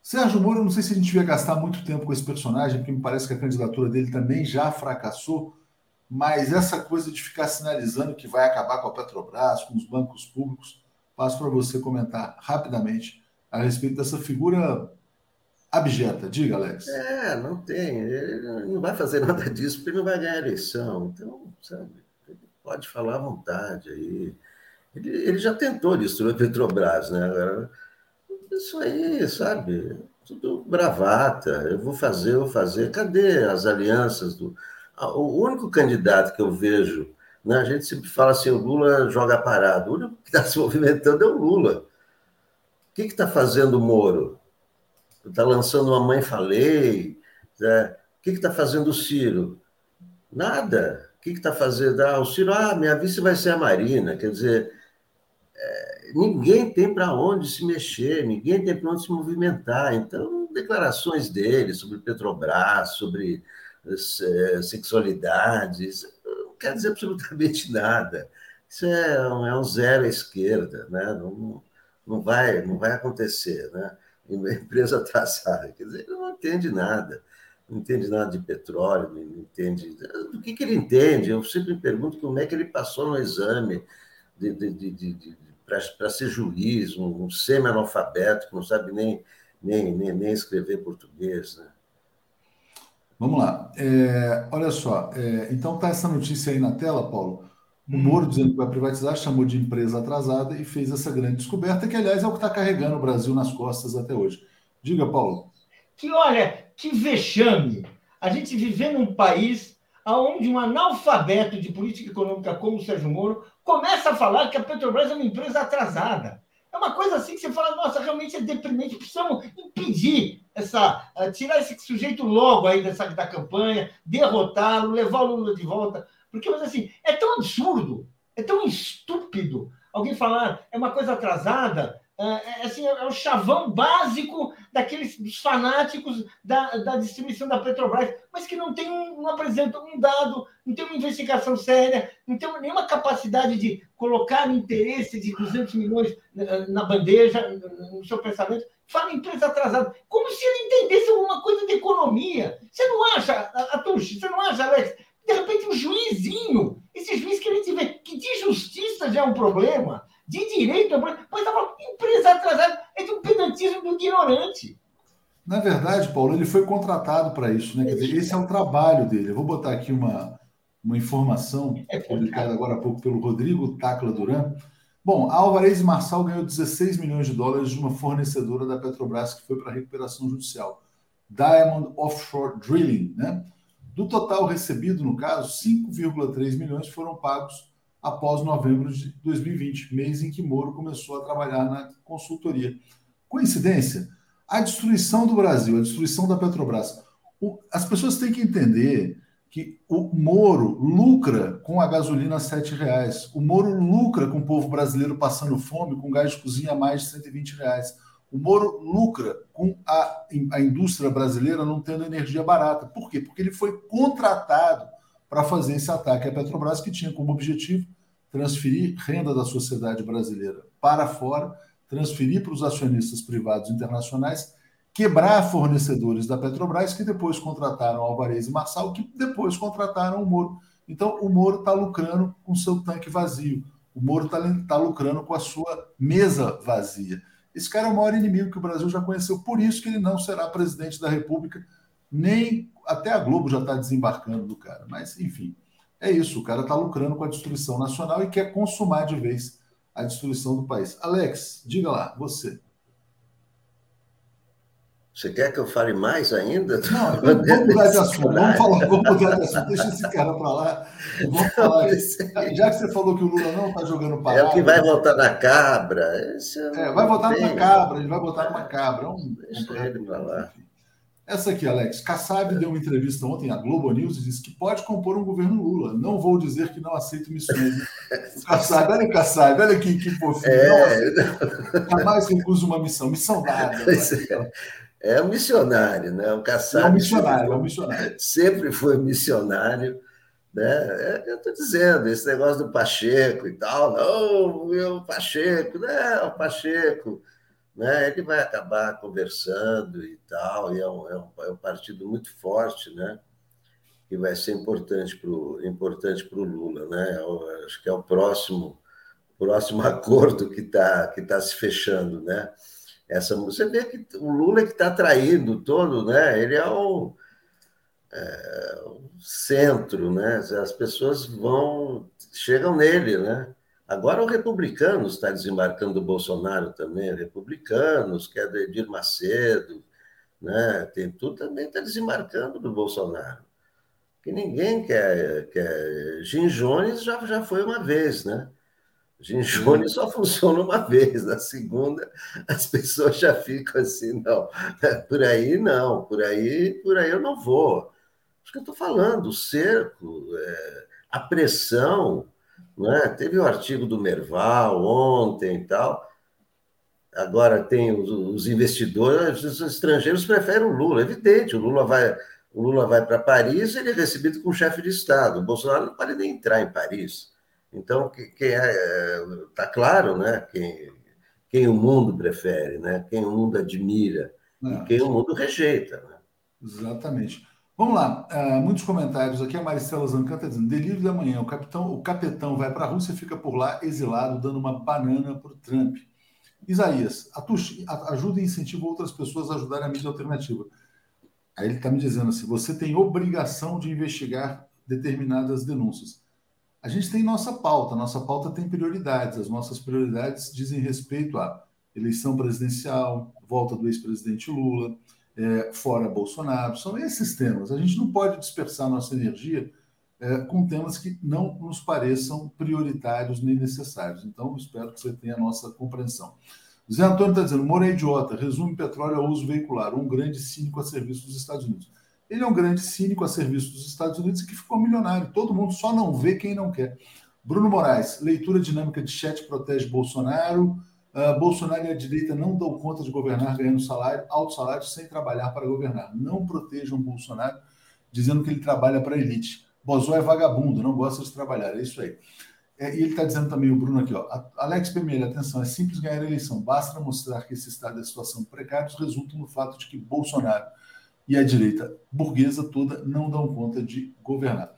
Sérgio Moro, não sei se a gente ia gastar muito tempo com esse personagem, porque me parece que a candidatura dele também já fracassou, mas essa coisa de ficar sinalizando que vai acabar com a Petrobras, com os bancos públicos, passo para você comentar rapidamente a respeito dessa figura abjeta. Diga, Alex. É, não tem. Ele não vai fazer nada disso, porque ele não vai ganhar a eleição. Então, sabe? pode falar à vontade aí. Ele, ele já tentou destruir a Petrobras, né? Agora, isso aí, sabe? Tudo bravata. Eu vou fazer, eu vou fazer. Cadê as alianças do. O único candidato que eu vejo, né? a gente sempre fala assim: o Lula joga parado. O único que está se movimentando é o Lula. O que está fazendo o Moro? Está lançando uma mãe falei. Né? O que está fazendo o Ciro? Nada que está fazendo? Ah, o Ciro, ah, minha vice vai ser a Marina. Quer dizer, é, ninguém tem para onde se mexer, ninguém tem para onde se movimentar. Então, declarações dele sobre Petrobras, sobre é, sexualidade, não quer dizer absolutamente nada. Isso é um, é um zero à esquerda, né? não, não, vai, não vai acontecer. Né? Empresa atrasada, quer dizer, ele não entende nada não entende nada de petróleo, não entende. Do que, que ele entende? Eu sempre me pergunto como é que ele passou no exame de, de, de, de para ser juiz, um, um semi-analfabeto que não sabe nem, nem, nem, nem escrever português. Né? Vamos lá. É, olha só, é, então está essa notícia aí na tela, Paulo. O. Moro dizendo que vai privatizar, chamou de empresa atrasada e fez essa grande descoberta, que, aliás, é o que está carregando o Brasil nas costas até hoje. Diga, Paulo. Que, olha, que vexame a gente viver num país onde um analfabeto de política econômica como o Sérgio Moro começa a falar que a Petrobras é uma empresa atrasada. É uma coisa assim que você fala, nossa, realmente é deprimente, precisamos impedir essa, uh, tirar esse sujeito logo aí dessa, da campanha, derrotá-lo, levar o Lula de volta. Porque, mas assim, é tão absurdo, é tão estúpido alguém falar é uma coisa atrasada, é, é, assim, é o chavão básico daqueles fanáticos da, da distribuição da Petrobras, mas que não tem um, não apresenta um dado, não tem uma investigação séria, não tem nenhuma capacidade de colocar interesse de 200 milhões na, na bandeja, no seu pensamento. Fala empresa atrasada, como se ele entendesse alguma coisa de economia. Você não acha, Atush, você não acha, Alex? De repente, um juizinho, esse juiz que gente vê que de justiça já é um problema de direito, mas uma empresa atrasada é de um pedantismo do ignorante. Na verdade, Paulo, ele foi contratado para isso, né? Quer dizer, esse é o trabalho dele. Eu vou botar aqui uma, uma informação é publicada agora há pouco pelo Rodrigo Tacla Duran. Bom, a Alvarez Marçal ganhou 16 milhões de dólares de uma fornecedora da Petrobras que foi para recuperação judicial. Diamond Offshore Drilling, né? Do total recebido, no caso, 5,3 milhões foram pagos após novembro de 2020, mês em que Moro começou a trabalhar na consultoria. Coincidência? A destruição do Brasil, a destruição da Petrobras. O, as pessoas têm que entender que o Moro lucra com a gasolina a R$ reais. O Moro lucra com o povo brasileiro passando fome, com gás de cozinha a mais de 120 reais. O Moro lucra com a, a indústria brasileira não tendo energia barata. Por quê? Porque ele foi contratado para fazer esse ataque à Petrobras, que tinha como objetivo transferir renda da sociedade brasileira para fora, transferir para os acionistas privados internacionais quebrar fornecedores da Petrobras que depois contrataram Alvarez e Marçal, que depois contrataram o Moro. Então, o Moro está lucrando com seu tanque vazio. O Moro está tá lucrando com a sua mesa vazia. Esse cara é o maior inimigo que o Brasil já conheceu, por isso que ele não será presidente da República, nem até a Globo já está desembarcando do cara. Mas, enfim, é isso. O cara está lucrando com a destruição nacional e quer consumar de vez a destruição do país. Alex, diga lá, você. Você quer que eu fale mais ainda? Não, vamos mudar de assunto. Vamos, falar, vamos mudar de assunto. Deixa esse cara para lá. Vamos falar. Já que você falou que o Lula não está jogando parado. É o que vai votar na cabra. Esse é, vai votar numa cabra. Ele vai votar numa cabra. É um, Deixa um... ele para lá. Essa aqui, Alex. Kassab deu uma entrevista ontem à Globo News e disse que pode compor um governo Lula. Não vou dizer que não aceito missões. Kassab, olha o Kassab, olha aqui que fofinho. É... Jamais recuso uma missão. Missão dada. É um missionário, né? O Kassab é um missionário, é um missionário. Sempre foi missionário. Né? É, eu estou dizendo, esse negócio do Pacheco e tal, não, o Pacheco, né? O Pacheco, né? Ele vai acabar conversando e tal, e é um, é um, é um partido muito forte, né? Que vai ser importante para o importante pro Lula, né? Eu acho que é o próximo, próximo acordo que está que tá se fechando, né? Essa você vê que o Lula é que está traindo todo, né? Ele é o, é o, centro, né? As pessoas vão chegam nele, né? Agora o republicanos está desembarcando o Bolsonaro também, republicanos, que é do Edir Macedo, né? Tem tudo também está desembarcando do Bolsonaro. Que ninguém quer, quer. Jim Jones já, já foi uma vez, né? Ginjone só funciona uma vez, na segunda as pessoas já ficam assim, não, por aí não, por aí, por aí eu não vou. Acho que eu estou falando, o cerco, é, a pressão, né? teve o um artigo do Merval ontem e tal, agora tem os, os, investidores, os estrangeiros preferem o Lula, é evidente, o Lula vai, o Lula vai para Paris, ele é recebido como chefe de Estado, o Bolsonaro não pode nem entrar em Paris. Então, quem é, tá claro, né? Quem, quem o mundo prefere, né? Quem o mundo admira é. e quem o mundo rejeita. Né? Exatamente. Vamos lá, uh, muitos comentários aqui. A Maricela Zancan está dizendo: delírio da manhã. O capitão, o capitão vai para a Rússia e fica por lá exilado, dando uma banana para o Trump. Isaías, ajuda e incentiva outras pessoas a ajudarem a mídia alternativa. Aí ele está me dizendo assim: você tem obrigação de investigar determinadas denúncias. A gente tem nossa pauta, nossa pauta tem prioridades. As nossas prioridades dizem respeito à eleição presidencial, volta do ex-presidente Lula, é, fora Bolsonaro. São esses temas. A gente não pode dispersar nossa energia é, com temas que não nos pareçam prioritários nem necessários. Então, espero que você tenha a nossa compreensão. Zé Antônio está dizendo: Moura é idiota, resume petróleo ao uso veicular, um grande cínico a serviço dos Estados Unidos. Ele é um grande cínico a serviço dos Estados Unidos e que ficou milionário. Todo mundo só não vê quem não quer. Bruno Moraes, leitura dinâmica de chat protege Bolsonaro. Uh, Bolsonaro e a direita não dão conta de governar ganhando salário, alto salário sem trabalhar para governar. Não protejam Bolsonaro dizendo que ele trabalha para a elite. Bozó é vagabundo, não gosta de trabalhar. É isso aí. É, e ele está dizendo também, o Bruno aqui, ó, Alex Pemelha, atenção, é simples ganhar a eleição. Basta mostrar que esse estado é situação precária resulta no fato de que Bolsonaro e a direita burguesa toda não dão conta de governar.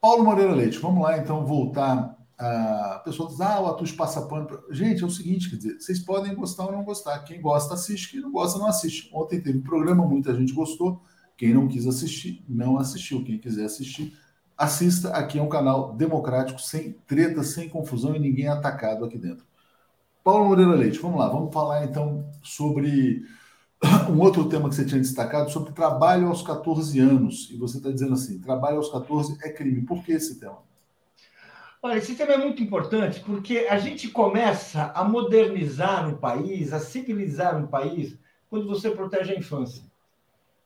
Paulo Moreira Leite, vamos lá então voltar. A pessoa diz, ah, o Atus passa pano. Pra... Gente, é o seguinte, quer dizer, vocês podem gostar ou não gostar. Quem gosta, assiste. Quem não gosta, não assiste. Ontem teve um programa, muita gente gostou. Quem não quis assistir, não assistiu. Quem quiser assistir, assista. Aqui é um canal democrático, sem treta, sem confusão e ninguém é atacado aqui dentro. Paulo Moreira Leite, vamos lá, vamos falar então sobre um outro tema que você tinha destacado sobre trabalho aos 14 anos. E você está dizendo assim: trabalho aos 14 é crime. Por que esse tema? Olha, esse tema é muito importante porque a gente começa a modernizar o país, a civilizar o país quando você protege a infância.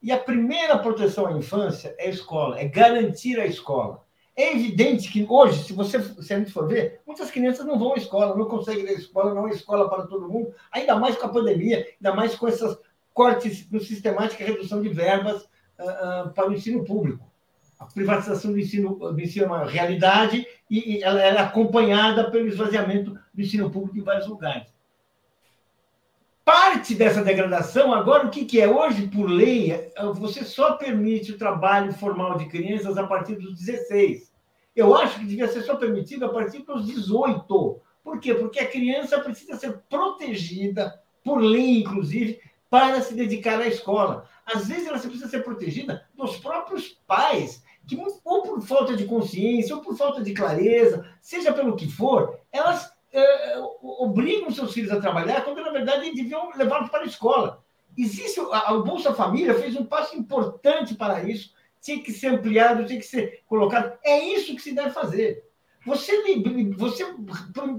E a primeira proteção à infância é a escola, é garantir a escola. É evidente que hoje, se você se a gente for ver, muitas crianças não vão à escola, não conseguem ir à escola, não é escola para todo mundo, ainda mais com a pandemia, ainda mais com essas cortes no sistemática redução de verbas uh, uh, para o ensino público. A privatização do ensino, do ensino é uma realidade e, e ela é acompanhada pelo esvaziamento do ensino público em vários lugares parte dessa degradação, agora o que, que é? Hoje, por lei, você só permite o trabalho formal de crianças a partir dos 16. Eu acho que devia ser só permitido a partir dos 18. Por quê? Porque a criança precisa ser protegida, por lei, inclusive, para se dedicar à escola. Às vezes, ela precisa ser protegida dos próprios pais, que, ou por falta de consciência, ou por falta de clareza, seja pelo que for, elas é, obrigam seus filhos a trabalhar quando, na verdade, deviam levá-los para a escola. Existe a, Bolsa Família fez um passo importante para isso, tinha que ser ampliado, tinha que ser colocado. É isso que se deve fazer. Você, você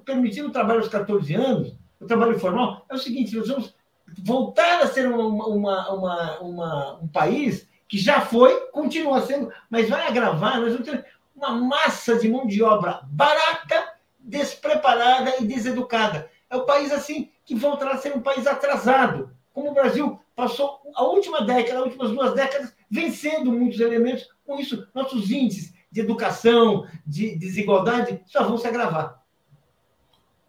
permitindo o trabalho aos 14 anos, o trabalho informal, é o seguinte: nós vamos voltar a ser uma, uma, uma, uma, um país que já foi, continua sendo, mas vai agravar. Nós vamos ter uma massa de mão de obra barata despreparada e deseducada. É o país assim que voltará a ser um país atrasado, como o Brasil passou a última década, as últimas duas décadas, vencendo muitos elementos. Com isso, nossos índices de educação, de desigualdade, só vão se agravar.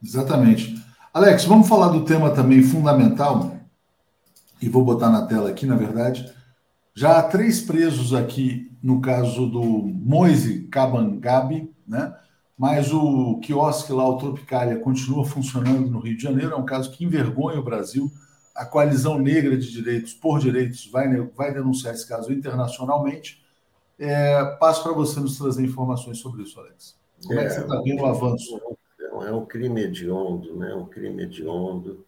Exatamente. Alex, vamos falar do tema também fundamental, e vou botar na tela aqui, na verdade. Já há três presos aqui no caso do Moise Kabangabi, né? mas o quiosque lá, o Tropicália, continua funcionando no Rio de Janeiro. É um caso que envergonha o Brasil. A coalizão negra de direitos por direitos vai, vai denunciar esse caso internacionalmente. É, passo para você nos trazer informações sobre isso, Alex. Como é, é que você está vendo o avanço? É um crime hediondo, né? um crime hediondo.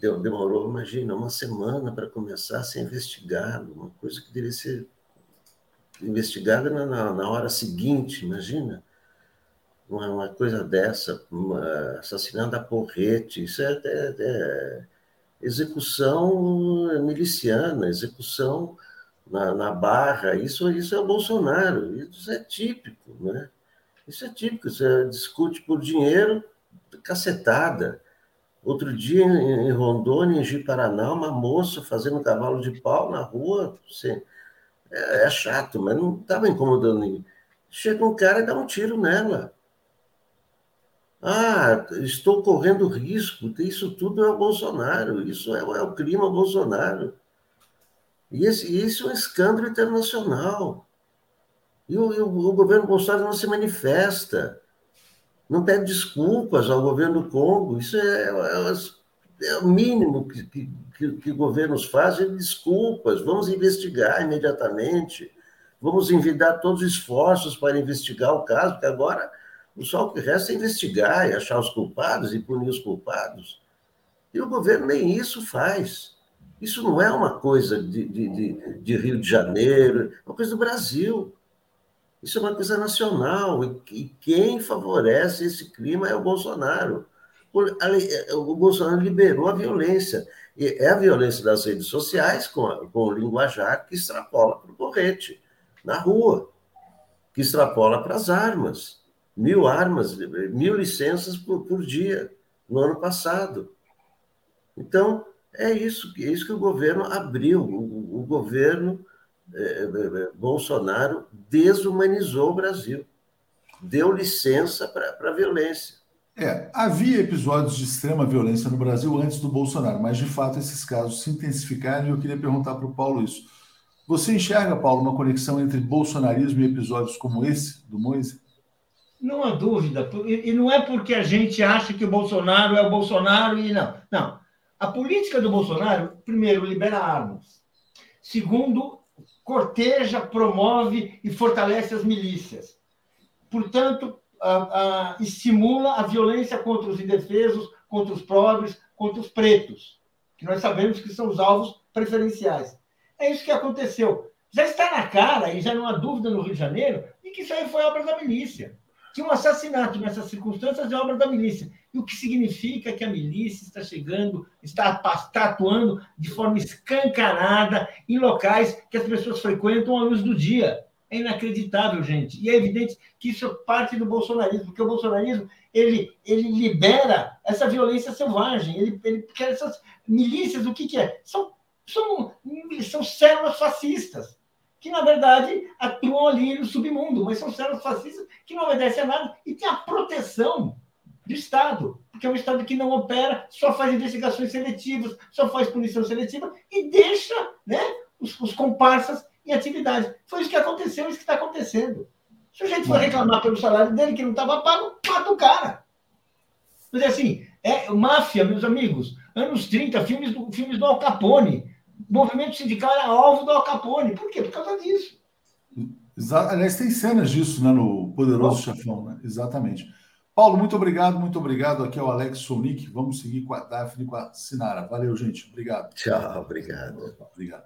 Demorou, imagina, uma semana para começar a ser investigado, uma coisa que deveria ser investigada na, na hora seguinte, imagina uma, uma coisa dessa, uma, assassinado a porrete, isso é, é, é, execução miliciana, execução na, na, barra, isso, isso é Bolsonaro, isso é típico, né? Isso é típico, você discute por dinheiro, cacetada. Outro dia, em Rondônia, em Ji-Paraná, uma moça fazendo cavalo de pau na rua, assim, é, é chato, mas não estava incomodando ninguém. Chega um cara e dá um tiro nela. Ah, estou correndo risco. Isso tudo é o Bolsonaro. Isso é, é o clima Bolsonaro. E esse, isso é um escândalo internacional. E o, e o, governo Bolsonaro não se manifesta, não pede desculpas ao governo do Congo. Isso é, é, é o mínimo que, que, que, governos fazem, desculpas. Vamos investigar imediatamente, vamos envidar todos os esforços para investigar o caso, porque agora só o que resta é investigar e achar os culpados e punir os culpados. E o governo nem isso faz. Isso não é uma coisa de, de, de, de Rio de Janeiro, é uma coisa do Brasil. Isso é uma coisa nacional. E quem favorece esse clima é o Bolsonaro. O Bolsonaro liberou a violência. E é a violência das redes sociais, com, a, com o linguajar que extrapola para o correte, na rua, que extrapola para as armas mil armas, mil licenças por, por dia no ano passado. Então, é isso, é isso que o governo abriu. O, o governo Bolsonaro desumanizou o Brasil, deu licença para a violência. É, havia episódios de extrema violência no Brasil antes do Bolsonaro, mas de fato esses casos se intensificaram e eu queria perguntar para o Paulo isso. Você enxerga, Paulo, uma conexão entre bolsonarismo e episódios como esse do Moise? Não há dúvida. E não é porque a gente acha que o Bolsonaro é o Bolsonaro e não. Não. A política do Bolsonaro, primeiro, libera armas. Segundo, corteja, promove e fortalece as milícias. Portanto, estimula a violência contra os indefesos, contra os pobres, contra os pretos, que nós sabemos que são os alvos preferenciais. É isso que aconteceu. Já está na cara, e já não há dúvida no Rio de Janeiro, de que isso aí foi obra da milícia. Que um assassinato nessas circunstâncias é obra da milícia. E o que significa que a milícia está chegando, está, está atuando de forma escancarada em locais que as pessoas frequentam à luz do dia. É inacreditável, gente. E é evidente que isso é parte do bolsonarismo, porque o bolsonarismo ele, ele libera essa violência selvagem. Ele, ele quer essas milícias, o que, que é? São, são, são células fascistas que, na verdade, atuam ali no submundo, mas são células fascistas que não obedecem a nada e têm a proteção do Estado, porque é um Estado que não opera, só faz investigações seletivas, só faz punição seletiva e deixa né, os, os comparsas em atividade. Foi isso que aconteceu, isso que está acontecendo. Se o sujeito for reclamar pelo salário dele, que não estava pago, mata o cara. Mas assim, é máfia, meus amigos. Anos 30, filmes do, filmes do Al Capone. O movimento sindical era alvo do Al Capone. Por quê? Por causa disso. Aliás, tem cenas disso né, no Poderoso Chefão, né? Exatamente. Paulo, muito obrigado, muito obrigado. Aqui é o Alex Sonic. Vamos seguir com a Daphne e com a Sinara. Valeu, gente. Obrigado. Tchau, obrigado. Obrigado.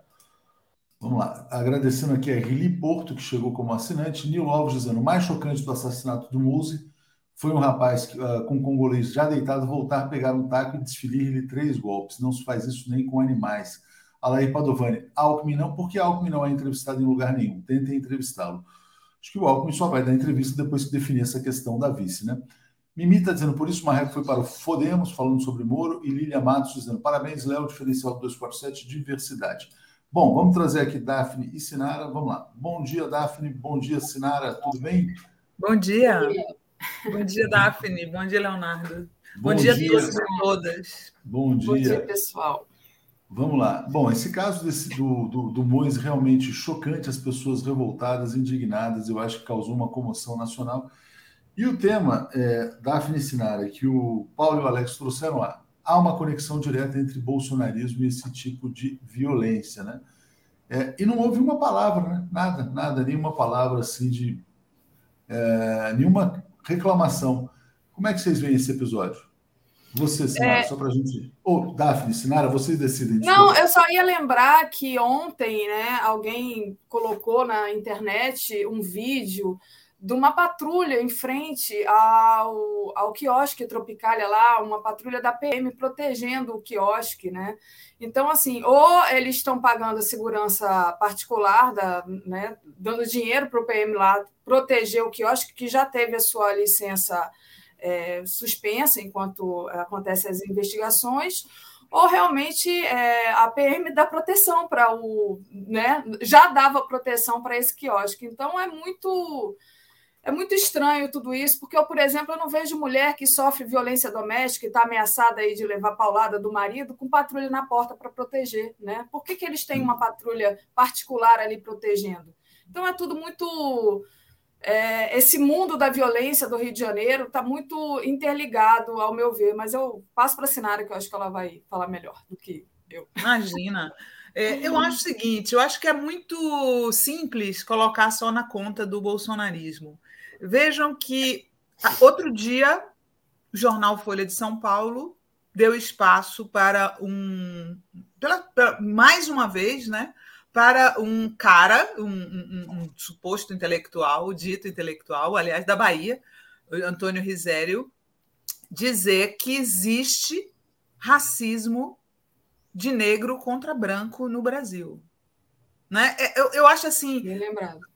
Vamos lá. Agradecendo aqui a Rili Porto, que chegou como assinante. Nil Alves dizendo: o mais chocante do assassinato do Muse foi um rapaz que, uh, com um congolês já deitado voltar, pegar um taco e desferir-lhe três golpes. Não se faz isso nem com animais. Alair Padovani, Alckmin não, porque Alckmin não é entrevistado em lugar nenhum. Tentem entrevistá-lo. Acho que o Alckmin só vai dar entrevista depois que definir essa questão da vice, né? Mimi está dizendo, por isso o Marreco foi para o Fodemos, falando sobre Moro, e Lília Matos dizendo, parabéns, Léo, diferencial do 247, diversidade. Bom, vamos trazer aqui Daphne e Sinara. Vamos lá. Bom dia, Daphne. Bom dia, Sinara. Tudo bem? Bom dia. Bom dia, Daphne. Bom dia, Leonardo. Bom, Bom dia, dia a todos e todas. Bom dia. Bom dia, pessoal. Vamos lá. Bom, esse caso desse, do, do, do Mois realmente chocante, as pessoas revoltadas, indignadas, eu acho que causou uma comoção nacional. E o tema, é, Daphne Sinara, que o Paulo e o Alex trouxeram lá, há uma conexão direta entre bolsonarismo e esse tipo de violência, né? É, e não houve uma palavra, né? Nada, nada, nenhuma palavra assim de. É, nenhuma reclamação. Como é que vocês veem esse episódio? Você, Sinara, é... só para a gente. Ou, oh, Daphne, Sinara, vocês decidem. Não, eu só ia lembrar que ontem, né, alguém colocou na internet um vídeo de uma patrulha em frente ao, ao quiosque Tropicália lá, uma patrulha da PM protegendo o quiosque, né? Então, assim, ou eles estão pagando a segurança particular, da, né, dando dinheiro para o PM lá proteger o quiosque, que já teve a sua licença é, suspensa enquanto acontecem as investigações, ou realmente é, a PM dá proteção para o. Né, já dava proteção para esse quiosque. Então, é muito é muito estranho tudo isso, porque eu, por exemplo, eu não vejo mulher que sofre violência doméstica e está ameaçada aí de levar paulada do marido com patrulha na porta para proteger, né? Por que, que eles têm uma patrulha particular ali protegendo? Então é tudo muito. É, esse mundo da violência do Rio de Janeiro está muito interligado, ao meu ver, mas eu passo para a Sinara, que eu acho que ela vai falar melhor do que eu. Imagina. É, eu acho o seguinte: eu acho que é muito simples colocar só na conta do bolsonarismo. Vejam que outro dia o jornal Folha de São Paulo deu espaço para um, pela, pela, mais uma vez, né, para um cara, um, um, um, suposto intelectual, dito intelectual, aliás, da Bahia, Antônio Risério, dizer que existe racismo de negro contra branco no Brasil. Né? É, eu, eu acho assim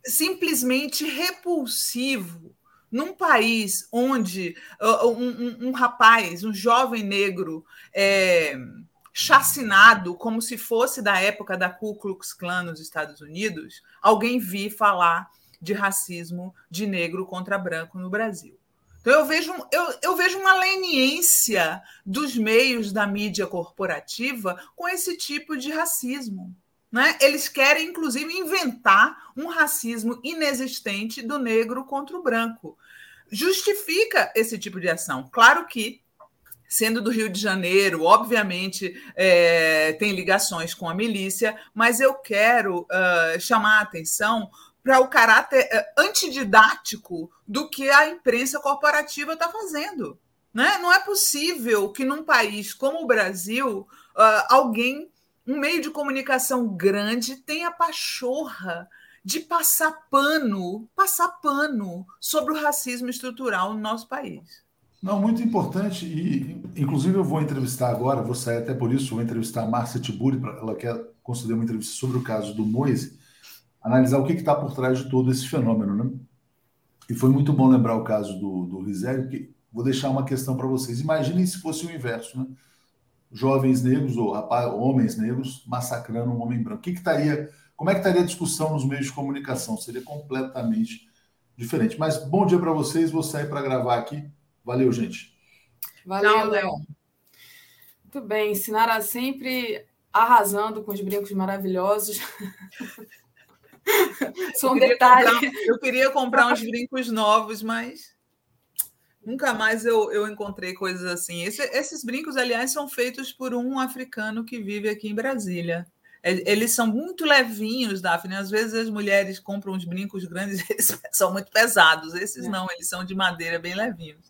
simplesmente repulsivo num país onde uh, um, um, um, rapaz, um jovem negro, é, chacinado como se fosse da época da Ku Klux Klan nos Estados Unidos, alguém vir falar de racismo de negro contra branco no Brasil. Então eu vejo, eu, eu vejo uma leniência dos meios da mídia corporativa com esse tipo de racismo. Né? Eles querem, inclusive, inventar um racismo inexistente do negro contra o branco. Justifica esse tipo de ação. Claro que, sendo do Rio de Janeiro, obviamente é, tem ligações com a milícia, mas eu quero uh, chamar a atenção para o caráter uh, antididático do que a imprensa corporativa está fazendo. Né? Não é possível que num país como o Brasil uh, alguém um meio de comunicação grande tem a pachorra de passar pano, passar pano sobre o racismo estrutural no nosso país. Não, muito importante, e inclusive eu vou entrevistar agora, vou sair até por isso, vou entrevistar a Márcia Tiburi, ela quer conceder uma entrevista sobre o caso do Moise, analisar o que está por trás de todo esse fenômeno, né? E foi muito bom lembrar o caso do, do Risério, que vou deixar uma questão para vocês. Imaginem se fosse o inverso, né? Jovens negros ou rapaz, homens negros massacrando um homem branco. O que, que estaria, como é que estaria a discussão nos meios de comunicação? Seria completamente diferente. Mas bom dia para vocês, vou sair para gravar aqui. Valeu, gente. Valeu, Léo. Muito bem, Sinara sempre arrasando com os brincos maravilhosos. Só um eu detalhe. Comprar, eu queria comprar uns brincos novos, mas nunca mais eu, eu encontrei coisas assim. Esse, esses brincos, aliás, são feitos por um africano que vive aqui em Brasília. Eles são muito levinhos, Daphne. Às vezes as mulheres compram uns brincos grandes, eles são muito pesados. Esses é. não, eles são de madeira bem levinhos.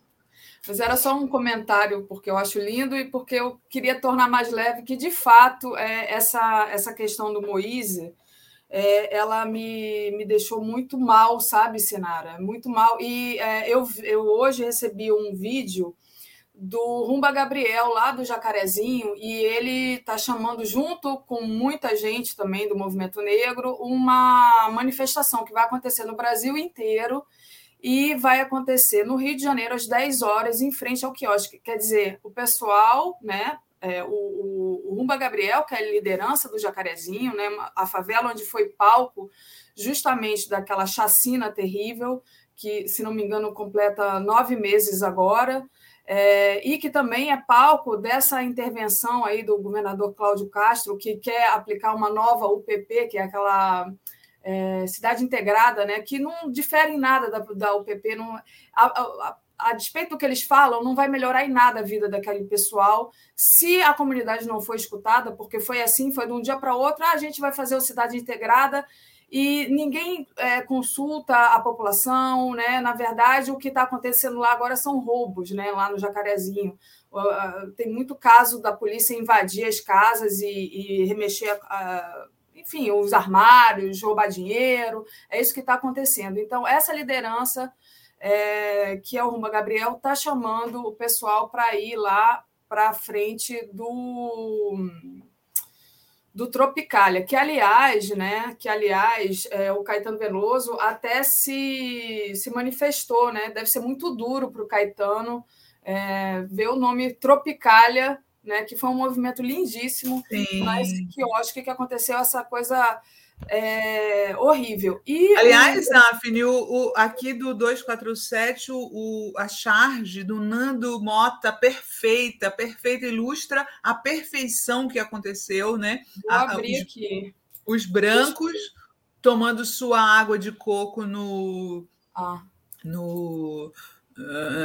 Mas era só um comentário, porque eu acho lindo e porque eu queria tornar mais leve que, de fato, é, essa, essa questão do Moise, é, ela me, me deixou muito mal, sabe, Sinara? Muito mal. E é, eu, eu hoje recebi um vídeo do Rumba Gabriel, lá do Jacarezinho, e ele está chamando, junto com muita gente também do movimento negro, uma manifestação que vai acontecer no Brasil inteiro e vai acontecer no Rio de Janeiro às 10 horas, em frente ao quiosque. Quer dizer, o pessoal, né, é, o, o, o, Rumba Gabriel, que é a liderança do Jacarezinho, né, a favela onde foi palco justamente daquela chacina terrível, que, se não me engano, completa nove meses agora, é, e que também é palco dessa intervenção aí do governador Cláudio Castro, que quer aplicar uma nova UPP, que é aquela é, cidade integrada, né, que não difere em nada da, da UPP. Não, a, a, a, despeito do que eles falam, não vai melhorar em nada a vida daquele pessoal se a comunidade não for escutada, porque foi assim, foi de um dia para outro, ah, a gente vai fazer o cidade integrada e ninguém é, consulta a população, né? Na verdade, o que está acontecendo lá agora são roubos, né? Lá no Jacarezinho. Tem muito caso da polícia invadir as casas e, e remexer a, enfim, os armários, roubar dinheiro, é isso que está acontecendo. Então, essa liderança, é, que é o Rumba Gabriel, está chamando o pessoal para ir lá para frente do do Tropicália, que aliás, né, que aliás, é, o Caetano Veloso até se, se manifestou, né? Deve ser muito duro para o Caetano é, ver o nome Tropicália né? Que foi um movimento lindíssimo, Sim. mas que eu acho que, que aconteceu essa coisa é, horrível. E Aliás, Daphne, o, o, aqui do 247, o, o, a charge do Nando Mota perfeita, perfeita, ilustra a perfeição que aconteceu, né? Vou a, abrir os, aqui. Os brancos tomando sua água de coco no. Ah. No,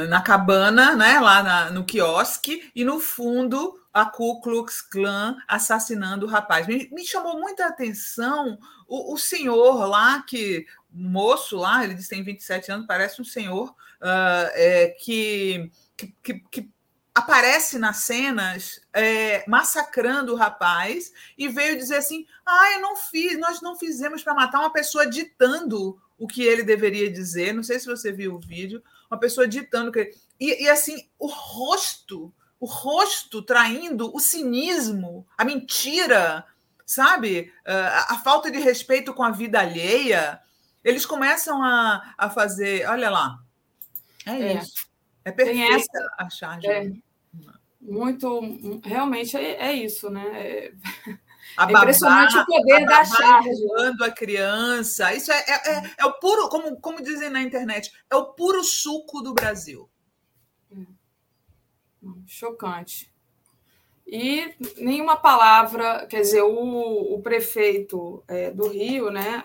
na cabana, né, lá na, no quiosque, e no fundo a Ku Klux Klan assassinando o rapaz. Me, me chamou muita atenção o, o, senhor lá, que moço lá, ele disse que tem 27 anos, parece um senhor uh, é, que, que, que, aparece nas cenas é, massacrando o rapaz e veio dizer assim: ah, eu não fiz, nós não fizemos para matar uma pessoa ditando o que ele deveria dizer. Não sei se você viu o vídeo uma pessoa ditando que e, e assim o rosto, o rosto traindo o cinismo, a mentira, sabe, a, a falta de respeito com a vida alheia. Eles começam a, a fazer, olha lá, é, é. isso, é perfeita essa, a charge. É, muito, realmente é, é isso, né? A é impressionante o poder da charge. a criança. Isso é, é, é, é, o puro, como, como dizem na internet, é o puro suco do Brasil. Chocante. E nenhuma palavra, quer dizer, o, o prefeito é, do Rio, né,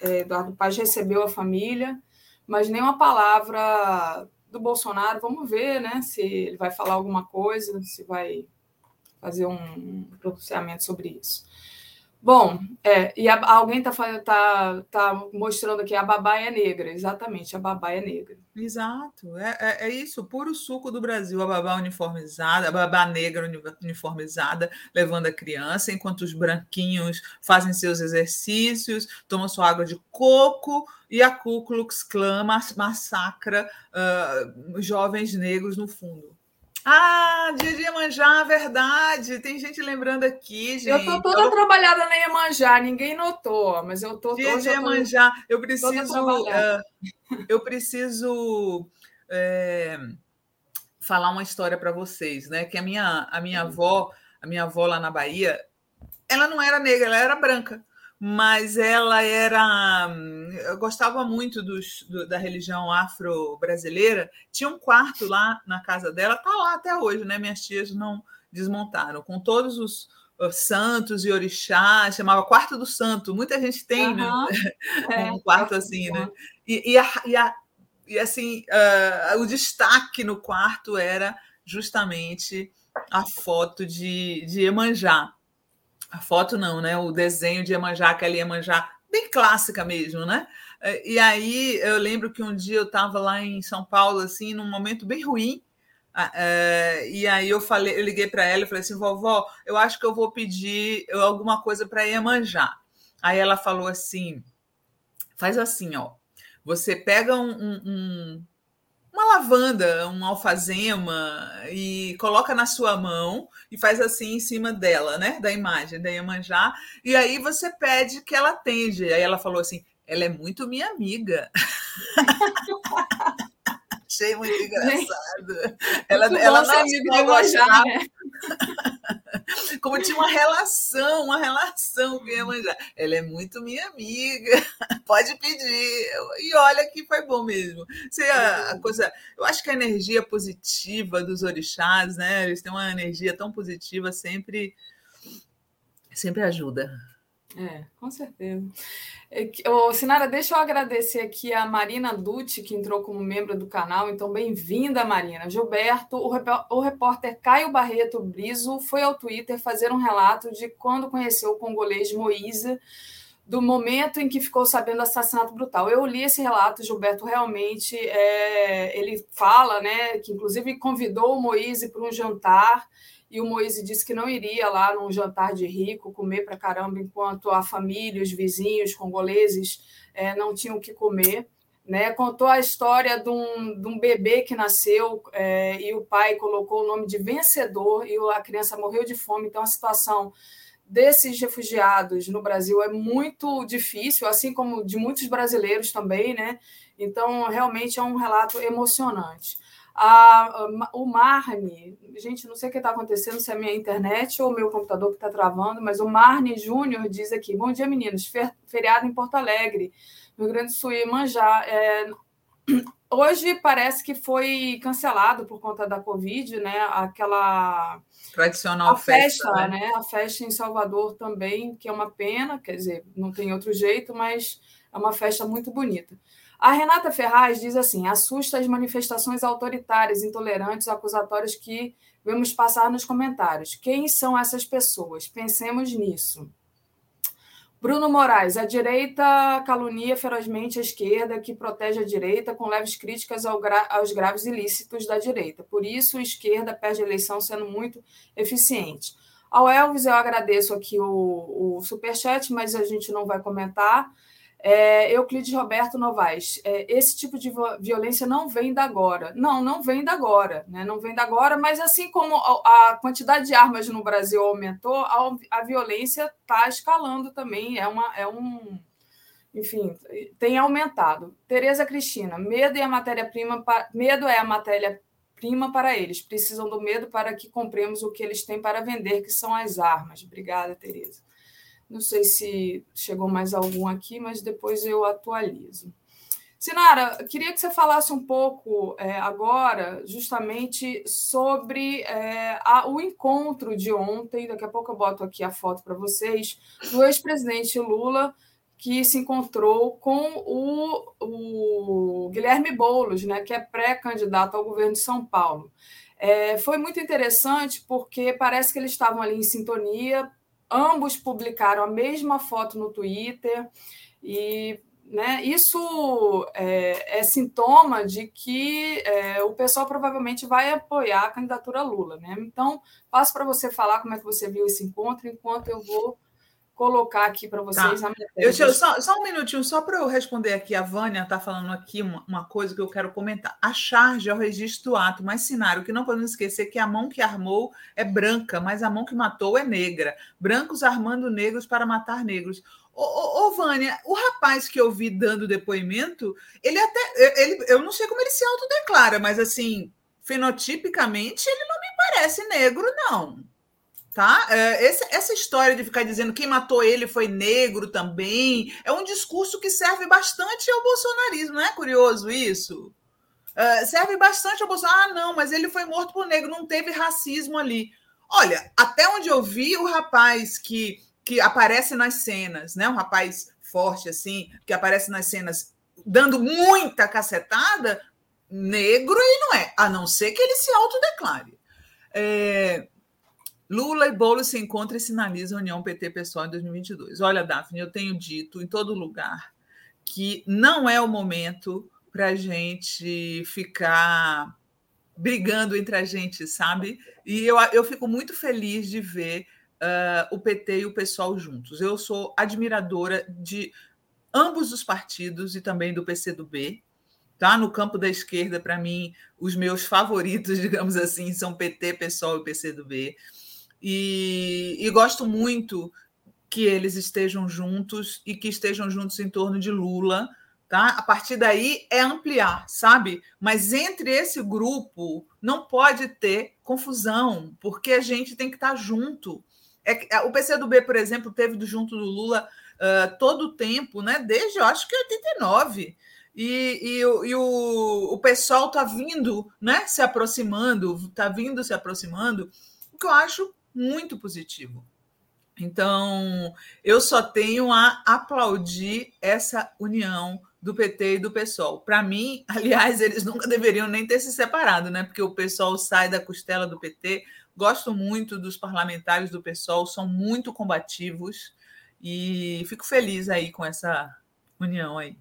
é, Eduardo Paz, recebeu a família, mas nenhuma palavra do Bolsonaro. Vamos ver né, se ele vai falar alguma coisa, se vai fazer um pronunciamento sobre isso. Bom, é, e a, alguém está tá, tá mostrando aqui a babaia é negra, exatamente, a babaia é negra. Exato, é, é, é, isso, puro suco do Brasil, a babá uniformizada, a babá negra uniformizada, levando a criança, enquanto os branquinhos fazem seus exercícios, tomam sua água de coco, e a Ku Klux Klan massacra uh, jovens negros no fundo. Ah, dia de Iemanjá, verdade. Tem gente lembrando aqui, gente. Eu tô toda eu... trabalhada na Iemanjá, ninguém notou, mas eu tô Dia de Iemanjá. Tô... Eu preciso uh, eu preciso é, falar uma história para vocês, né? Que a minha a minha avó, a minha avó lá na Bahia, ela não era negra, ela era branca mas ela era. Eu gostava muito dos, do, da religião afro-brasileira. Tinha um quarto lá na casa dela, tá lá até hoje, né? Minhas tias não desmontaram, com todos os, os santos e orixás, chamava Quarto do Santo. Muita gente tem, uhum. né? É, um quarto assim, né? E, e, a, e, a, e assim, uh, o destaque no quarto era justamente a foto de, de Emanjá a foto não, né? O desenho de Iemanjá, aquela Iemanjá bem clássica mesmo, né? É, e aí eu lembro que um dia eu estava lá em São Paulo, assim, num momento bem ruim, é, e aí eu falei, eu liguei para ela e falei assim, vovó, eu acho que eu vou pedir alguma coisa para Iemanjá. Aí ela falou assim, faz assim, ó, você pega um, um, uma lavanda, um alfazema e coloca na sua mão e faz assim em cima dela, né? Da imagem da Iemanjá. E aí você pede que ela atende. Aí ela falou assim: ela é muito minha amiga. Achei muito engraçado. Ela, ela não amiga gostava. Né? Como tinha uma relação, uma relação com Iemanjá. Ela é muito minha amiga, pode pedir. E olha que foi bom mesmo. Você, a, a coisa, eu acho que a energia positiva dos orixás, né? Eles têm uma energia tão positiva, sempre, sempre ajuda. É, com certeza. Ô, Sinara, deixa eu agradecer aqui a Marina Dutti, que entrou como membro do canal. Então, bem-vinda, Marina. Gilberto, o, repórter Caio Barreto Brizo foi ao Twitter fazer um relato de quando conheceu o congolês Moisa, do momento em que ficou sabendo do assassinato brutal. Eu li esse relato, Gilberto, realmente, é, ele fala, né, que inclusive convidou o Moise para um jantar e o Moise disse que não iria lá num jantar de rico comer para caramba, enquanto a família, os vizinhos congoleses é, não tinham o que comer. Né? Contou a história de um, de um bebê que nasceu é, e o pai colocou o nome de vencedor e a criança morreu de fome. Então, a situação desses refugiados no Brasil é muito difícil, assim como de muitos brasileiros também, né? Então, realmente é um relato emocionante. A, a, o Marne, gente, não sei o que está acontecendo, se é a minha internet ou o meu computador que está travando, mas o Marne Júnior diz aqui: Bom dia, meninos. Feriado em Porto Alegre, no Rio Grande do Sul, Manjá. É, hoje parece que foi cancelado por conta da Covid, né? Aquela tradicional a festa, festa né? né? A festa em Salvador também, que é uma pena, quer dizer, não tem outro jeito, mas é uma festa muito bonita. A Renata Ferraz diz assim: assusta as manifestações autoritárias, intolerantes, acusatórias que vemos passar nos comentários. Quem são essas pessoas? Pensemos nisso. Bruno Moraes, a direita calunia ferozmente a esquerda, que protege a direita com leves críticas aos graves ilícitos da direita. Por isso, a esquerda perde a eleição sendo muito eficiente. Ao Elvis, eu agradeço aqui o, o superchat, mas a gente não vai comentar. É, Euclides Roberto Novaes, é, esse tipo de violência não vem da agora. Não, não vem da agora, né? não vem da agora, mas assim como a, quantidade de armas no Brasil aumentou, a, a violência está escalando também, é, uma, é um. Enfim, tem aumentado. Tereza Cristina, medo é a matéria-prima, medo é a matéria-prima para eles. Precisam do medo para que compremos o que eles têm para vender, que são as armas. Obrigada, Tereza. Não sei se chegou mais algum aqui, mas depois eu atualizo. Sinara, queria que você falasse um pouco é, agora, justamente sobre é, a, o encontro de ontem. Daqui a pouco eu boto aqui a foto para vocês do ex-presidente Lula que se encontrou com o, o Guilherme Boulos, né, que é pré-candidato ao governo de São Paulo. É, foi muito interessante porque parece que eles estavam ali em sintonia ambos publicaram a mesma foto no Twitter e né, isso é, é, sintoma de que é, o pessoal provavelmente vai apoiar a candidatura Lula. Né? Então, passo para você falar como é que você viu esse encontro, enquanto eu vou colocar aqui para vocês tá. eu, só, só, um minutinho, só para eu responder aqui. A Vânia está falando aqui uma, uma, coisa que eu quero comentar. A charge é o registro do ato, mas cenário que não podemos esquecer que a mão que armou é branca, mas a mão que matou é negra. Brancos armando negros para matar negros. Ô, ô, ô, Vânia, o rapaz que eu vi dando depoimento, ele até. Ele, eu não sei como ele se autodeclara, mas assim, fenotipicamente, ele não me parece negro, não tá? É, essa história de ficar dizendo quem matou ele foi negro também é um discurso que serve bastante ao bolsonarismo, não é curioso isso? É, serve bastante ao Bolsonaro. Ah, não, mas ele foi morto por negro, não teve racismo ali. Olha, até onde eu vi, o rapaz que, que aparece nas cenas, né? Um rapaz forte, assim, que aparece nas cenas dando muita cacetada, negro ele não é, a não ser que ele se autodeclare. É, Lula e Boulos se encontram e sinalizam a união PT-PSOL em 2022. Olha, Daphne, eu tenho dito em todo lugar que não é o momento para a gente ficar brigando entre a gente, sabe? E eu, eu fico muito feliz de ver uh, o PT e o PSOL juntos. Eu sou admiradora de ambos os partidos e também do PCdoB. Tá? No campo da esquerda, para mim, os meus favoritos, digamos assim, são PT, PSOL e PCdoB. E, e gosto muito que eles estejam juntos e que estejam juntos em torno de Lula. Tá? A partir daí é ampliar, sabe? Mas entre esse grupo não pode ter confusão, porque a gente tem que estar junto. É, o PCdoB, por exemplo, teve do junto do Lula uh, todo o tempo, né? Desde eu acho que 89. E, e, e o, o pessoal está vindo, né? Se aproximando, está vindo se aproximando, o que eu acho muito positivo. Então, eu só tenho a aplaudir essa união do PT e do PSOL. Para mim, aliás, eles nunca deveriam nem ter se separado, né? Porque o PSOL sai da costela do PT. Gosto muito dos parlamentares do PSOL, são muito combativos e fico feliz aí com essa união aí.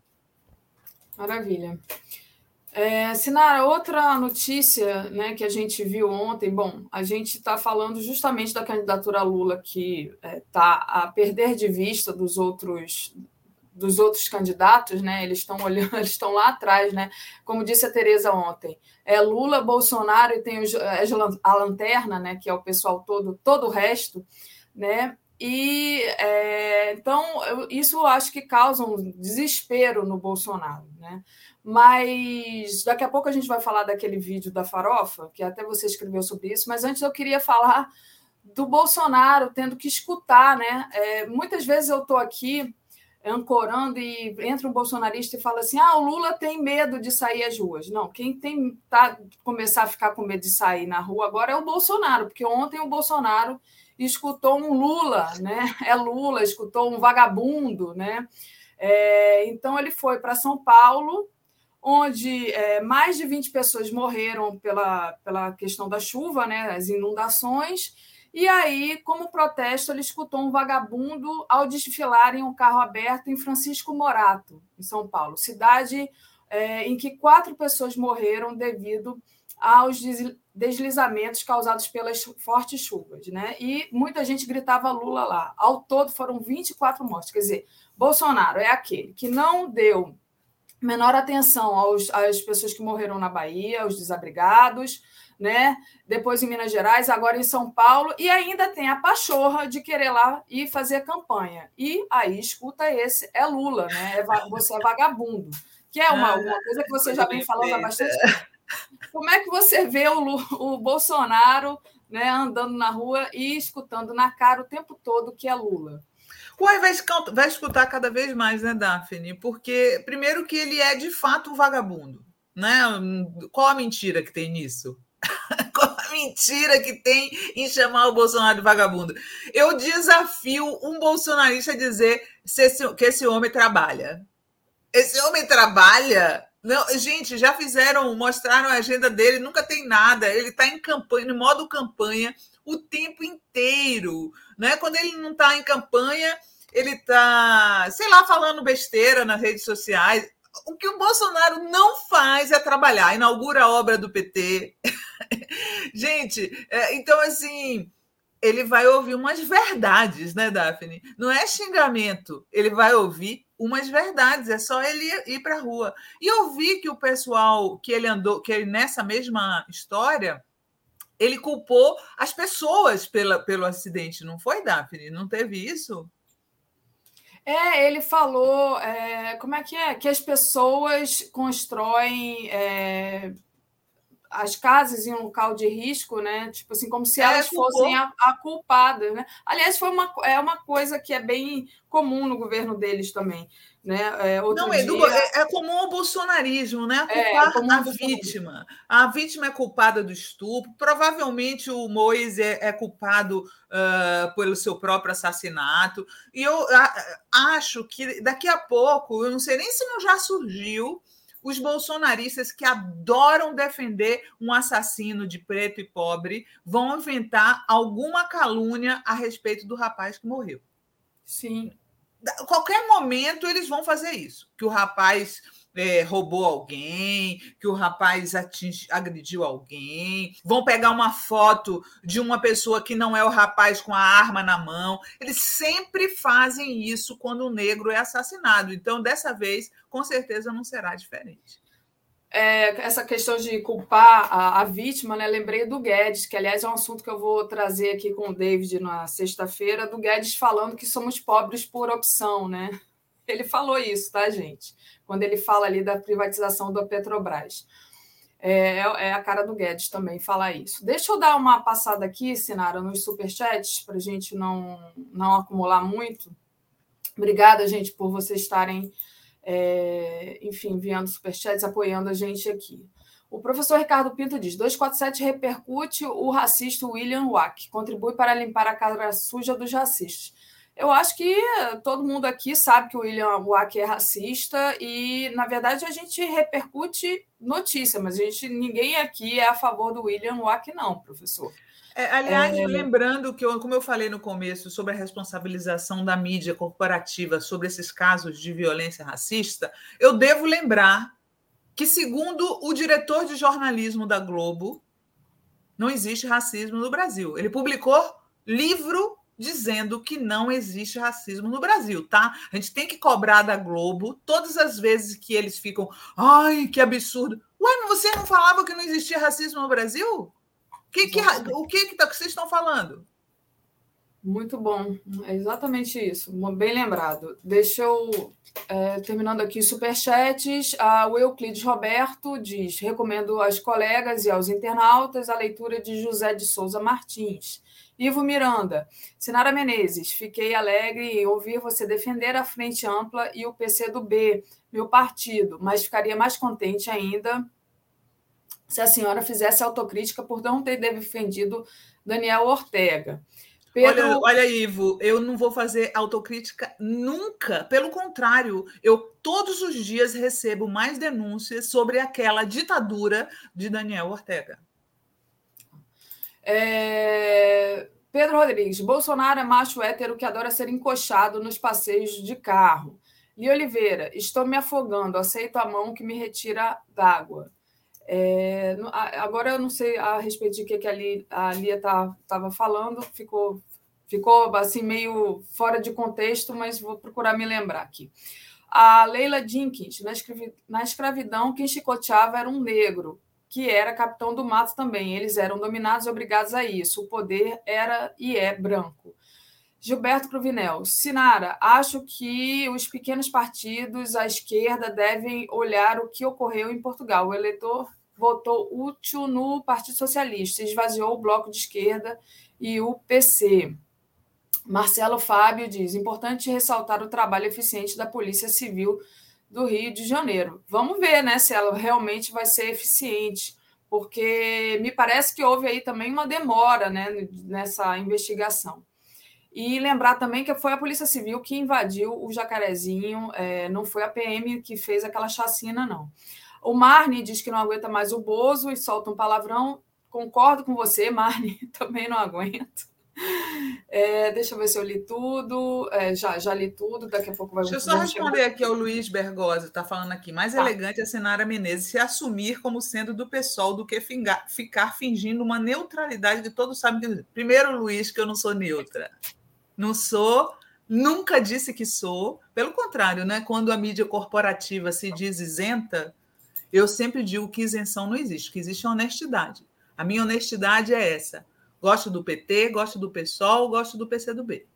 Maravilha. É, Sinara, outra notícia né, que a gente viu ontem, bom, a gente está falando justamente da candidatura Lula que está é, tá a perder de vista dos outros dos outros candidatos, né? Eles estão olhando, eles estão lá atrás, né? Como disse a Tereza ontem, é Lula, Bolsonaro e tem os, a lanterna, né? Que é o pessoal todo, todo o resto, né? E é, então eu, isso acho que causa um desespero no Bolsonaro, né? Mas daqui a pouco a gente vai falar daquele vídeo da farofa, que até você escreveu sobre isso, mas antes eu queria falar do Bolsonaro tendo que escutar, né? É, muitas vezes eu estou aqui ancorando e entra um bolsonarista e fala assim: ah, o Lula tem medo de sair às ruas. Não, quem tem tá começar a ficar com medo de sair na rua agora é o Bolsonaro, porque ontem o Bolsonaro escutou um Lula, né? É Lula, escutou um vagabundo, né? É, então ele foi para São Paulo onde é, mais de 20 pessoas morreram pela, pela questão da chuva, né, as inundações. E aí, como protesto, ele escutou um vagabundo ao desfilar em um carro aberto em Francisco Morato, em São Paulo, cidade é, em que quatro pessoas morreram devido aos deslizamentos causados pelas fortes chuvas. Né? E muita gente gritava Lula lá. Ao todo, foram 24 mortes. Quer dizer, Bolsonaro é aquele que não deu menor atenção aos, às pessoas que morreram na Bahia, aos desabrigados, né? Depois em Minas Gerais, agora em São Paulo, e ainda tem a pachorra de querer lá ir fazer campanha. E aí, escuta esse, é Lula, né? É, você é vagabundo. Que é uma, uma coisa que você já vem falando há bastante tempo. Como é que você vê o, o Bolsonaro né, andando na rua e escutando na cara o tempo todo que é Lula? Uai, vai, vai escutar cada vez mais, né, Daphne? Porque, primeiro, que ele é de fato um vagabundo. Né? Qual a mentira que tem nisso? Qual a mentira que tem em chamar o Bolsonaro de vagabundo? Eu desafio um bolsonarista a dizer que esse homem trabalha. Esse homem trabalha Não, gente, já fizeram, mostraram a agenda dele, nunca tem nada. Ele está em campanha, no modo campanha, o tempo inteiro. Né? Quando ele não está em campanha, ele está, sei lá, falando besteira nas redes sociais. O que o Bolsonaro não faz é trabalhar, inaugura a obra do PT. gente, é, então assim ele vai ouvir umas verdades, né, Daphne? Não é xingamento, ele vai ouvir umas verdades, é só ele ir para a rua. E eu vi que o pessoal que ele andou, que ele nessa mesma história, ele culpou as pessoas pela, pelo acidente, não foi, Daphne? Não teve isso? É, ele falou, é, como é que é? Que as pessoas constroem é, as casas em um local de risco, né? Tipo assim, como se é, elas fossem a, a culpada, né? Aliás, foi uma, é uma coisa que é bem comum no governo deles também. Né? É, não, Edu, dia... é, é, comum o bolsonarismo, né? É, culpar é, a vítima. A vítima é culpada do estupro. Provavelmente o Moise é, é culpado uh, pelo seu próprio assassinato. E eu uh, acho que daqui a pouco, eu não sei nem se não já surgiu os bolsonaristas que adoram defender um assassino de preto e pobre vão inventar alguma calúnia a respeito do rapaz que morreu. Sim. qualquer momento eles vão fazer isso. Que o rapaz é, roubou alguém, que o rapaz atingi, agrediu alguém, vão pegar uma foto de uma pessoa que não é o rapaz com a arma na mão. Eles sempre fazem isso quando o negro é assassinado. Então, dessa vez, com certeza não será diferente. É, essa questão de culpar a, a, vítima, né? Lembrei do Guedes, que aliás é um assunto que eu vou trazer aqui com o David na sexta-feira, do Guedes falando que somos pobres por opção, né? Ele falou isso, tá, gente? Quando ele fala ali da privatização da Petrobras. É, é a cara do Guedes também falar isso. Deixa eu dar uma passada aqui, Sinara, nos superchats, para a gente não, não acumular muito. Obrigada, gente, por vocês estarem, é, enfim, enviando superchats, apoiando a gente aqui. O professor Ricardo Pinto diz: 247 repercute o racista William Wack, contribui para limpar a cara suja dos racistas. Eu acho que todo mundo aqui sabe que o William Wack é racista e, na verdade, a gente repercute notícia, mas a gente, ninguém aqui é a favor do William Wack, não, professor. É, aliás, é... lembrando que, eu, como eu falei no começo, sobre a responsabilização da mídia corporativa sobre esses casos de violência racista, eu devo lembrar que, segundo o diretor de jornalismo da Globo, não existe racismo no Brasil. Ele publicou livro dizendo que não existe racismo no Brasil, tá? A gente tem que cobrar da Globo todas as vezes que eles ficam, ai, que absurdo. Ué, mas você não falava que não existia racismo no Brasil? Que, que, o que, que, tá, que vocês estão falando? Muito bom, é exatamente isso, bem lembrado. Deixa eu, é, terminando aqui, superchats, a Euclides Roberto diz, recomendo aos colegas e aos internautas a leitura de José de Souza Martins. Ivo Miranda, Sinara Menezes, fiquei alegre em ouvir você defender a Frente Ampla e o PCdoB, meu partido, mas ficaria mais contente ainda se a senhora fizesse autocrítica por não ter defendido Daniel Ortega. Pedro... Olha, olha, Ivo, eu não vou fazer autocrítica nunca. Pelo contrário, eu todos os dias recebo mais denúncias sobre aquela ditadura de Daniel Ortega. É... Pedro Rodrigues, Bolsonaro é macho hétero que adora ser encoxado nos passeios de carro. Li Oliveira, estou me afogando, aceito a mão que me retira d'água. É, agora eu não sei a respeito de que, que a, Lia, a Lia estava tá, falando, ficou, ficou assim meio fora de contexto, mas vou procurar me lembrar aqui. A Leila Jenkins, na escravidão, quem chicoteava era um negro que era capitão do mato também. Eles eram dominados e obrigados a isso. O poder era e é branco. Gilberto Cruvinel, Sinara, acho que os pequenos partidos à esquerda devem olhar o que ocorreu em Portugal. O eleitor votou útil no Partido Socialista, esvaziou o bloco de esquerda e o PC. Marcelo Fábio diz: importante ressaltar o trabalho eficiente da Polícia Civil do Rio de Janeiro. Vamos ver né, se ela realmente vai ser eficiente, porque me parece que houve aí também uma demora né, nessa investigação. E lembrar também que foi a Polícia Civil que invadiu o Jacarezinho, é, não foi a PM que fez aquela chacina, não. O Marne diz que não aguenta mais o Bozo e solta um palavrão. Concordo com você, Marne, também não aguento. É, deixa eu ver se eu li tudo. É, já, já li tudo, daqui a pouco vai Deixa eu só responder aqui ao Luiz Bergosa, está falando aqui. Mais tá. elegante é a Senara Menezes se assumir como sendo do pessoal do que fingar, ficar fingindo uma neutralidade que todos sabem. Primeiro, Luiz, que eu não sou neutra. Não sou, nunca disse que sou. Pelo contrário, né? quando a mídia corporativa se diz isenta, eu sempre digo que isenção não existe, que existe honestidade. A minha honestidade é essa Gosto do PT, gosto do PSOL, gosto do PCdoB.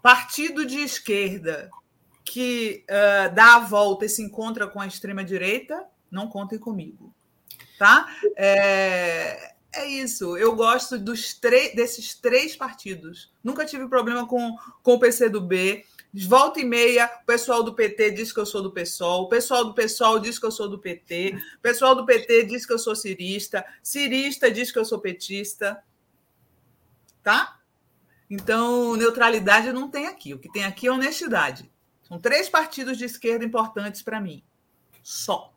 Partido de esquerda que uh, dá a volta e se encontra com a extrema-direita, não contem comigo. Tá? É, é isso. Eu gosto dos desses três partidos. Nunca tive problema com, com o PCdoB. Volta e meia, o pessoal do PT diz que eu sou do PSOL, o pessoal do PSOL diz que eu sou do PT, o pessoal do PT diz que eu sou cirista, cirista diz que eu sou petista tá? Então, neutralidade não tem aqui. O que tem aqui é honestidade. São três partidos de esquerda importantes para mim. Só.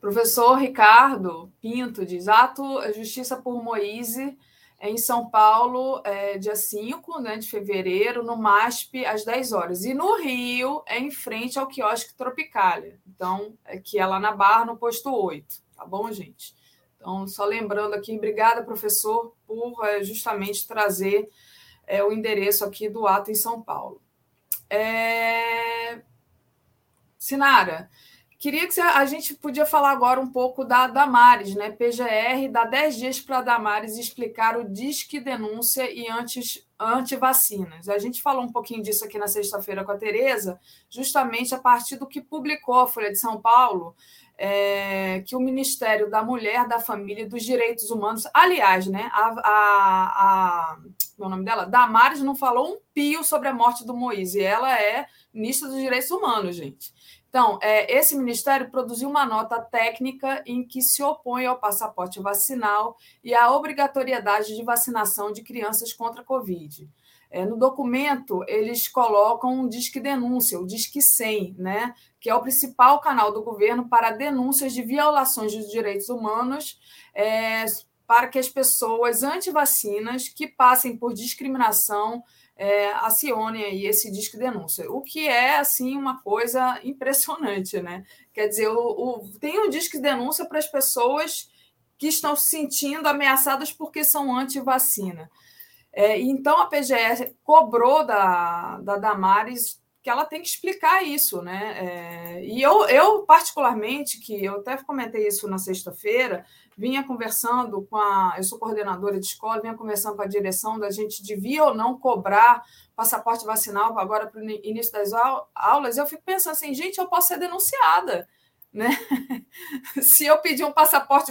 Professor Ricardo Pinto diz: ato Justiça por Moise em São Paulo, é, dia 5 né, de fevereiro, no MASP, às 10 horas. E no Rio, é em frente ao quiosque Tropicália. Então, é que é lá na Barra, no posto 8. Tá bom, gente? Então, só lembrando aqui, obrigada, professor, por é, justamente trazer é, o endereço aqui do ato em São Paulo. É... Sinara, queria que a gente podia falar agora um pouco da Damares, né? PGR dá 10 dias para a Damares explicar o Disque Denúncia e antes anti-vacinas. A gente falou um pouquinho disso aqui na sexta-feira com a Tereza, justamente a partir do que publicou a Folha de São Paulo, é, que o Ministério da Mulher, da Família e dos Direitos Humanos, aliás, né, a, a, a é o nome dela, Damares não falou um pio sobre a morte do Moisés, e ela é ministra dos Direitos Humanos, gente. Então, é, esse ministério produziu uma nota técnica em que se opõe ao passaporte vacinal e à obrigatoriedade de vacinação de crianças contra a Covid. É, no documento, eles colocam um Disque Denúncia, o Disque 100, né, que é o principal canal do governo para denúncias de violações dos direitos humanos, é, para que as pessoas anti-vacinas que passem por discriminação é, acionem aí esse Disque Denúncia, o que é, assim, uma coisa impressionante, né? Quer dizer, o, o tem um Disque Denúncia para as pessoas que estão se sentindo ameaçadas porque são anti-vacina. É, então a PGR cobrou da, da Damares que ela tem que explicar isso, né? É, e eu, eu, particularmente, que eu até comentei isso na sexta-feira, vinha conversando com a. Eu sou coordenadora de escola, vinha conversando com a direção da gente devia ou não cobrar passaporte vacinal agora para o início das aulas. Eu fico pensando assim, gente, eu posso ser denunciada, né? Se eu pedir um passaporte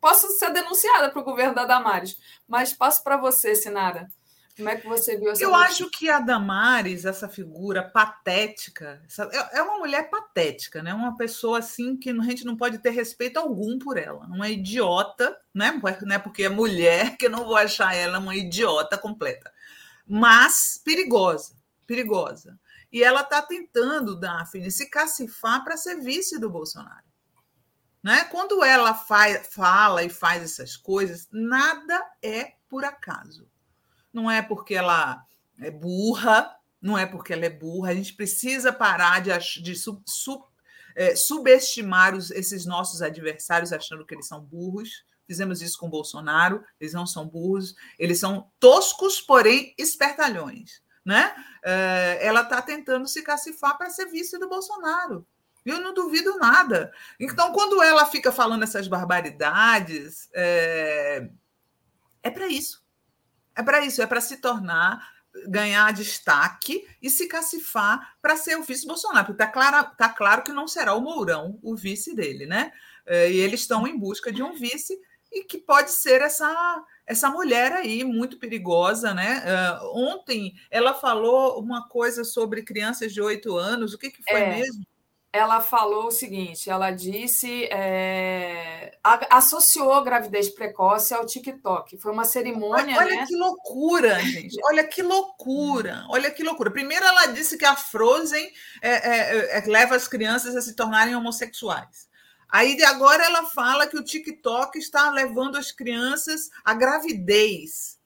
posso ser denunciada para o governo da Damares, mas passo para você, Sinara. Como é que você viu essa Eu notícia? acho que a Damares, essa figura patética, essa, é, é uma mulher patética, né? Uma pessoa assim que a gente não pode ter respeito algum por ela. Uma idiota, né? Não é porque é mulher que eu não vou achar ela uma idiota completa. Mas perigosa, perigosa. E ela está tentando, Daphne, se cacifar para ser vice do Bolsonaro. Né? Quando ela faz, fala e faz essas coisas, nada é por acaso. Não é porque ela é burra, não é porque ela é burra. A gente precisa parar de, de é, subestimar os, esses nossos adversários achando que eles são burros. Fizemos isso com Bolsonaro, eles não são burros, eles são toscos, porém espertalhões. Né? É, ela está tentando se cacifar para ser vice do Bolsonaro. Eu não duvido nada. Então, quando ela fica falando essas barbaridades, é, é para isso. É para isso, é para se tornar, ganhar destaque e se cacifar para ser o vice Bolsonaro. Porque está claro, tá claro que não será o Mourão o vice dele, né? É, e eles estão em busca de um vice e que pode ser essa essa mulher aí muito perigosa, né? Uh, ontem ela falou uma coisa sobre crianças de oito anos. O que, que foi é. mesmo? Ela falou o seguinte: ela disse, é, associou a gravidez precoce ao TikTok. Foi uma cerimônia. Olha, olha né? que loucura, gente! Olha que loucura! Olha que loucura. Primeiro, ela disse que a Frozen é, é, leva as crianças a se tornarem homossexuais. Aí agora ela fala que o TikTok está levando as crianças à gravidez.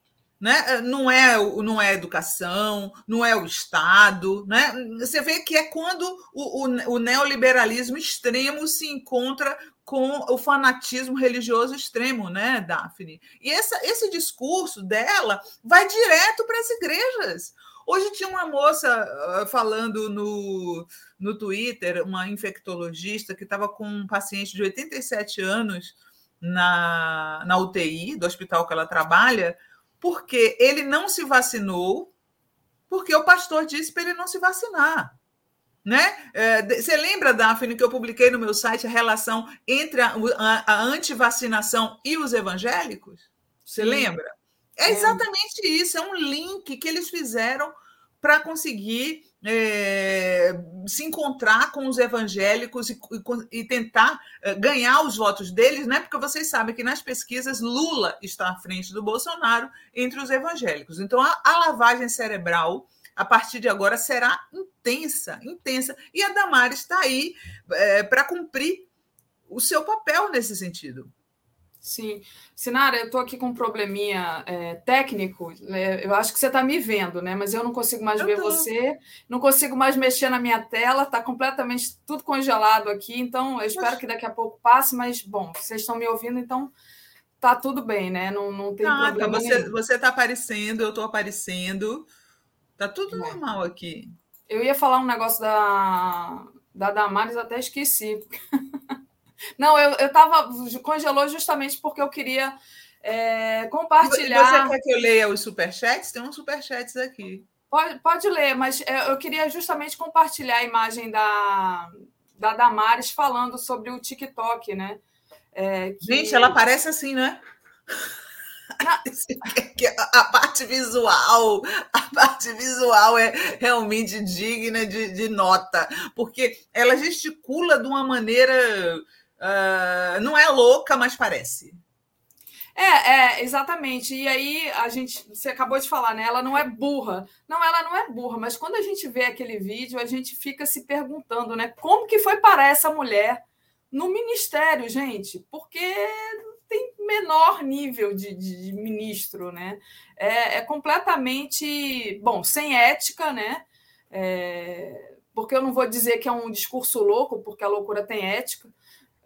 Né? Não é não é educação, não é o Estado, né? Você vê que é quando o, o, o neoliberalismo extremo se encontra com o fanatismo religioso extremo, né, Daphne? E essa, esse discurso dela vai direto para as igrejas. Hoje tinha uma moça ah, falando no, no Twitter, uma infectologista que estava com um paciente de 87 anos na, na UTI do hospital que ela trabalha, porque ele não se vacinou, porque o pastor disse para ele não se vacinar. Né? É, você lembra, Daphne, que eu publiquei no meu site a relação entre a, a, a antivacinação e os evangélicos? Você Sim. lembra? É exatamente isso, é um link que eles fizeram para conseguir é, se encontrar com os evangélicos e, e, e tentar é, ganhar os votos deles, né? Porque vocês sabem que nas pesquisas Lula está à frente do Bolsonaro entre os evangélicos. Então a, a lavagem cerebral a partir de agora será intensa, intensa. E a Damares está aí é, para cumprir o seu papel nesse sentido. Sim. Sinara, eu estou aqui com um probleminha é, técnico. É, eu acho que você está me vendo, né? Mas eu não consigo mais eu ver tô. você, não consigo mais mexer na minha tela, está completamente tudo congelado aqui. Então, eu espero que daqui a pouco passe, mas, bom, vocês estão me ouvindo, então tá tudo bem, né? Não, não tem ah, problema. Tá. Você, você está aparecendo, eu estou aparecendo. Tá tudo é. normal aqui. Eu ia falar um negócio da, da Damares, até esqueci. Não, eu, eu tava. Congelou justamente porque eu queria é, compartilhar. Você quer que eu leia os superchats? Tem uns superchats aqui. Pode, pode ler, mas é, eu queria justamente compartilhar a imagem da, da Damares falando sobre o TikTok, né? É, que... Gente, ela parece assim, né? a parte visual, a parte visual é realmente digna de, de nota, porque ela gesticula de uma maneira Uh, não é louca, mas parece. É, é, exatamente. E aí a gente, você acabou de falar, né? Ela não é burra. Não, ela não é burra, mas quando a gente vê aquele vídeo, a gente fica se perguntando, né? Como que foi parar essa mulher no ministério, gente? Porque tem menor nível de, de, de ministro, né? É, é, completamente, bom, sem ética, né? É, porque eu não vou dizer que é um discurso louco, porque a loucura tem ética,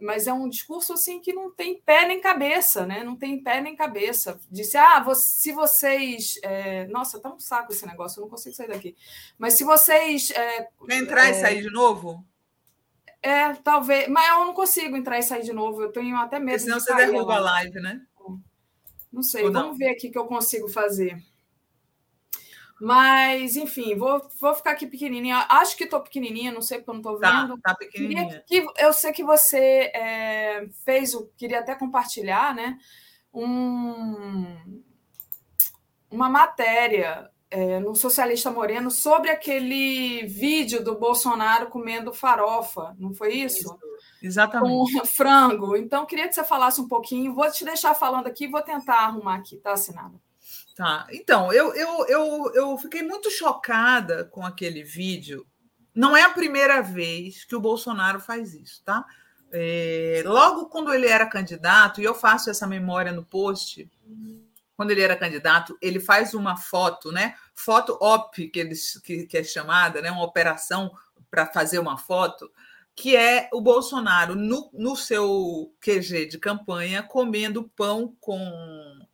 mas é um discurso assim que não tem pé nem cabeça, né? Não tem pé nem cabeça. Disse, ah, se vocês. É... Nossa, tá um saco esse negócio, eu não consigo sair daqui. Mas se vocês. É... Entrar é... e sair de novo? É, talvez. Mas eu não consigo entrar e sair de novo. Eu tenho até medo. Porque senão de você derruba a live, né? Não sei, Ou vamos não? ver aqui o que eu consigo fazer. Mas, enfim, vou, vou ficar aqui pequenininha. Acho que estou pequenininha, não sei porque eu não estou tá, vendo. Tá, pequenininha. Que, eu sei que você é, fez, o queria até compartilhar, né? Um, uma matéria é, no Socialista Moreno sobre aquele vídeo do Bolsonaro comendo farofa, não foi isso? isso exatamente. Com frango. Então, queria que você falasse um pouquinho. Vou te deixar falando aqui, vou tentar arrumar aqui, tá, Assinada? Tá. Então, eu, eu, eu, eu fiquei muito chocada com aquele vídeo. Não é a primeira vez que o Bolsonaro faz isso, tá? É, logo quando ele era candidato, e eu faço essa memória no post, quando ele era candidato, ele faz uma foto, né? Foto op, que, eles, que, que é chamada, né? Uma operação para fazer uma foto que é o Bolsonaro no, no seu QG de campanha comendo pão com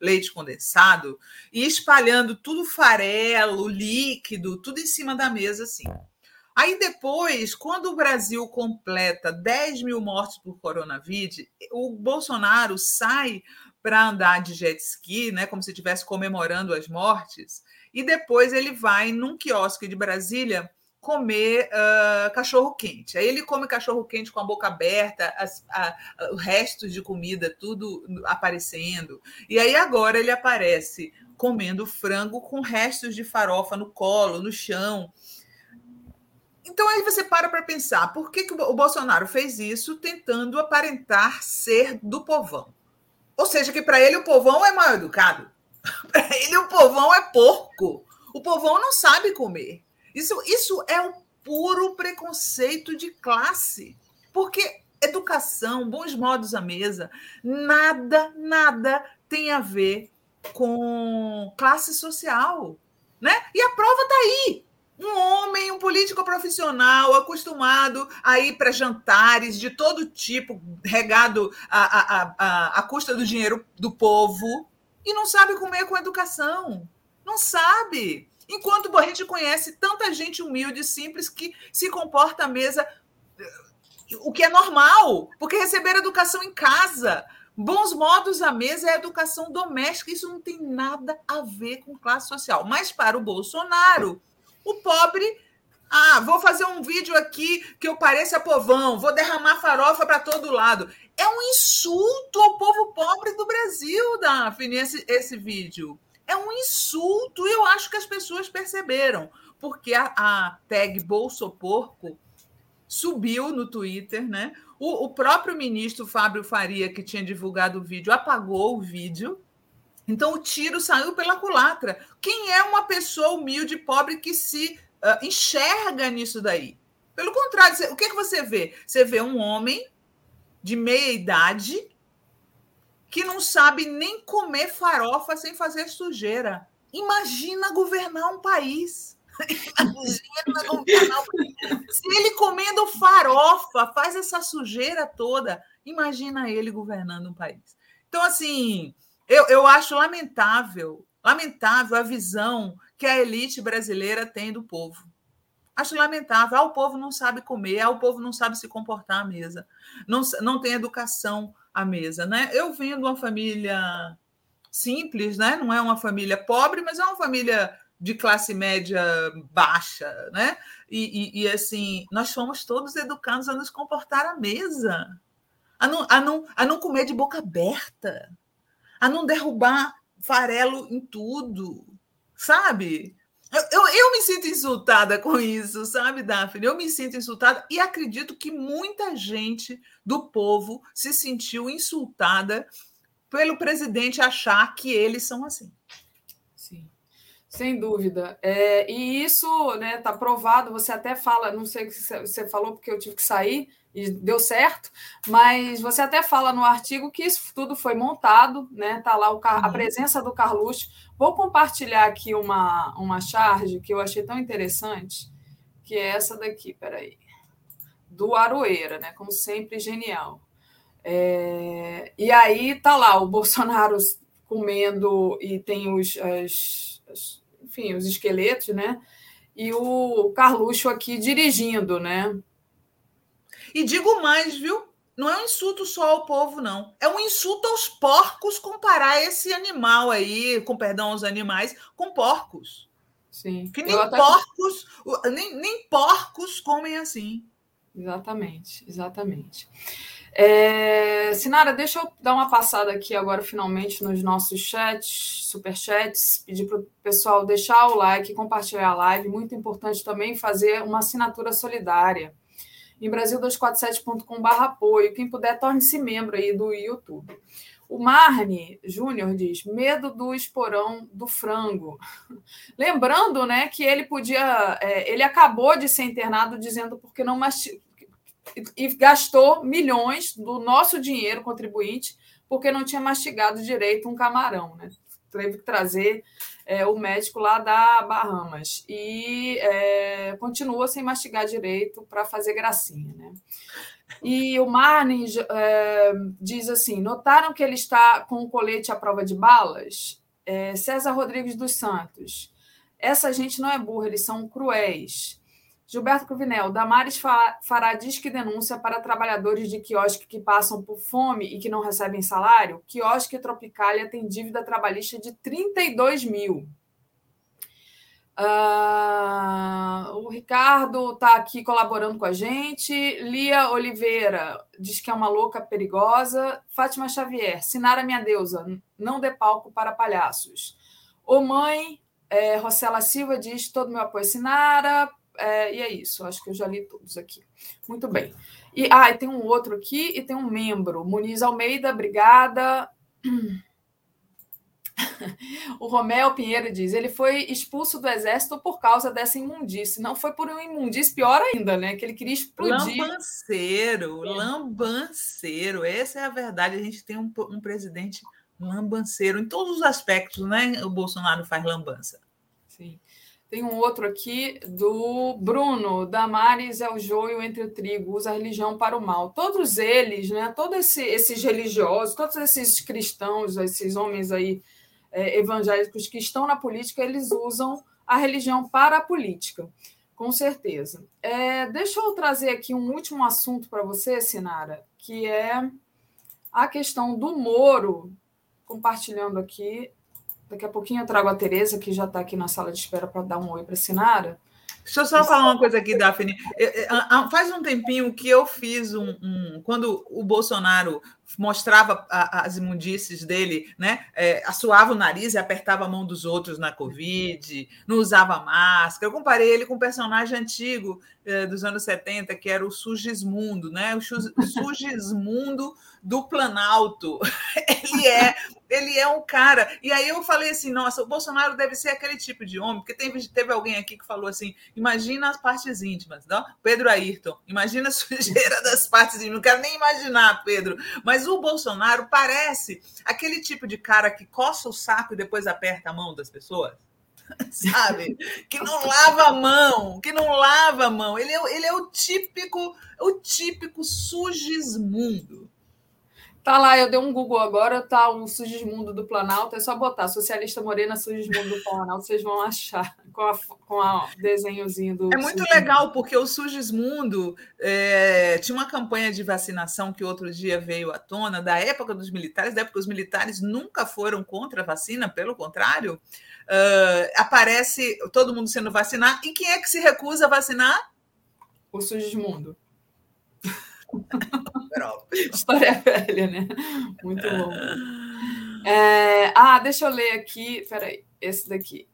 leite condensado e espalhando tudo farelo, líquido, tudo em cima da mesa assim. Aí depois, quando o Brasil completa 10 mil mortes por coronavírus, o Bolsonaro sai para andar de jet ski, né, como se estivesse comemorando as mortes, e depois ele vai num quiosque de Brasília comer uh, cachorro quente. Aí ele come cachorro quente com a boca aberta, as, a, a, restos de comida tudo aparecendo. E aí agora ele aparece comendo frango com restos de farofa no colo, no chão. então aí você para para pensar, por que, que o Bolsonaro fez isso tentando aparentar ser do povão? Ou seja, que para ele o povão é mal educado. para ele o povão é porco. O povão não sabe comer. Isso, isso é o puro preconceito de classe. Porque educação, bons modos à mesa, nada, nada tem a ver com classe social. Né? E a prova está aí. Um homem, um político profissional, acostumado a ir para jantares de todo tipo, regado à, à, à, à custa do dinheiro do povo, e não sabe comer com educação. Não sabe. Enquanto gente conhece tanta gente humilde, simples, que se comporta à mesa, o que é normal, porque receber educação em casa, bons modos à mesa é educação doméstica, isso não tem nada a ver com classe social. Mas para o Bolsonaro, o pobre, ah, vou fazer um vídeo aqui que eu pareça povão, vou derramar farofa para todo lado. É um insulto ao povo pobre do Brasil, Daphne, esse, esse vídeo. É um insulto e eu acho que as pessoas perceberam, porque a, a tag Bolso Porco subiu no Twitter, né? O, o, próprio ministro Fábio Faria, que tinha divulgado o vídeo, apagou o vídeo então o tiro saiu pela culatra. Quem é uma pessoa humilde, pobre, que se uh, enxerga nisso daí? Pelo contrário, você, o que, é que você vê? Você vê um homem de meia idade que não sabe nem comer farofa sem fazer sujeira. Imagina governar um país. Imagina governar um país. Se ele comendo farofa faz essa sujeira toda, imagina ele governando um país. Então, assim, eu, eu acho lamentável, lamentável a visão que a elite brasileira tem do povo. Acho lamentável. Ah, o povo não sabe comer, ah, o povo não sabe se comportar à mesa, não, não tem educação à mesa. Né? Eu venho de uma família simples, né? não é uma família pobre, mas é uma família de classe média baixa, né? E, e, e, assim, nós fomos todos educados a nos comportar à mesa, a não, a não, a não comer de boca aberta, a não derrubar farelo em tudo, sabe? Eu, eu, me sinto insultada com isso, sabe, Daphne? Eu me sinto insultada e acredito que muita gente do povo se sentiu insultada pelo presidente achar que eles são assim. Sem dúvida. É, e isso está né, tá provado, você até fala, não sei o que você falou, porque eu tive que sair, e deu certo, mas você até fala no artigo que isso tudo foi montado, né? Tá lá o, a uhum. presença do Carluxo. Vou compartilhar aqui uma, uma charge que eu achei tão interessante, que é essa daqui, peraí. Do Aroeira, né? Como sempre, genial. É, e aí tá lá o Bolsonaro comendo e tem os, as, as, enfim, os esqueletos, né? E o Carluxo aqui dirigindo, né? E digo mais, viu? Não é um insulto só ao povo, não. É um insulto aos porcos comparar esse animal aí, com perdão aos animais, com porcos. Sim. Que nem até... porcos, nem, nem porcos comem assim. Exatamente, exatamente. É, Sinara, deixa eu dar uma passada aqui agora, finalmente, nos nossos chats, superchats, pedir para o pessoal deixar o like, compartilhar a live. Muito importante também fazer uma assinatura solidária em Brasil247.com.br apoio. Quem puder, torne-se membro aí do YouTube. O Marne Júnior diz: medo do esporão do frango. Lembrando né, que ele podia. É, ele acabou de ser internado dizendo porque não mastigou. E gastou milhões do nosso dinheiro contribuinte porque não tinha mastigado direito um camarão. Né? Teve que trazer é, o médico lá da Bahamas e é, continua sem mastigar direito para fazer gracinha, né? E o Marnin é, diz assim: notaram que ele está com o colete à prova de balas? É, César Rodrigues dos Santos. Essa gente não é burra, eles são cruéis. Gilberto Cruvinel, Damares fará disque denúncia para trabalhadores de quiosque que passam por fome e que não recebem salário. Quiosque Tropicália tem dívida trabalhista de 32 mil. Uh, o Ricardo está aqui colaborando com a gente. Lia Oliveira diz que é uma louca perigosa. Fátima Xavier, Sinara minha deusa, não dê palco para palhaços. O mãe, é, Silva diz todo meu apoio, Sinara. É, e é isso, acho que eu já li todos aqui. Muito bem. E, ah, e tem um outro aqui e tem um membro. Muniz Almeida, obrigada. O Romel Pinheiro diz: ele foi expulso do exército por causa dessa imundície. Não foi por um imundície, pior ainda, né? Que ele queria explodir. Lambanceiro, lambanceiro. Essa é a verdade. A gente tem um, um presidente lambanceiro em todos os aspectos, né? O Bolsonaro faz lambança. Sim. Tem um outro aqui do Bruno, Damares é o joio entre o trigo, usa a religião para o mal. Todos eles, né? Todos esse, esses religiosos, todos esses cristãos, esses homens aí é, evangélicos que estão na política, eles usam a religião para a política, com certeza. É, deixa eu trazer aqui um último assunto para você, Sinara, que é a questão do Moro, compartilhando aqui. Daqui a pouquinho eu trago a Tereza, que já está aqui na sala de espera para dar um oi para a Sinara. Deixa eu só falar uma coisa aqui, Daphne. Faz um tempinho que eu fiz um, um quando o Bolsonaro mostrava as imundícies dele, né? É, assoava o nariz e apertava a mão dos outros na Covid, não usava máscara. Eu comparei ele com um personagem antigo é, dos anos 70, que era o Sugismundo, né? O Sugismundo do Planalto. Ele é, ele é um cara. E aí eu falei assim: nossa, o Bolsonaro deve ser aquele tipo de homem, porque teve, teve alguém aqui que falou assim: imagina as partes íntimas, não? Pedro Ayrton, imagina a sujeira das partes íntimas. Não quero nem imaginar, Pedro, mas mas o Bolsonaro parece aquele tipo de cara que coça o saco e depois aperta a mão das pessoas. Sabe? Que não lava a mão, que não lava a mão. Ele é, ele é o típico, o típico sugismundo. Tá lá, eu dei um Google agora, tá o Sugismundo do Planalto, é só botar Socialista Morena Sugismundo do Planalto, vocês vão achar com a, com a desenhozinho do. É muito Sugismundo. legal, porque o Sugismundo é, tinha uma campanha de vacinação que outro dia veio à tona, da época dos militares, da época os militares nunca foram contra a vacina, pelo contrário, uh, aparece todo mundo sendo vacinado, e quem é que se recusa a vacinar? O Sugismundo. História velha, né? Muito bom. É, ah, deixa eu ler aqui, peraí, esse daqui,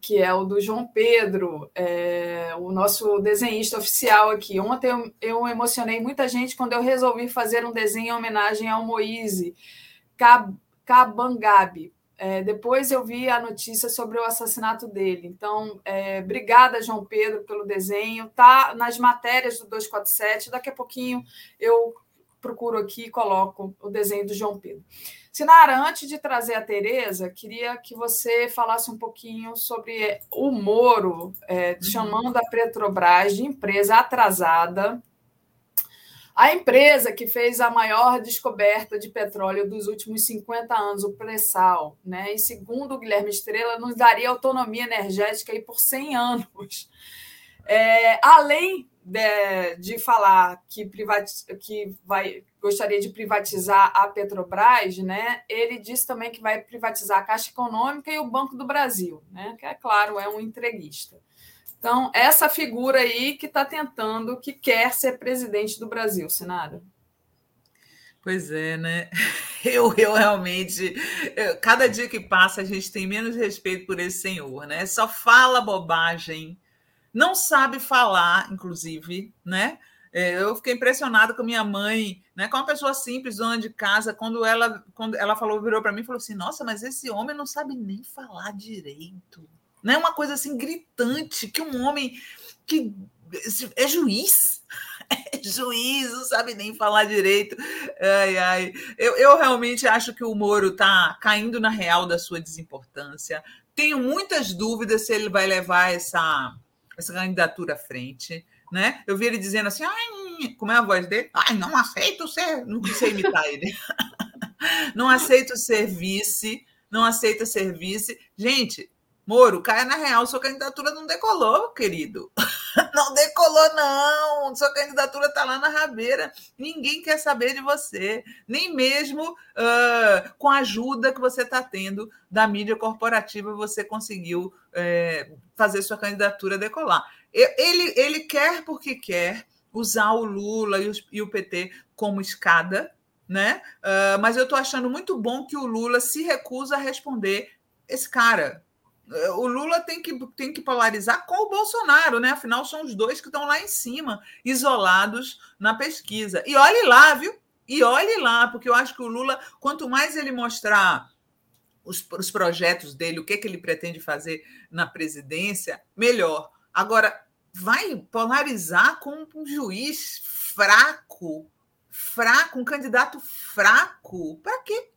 que é o do João Pedro, é, o nosso desenhista oficial aqui. Ontem eu, eu, emocionei muita gente quando eu resolvi fazer um desenho em homenagem ao Moise Kabangabe, é, depois eu vi a notícia sobre o assassinato dele. Então, é, obrigada, João Pedro, pelo desenho. Tá nas matérias do 247. Daqui a pouquinho eu procuro aqui e coloco o desenho do João Pedro. Sinara, antes de trazer a Tereza, queria que você falasse um pouquinho sobre o Moro, é, uhum. chamando a Petrobras de empresa atrasada a empresa que fez a maior descoberta de petróleo dos últimos 50 anos, o pré-sal, né? e segundo o Guilherme Estrela, nos daria autonomia energética aí por 100 anos. É, além de, de falar que, que vai, gostaria de privatizar a Petrobras, né? ele disse também que vai privatizar a Caixa Econômica e o Banco do Brasil, né? que é claro, é um entreguista. Então, essa figura aí que está tentando, que quer ser presidente do Brasil, Senado. Pois é, né? Eu, eu realmente, eu, cada dia que passa, a gente tem menos respeito por esse senhor, né? Só fala bobagem, não sabe falar, inclusive, né? É, eu fiquei impressionado com minha mãe, né? Com uma pessoa simples, dona de casa, quando ela, quando ela falou, virou para mim e falou assim: Nossa, mas esse homem não sabe nem falar direito né? Uma coisa assim gritante que um homem que é juiz, é juiz, não sabe nem falar direito. Ai, ai. Eu, eu realmente acho que o Moro está caindo na real da sua desimportância. Tenho muitas dúvidas se ele vai levar essa, essa candidatura à frente. Né? Eu vi ele dizendo assim, ai, como é a voz dele? Ai, não aceito ser, não sei imitar ele. não aceito ser vice, não aceita ser vice. Gente, Moro, caia na real, sua candidatura não decolou, querido. Não decolou, não. Sua candidatura está lá na rabeira. Ninguém quer saber de você, nem mesmo uh, com a ajuda que você está tendo da mídia corporativa, você conseguiu uh, fazer sua candidatura decolar. Ele, ele quer porque quer usar o Lula e, e o PT como escada, né? Uh, mas eu estou achando muito bom que o Lula se recusa a responder esse cara o Lula tem que, tem que polarizar com o Bolsonaro, né? Afinal, são os dois que estão lá em cima, isolados na pesquisa. E olhe lá, viu? E olhe lá, porque eu acho que o Lula, quanto mais ele mostrar os, os projetos dele, o que, que ele pretende fazer na presidência, melhor. Agora, vai polarizar com um juiz fraco, fraco, um candidato fraco. Para quê?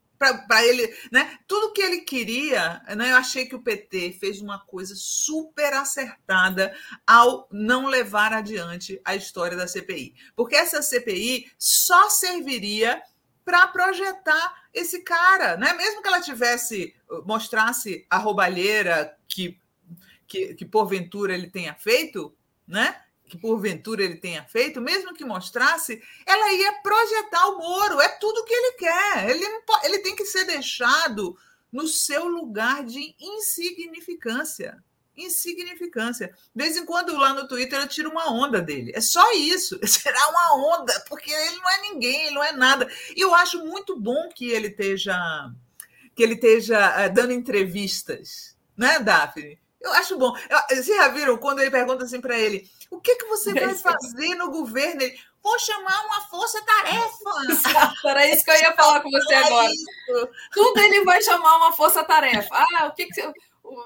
Para ele, né? Tudo que ele queria, né? Eu achei que o PT fez uma coisa super acertada ao não levar adiante a história da CPI, porque essa CPI só serviria para projetar esse cara, né? Mesmo que ela tivesse mostrasse a roubalheira que, que, que porventura ele tenha feito, né? Que porventura ele tenha feito, mesmo que mostrasse, ela ia projetar o Moro. É tudo que ele quer. Ele, ele tem que ser deixado no seu lugar de insignificância. Insignificância. De vez em quando lá no Twitter eu tiro uma onda dele. É só isso. Será uma onda, porque ele não é ninguém, ele não é nada. E eu acho muito bom que ele esteja que ele esteja uh, dando entrevistas, né, Daphne? Eu acho bom. Vocês já viram quando ele pergunta assim para ele: o que, que você vai fazer no governo? Ele, Vou chamar uma força-tarefa. Era isso que eu ia falar com você agora. Isso. Tudo ele vai chamar uma força-tarefa. Ah, o que, que você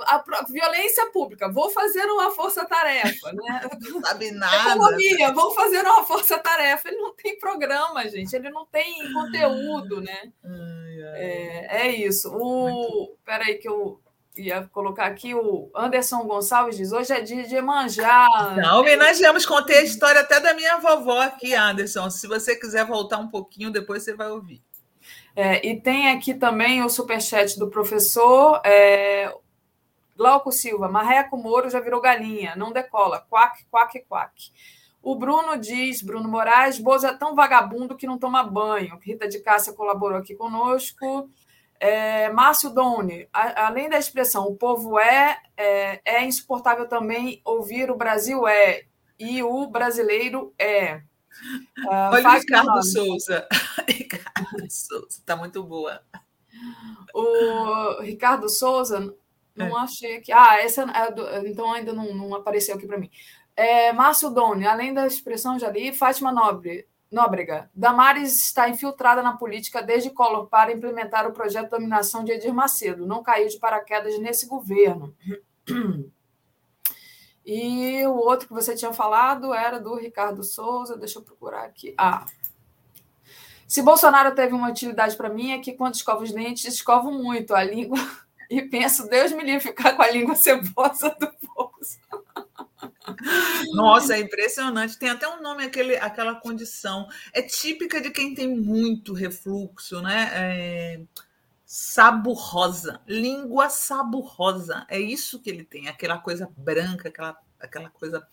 a violência pública, vou fazer uma força-tarefa, né? Não sabe nada. Economia, vou fazer uma força-tarefa. Ele não tem programa, gente, ele não tem conteúdo, né? Ai, ai. É, é isso. O... Peraí que eu ia colocar aqui o Anderson Gonçalves diz: hoje é dia de manjar. Não, homenageamos, contei a história até da minha vovó aqui, Anderson. Se você quiser voltar um pouquinho, depois você vai ouvir. É, e tem aqui também o superchat do professor é, Glauco Silva: Marreco Moro já virou galinha, não decola. Quack, quack, quack. O Bruno diz, Bruno Moraes, Bozo é tão vagabundo que não toma banho. Rita de Cássia colaborou aqui conosco. É, Márcio Doni, a, além da expressão o povo é, é, é, insuportável também ouvir o Brasil é e o brasileiro é. Uh, Olha o Ricardo Souza. Ricardo Souza, está muito boa. O Ricardo Souza, não é. achei que. Ah, essa é do, então ainda não, não apareceu aqui para mim. É, Márcio Doni, além da expressão já li, Fátima Nobre, Nóbrega. Damares está infiltrada na política desde Collor para implementar o projeto de dominação de Edir Macedo. Não caiu de paraquedas nesse governo. E o outro que você tinha falado era do Ricardo Souza. Deixa eu procurar aqui. Ah. Se Bolsonaro teve uma utilidade para mim, é que quando escovo os dentes, escovo muito a língua e penso, Deus me livre ficar com a língua cebosa do bolso. Nossa, é impressionante. Tem até um nome, aquele, aquela condição. É típica de quem tem muito refluxo, né? É... Saburrosa, língua saburrosa. É isso que ele tem, aquela coisa branca, aquela, aquela coisa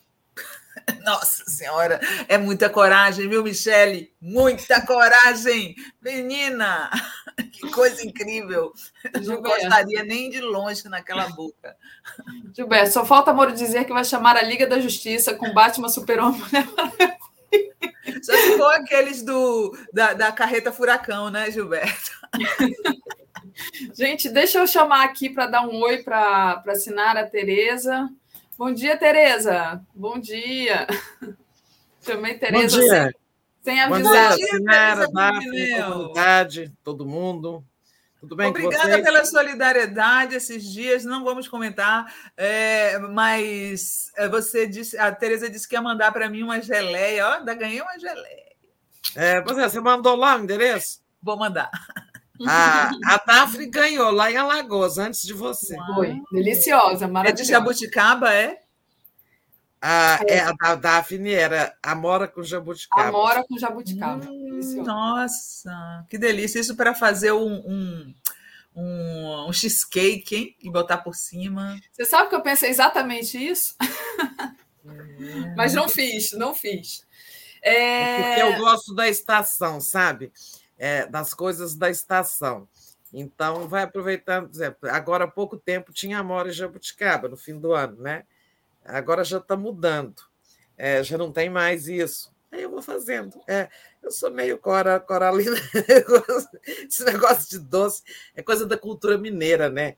nossa Senhora, é muita coragem, viu, Michele? Muita coragem! Menina, que coisa incrível! Não gostaria nem de longe naquela boca. Gilberto, só falta Moro dizer que vai chamar a Liga da Justiça com Batman Super-Homem. Só se for aqueles do, da, da carreta furacão, né, Gilberto? Gente, deixa eu chamar aqui para dar um oi para a Sinara Tereza. Bom dia, Tereza. Bom dia. Chamei Tereza Bom dia. sem, sem avisar. Bom dia, Sinara, comunidade, todo mundo. Tudo bem Obrigada pela solidariedade esses dias, não vamos comentar, é, mas é, você disse, a Tereza disse que ia mandar para mim uma geleia, ó, ainda ganhei uma geleia. É, pois é, você mandou lá o endereço? Vou mandar. A, a Daphne ganhou lá em Alagoas, antes de você. Foi. Deliciosa, maravilhosa. É de jabuticaba, é? A, é. a da Daphne era amora com jabuticaba. Amora com jabuticaba. Hum, nossa, que delícia. Isso para fazer um, um, um, um cheesecake, hein? E botar por cima. Você sabe que eu pensei exatamente isso? É. Mas não fiz, não fiz. É... é porque eu gosto da estação, sabe? É, das coisas da estação. Então, vai aproveitando, por exemplo, agora há pouco tempo tinha Amora e Jabuticaba, no fim do ano, né? Agora já está mudando, é, já não tem mais isso. Aí eu vou fazendo. É, eu sou meio cora, coralina, esse negócio de doce é coisa da cultura mineira, né?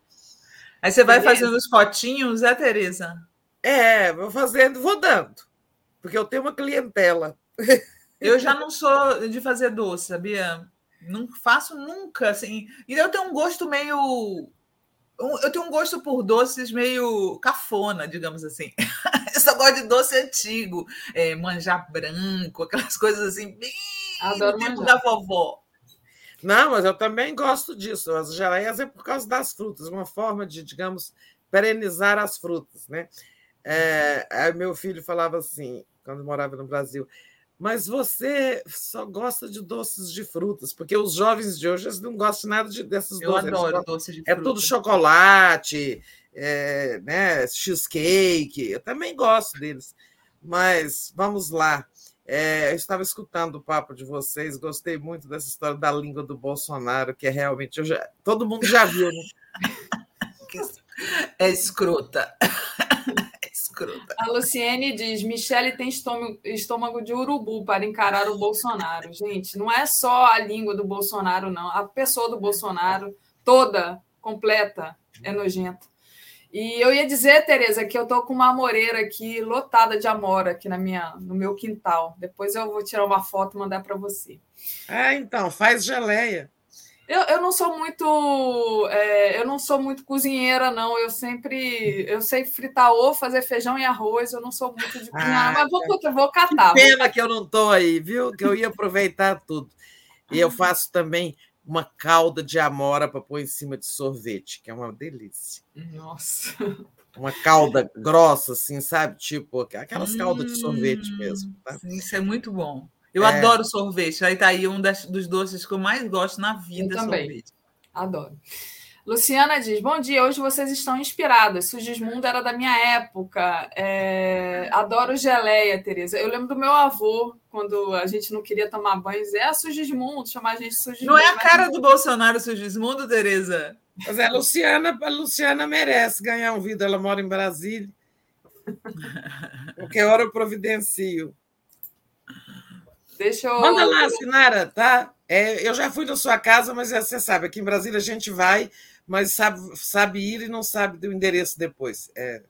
Aí você vai fazendo os potinhos, é, Tereza? É, vou fazendo, vou dando, porque eu tenho uma clientela. Eu já não sou de fazer doce, sabia? Não faço nunca, assim. E eu tenho um gosto meio. Eu tenho um gosto por doces meio cafona, digamos assim. Eu só gosto de doce antigo, é, manjar branco, aquelas coisas assim, bem Adoro do tipo da vovó. Não, mas eu também gosto disso. As geleias é por causa das frutas, uma forma de, digamos, perenizar as frutas, né? É, meu filho falava assim, quando morava no Brasil, mas você só gosta de doces de frutas, porque os jovens de hoje não gostam nada de, desses Eu doces. Eu adoro doce de fruta. É tudo chocolate, é, né, cheesecake. Eu também gosto deles. Mas vamos lá. É, eu estava escutando o papo de vocês, gostei muito dessa história da língua do Bolsonaro, que é realmente. Já, todo mundo já viu, né? é escrota escrota. A Luciene diz: Michele tem estômago, de urubu para encarar o Bolsonaro. Gente, não é só a língua do Bolsonaro, não. A pessoa do Bolsonaro, toda, completa, é nojenta. E eu ia dizer, Tereza, que eu tô com uma amoreira aqui lotada de amora aqui na minha, no meu quintal. Depois eu vou tirar uma foto e mandar para você. Ah, então, faz geleia. Eu, eu não sou muito é, eu não sou muito cozinheira, não. Eu sempre eu sei fritar ovo, fazer feijão e arroz. Eu não sou muito de cozinhar, ah, mas vou, vou catar. Que pena vou... que eu não estou aí, viu? Que eu ia aproveitar tudo. E eu faço também uma calda de amora para pôr em cima de sorvete, que é uma delícia. Nossa. Uma calda grossa, assim, sabe? Tipo aquelas caldas de sorvete mesmo. Tá? Sim, isso é muito bom. Eu é. adoro sorvete. Aí tá aí um das, dos doces que eu mais gosto na vida, eu também. sorvete. Adoro. Luciana diz: Bom dia, hoje vocês estão inspiradas. Sugismundo era da minha época. É... Adoro geleia, Tereza. Eu lembro do meu avô, quando a gente não queria tomar banho, dizer: É Sugismundo, chamar a gente de Sugismundo. Não é a cara do Bolsonaro Sugismundo, Tereza? Mas é, a Luciana, a Luciana merece ganhar um vídeo. Ela mora em Brasília. Qualquer hora eu providencio. Deixa eu... Manda lá, Sinara, tá? É, eu já fui na sua casa, mas é, você sabe, aqui em Brasília a gente vai, mas sabe, sabe ir e não sabe do endereço depois. É.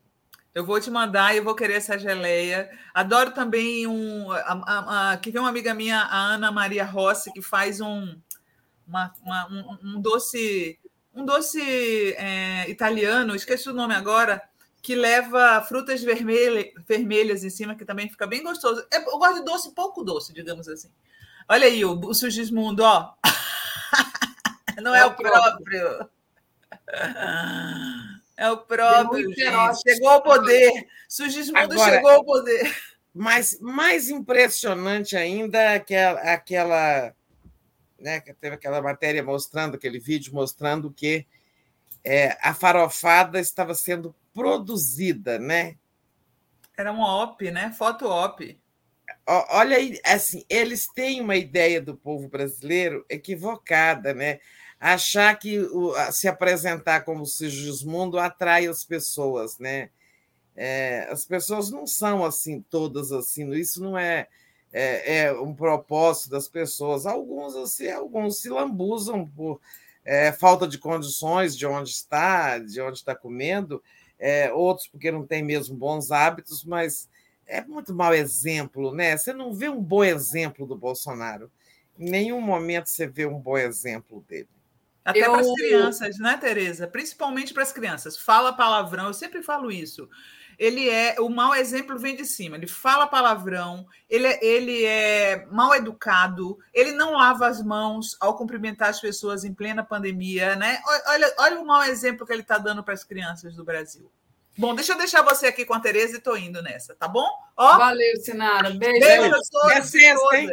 Eu vou te mandar e eu vou querer essa geleia. Adoro também um. A, a, a, que vem uma amiga minha, a Ana Maria Rossi, que faz um, uma, uma, um, um, doce, um doce é, italiano, esqueci o nome agora, que leva frutas vermelha, vermelhas em cima, que também fica bem gostoso. É, eu gosto de doce, pouco doce, digamos assim. Olha aí o, o Sugismundo, ó. Não é, é o próprio. próprio. É o próprio. Chegou ao poder. Sugismundo Agora, chegou ao poder. Mas mais impressionante ainda é aquela, aquela né, que teve aquela matéria mostrando, aquele vídeo mostrando que é, a farofada estava sendo produzida, né? Era uma op, né? Foto op. Olha aí, assim, eles têm uma ideia do povo brasileiro equivocada, né? Achar que o, se apresentar como Sigismundo atrai as pessoas, né? É, as pessoas não são assim, todas assim, isso não é, é, é um propósito das pessoas. Alguns assim, alguns se lambuzam por é, falta de condições de onde está, de onde está comendo, é, outros porque não têm mesmo bons hábitos, mas é muito mau exemplo, né? Você não vê um bom exemplo do Bolsonaro. Em nenhum momento você vê um bom exemplo dele. Até eu... para as crianças, né, Tereza? Principalmente para as crianças. Fala palavrão, eu sempre falo isso. Ele é. O mau exemplo vem de cima. Ele fala palavrão, ele é, ele é mal educado, ele não lava as mãos ao cumprimentar as pessoas em plena pandemia, né? Olha, olha o mau exemplo que ele está dando para as crianças do Brasil. Bom, deixa eu deixar você aqui com a Tereza e estou indo nessa, tá bom? Ó, Valeu, Sinara. Beijo. Beijo a todos. Até sexta, hein?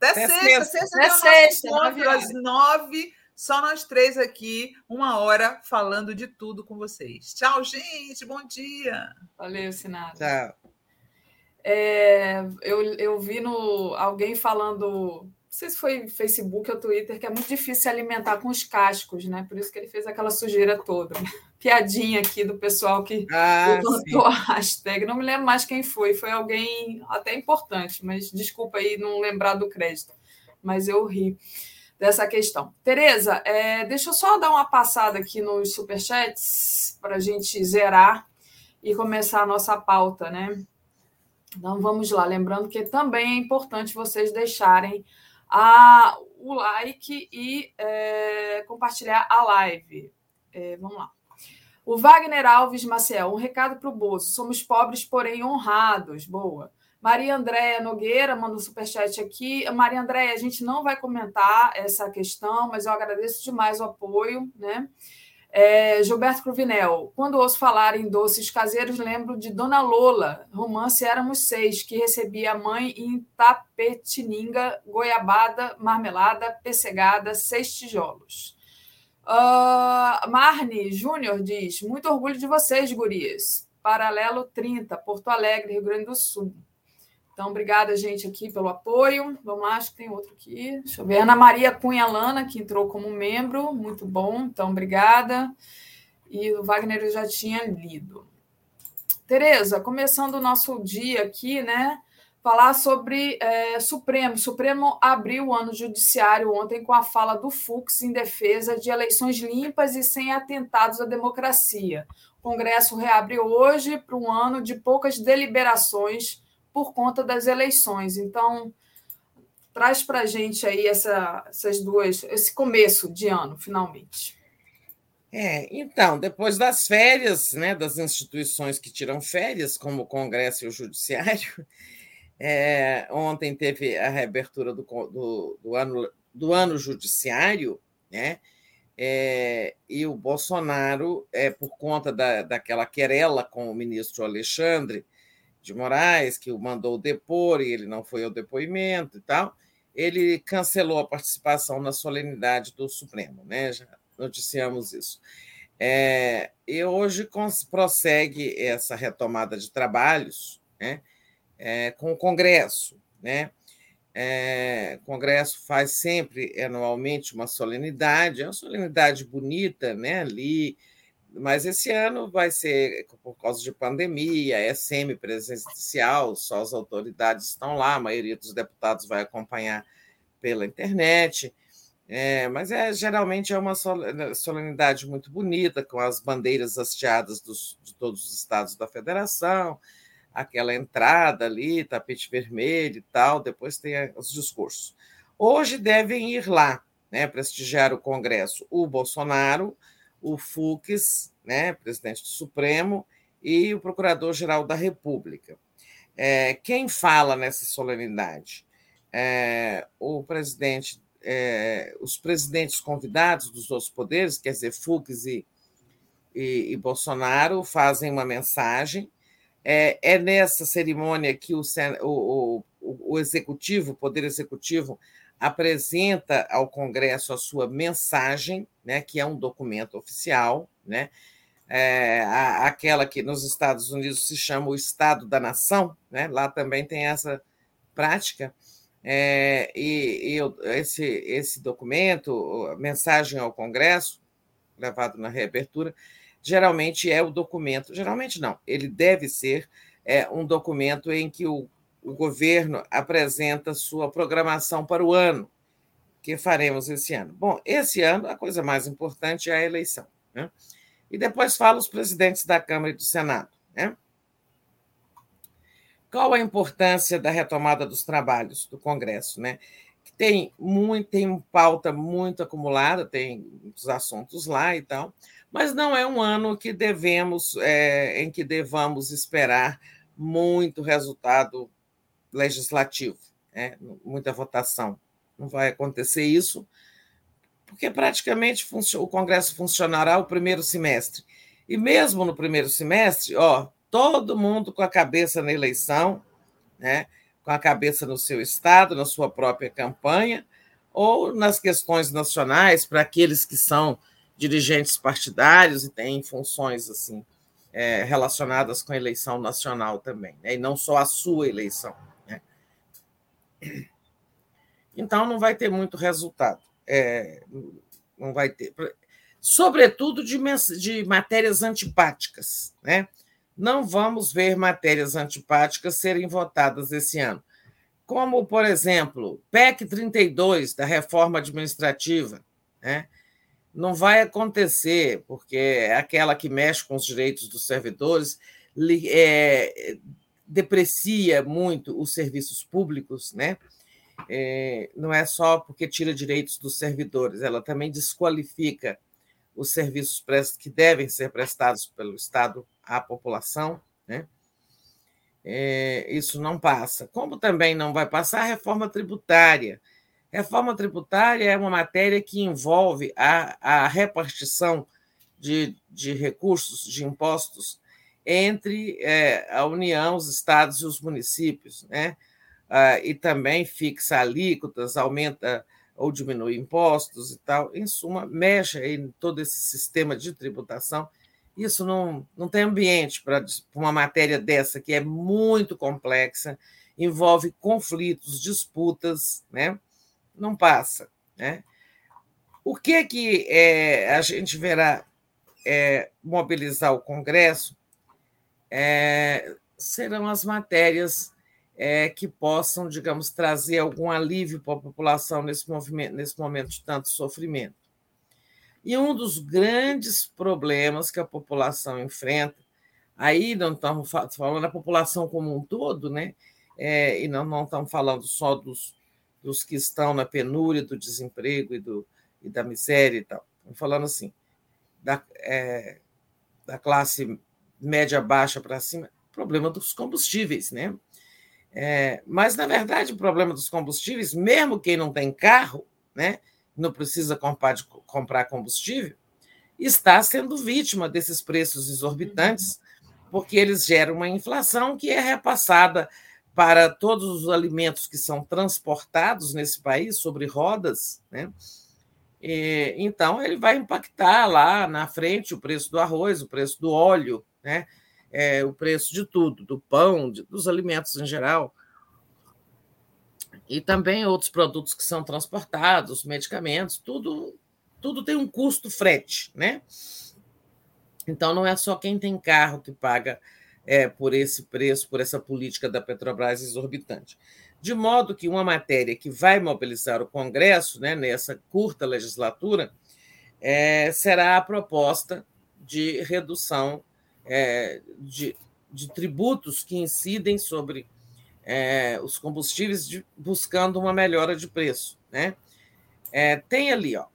Até sexta. Sexta, Até sexta. Às nove só nós três aqui, uma hora, falando de tudo com vocês. Tchau, gente. Bom dia. Valeu, Sinara. Tchau. É, eu, eu vi no, alguém falando, não sei se foi Facebook ou Twitter, que é muito difícil se alimentar com os cascos, né? Por isso que ele fez aquela sujeira toda. Piadinha aqui do pessoal que ah, a hashtag. Não me lembro mais quem foi. Foi alguém até importante, mas desculpa aí não lembrar do crédito. Mas eu ri. Dessa questão. Tereza, é, deixa eu só dar uma passada aqui nos superchats para a gente zerar e começar a nossa pauta, né? Então vamos lá, lembrando que também é importante vocês deixarem a, o like e é, compartilhar a live. É, vamos lá. O Wagner Alves Maciel, um recado para o bolso. Somos pobres, porém honrados. Boa. Maria Andréia Nogueira manda um superchat aqui. Maria Andréia, a gente não vai comentar essa questão, mas eu agradeço demais o apoio, né? É, Gilberto Cruvinel, quando ouço falar em doces caseiros, lembro de Dona Lola, romance Éramos Seis, que recebia a mãe em tapetininga, goiabada, marmelada, pessegada, seis tijolos. Uh, Marne Júnior diz: muito orgulho de vocês, gurias. Paralelo 30, Porto Alegre, Rio Grande do Sul. Então, obrigada, gente, aqui pelo apoio. Vamos lá, acho que tem outro aqui. Deixa eu ver. Ana Maria Cunha Lana, que entrou como membro. Muito bom. Então, obrigada. E o Wagner eu já tinha lido. Tereza, começando o nosso dia aqui, né? Falar sobre é, Supremo. O Supremo abriu o ano judiciário ontem com a fala do Fux em defesa de eleições limpas e sem atentados à democracia. O Congresso reabre hoje para um ano de poucas deliberações por conta das eleições. Então, traz para a gente aí essa, essas duas, esse começo de ano, finalmente. É, então, depois das férias, né, das instituições que tiram férias, como o Congresso e o Judiciário, é, ontem teve a reabertura do, do, do, ano, do ano judiciário, né? É, e o Bolsonaro, é, por conta da, daquela querela com o ministro Alexandre, de Moraes, que o mandou depor e ele não foi ao depoimento e tal, ele cancelou a participação na solenidade do Supremo, né? Já noticiamos isso. É, e hoje prossegue essa retomada de trabalhos né? É, com o Congresso. Né? É, o Congresso faz sempre anualmente uma solenidade, é uma solenidade bonita, né? ali mas esse ano vai ser por causa de pandemia, é semipresencial, só as autoridades estão lá, a maioria dos deputados vai acompanhar pela internet. É, mas é geralmente é uma solenidade muito bonita, com as bandeiras hasteadas dos, de todos os estados da federação, aquela entrada ali, tapete vermelho e tal, depois tem os discursos. Hoje devem ir lá, né, prestigiar o Congresso, o Bolsonaro, o Fux, né, presidente do Supremo, e o Procurador-Geral da República. É, quem fala nessa solenidade? É, o presidente, é, os presidentes convidados dos outros poderes, quer dizer, Fux e, e, e Bolsonaro, fazem uma mensagem. É, é nessa cerimônia que o, o, o, o executivo, o poder executivo, apresenta ao Congresso a sua mensagem, né, que é um documento oficial, né, é, aquela que nos Estados Unidos se chama o Estado da Nação, né, lá também tem essa prática, é, e, e, esse, esse documento, mensagem ao Congresso, gravado na reabertura, geralmente é o documento, geralmente não, ele deve ser é, um documento em que o o governo apresenta sua programação para o ano que faremos esse ano. Bom, esse ano a coisa mais importante é a eleição. Né? E depois fala os presidentes da Câmara e do Senado. Né? Qual a importância da retomada dos trabalhos do Congresso? Né? Tem, muito, tem pauta muito acumulada, tem muitos assuntos lá e tal, mas não é um ano que devemos, é, em que devamos esperar muito resultado legislativo, né? muita votação. Não vai acontecer isso, porque praticamente o Congresso funcionará o primeiro semestre. E mesmo no primeiro semestre, ó, todo mundo com a cabeça na eleição, né? com a cabeça no seu estado, na sua própria campanha, ou nas questões nacionais, para aqueles que são dirigentes partidários e têm funções assim é, relacionadas com a eleição nacional também, né? e não só a sua eleição. Então, não vai ter muito resultado. É, não vai ter. Sobretudo de, de matérias antipáticas. Né? Não vamos ver matérias antipáticas serem votadas esse ano. como, por exemplo, PEC 32, da reforma administrativa, né? não vai acontecer, porque é aquela que mexe com os direitos dos servidores, é, deprecia muito os serviços públicos, né? É, não é só porque tira direitos dos servidores, ela também desqualifica os serviços que devem ser prestados pelo Estado à população, né? É, isso não passa. Como também não vai passar a reforma tributária. Reforma tributária é uma matéria que envolve a, a repartição de, de recursos, de impostos, entre é, a União, os estados e os municípios, né? Ah, e também fixa alíquotas, aumenta ou diminui impostos e tal. Em suma, mexe em todo esse sistema de tributação isso não, não tem ambiente para uma matéria dessa, que é muito complexa, envolve conflitos, disputas, né? não passa. Né? O que, que é, a gente verá é, mobilizar o Congresso é, serão as matérias é, que possam, digamos, trazer algum alívio para a população nesse, movimento, nesse momento de tanto sofrimento. E um dos grandes problemas que a população enfrenta, aí não estamos falando da população como um todo, né? É, e não, não estamos falando só dos, dos que estão na penúria, do desemprego e, do, e da miséria e tal. Estamos falando assim, da, é, da classe média baixa para cima, problema dos combustíveis, né? É, mas, na verdade, o problema dos combustíveis, mesmo quem não tem carro, né? não precisa comprar, comprar combustível, está sendo vítima desses preços exorbitantes, porque eles geram uma inflação que é repassada para todos os alimentos que são transportados nesse país sobre rodas, né? E, então ele vai impactar lá na frente o preço do arroz, o preço do óleo, né? É, o preço de tudo, do pão, de, dos alimentos em geral e também outros produtos que são transportados, medicamentos, tudo, tudo tem um custo frete, né? Então não é só quem tem carro que paga é, por esse preço, por essa política da Petrobras exorbitante. De modo que uma matéria que vai mobilizar o Congresso né, nessa curta legislatura é, será a proposta de redução é, de, de tributos que incidem sobre é, os combustíveis de, buscando uma melhora de preço. Né? É, tem ali, ó,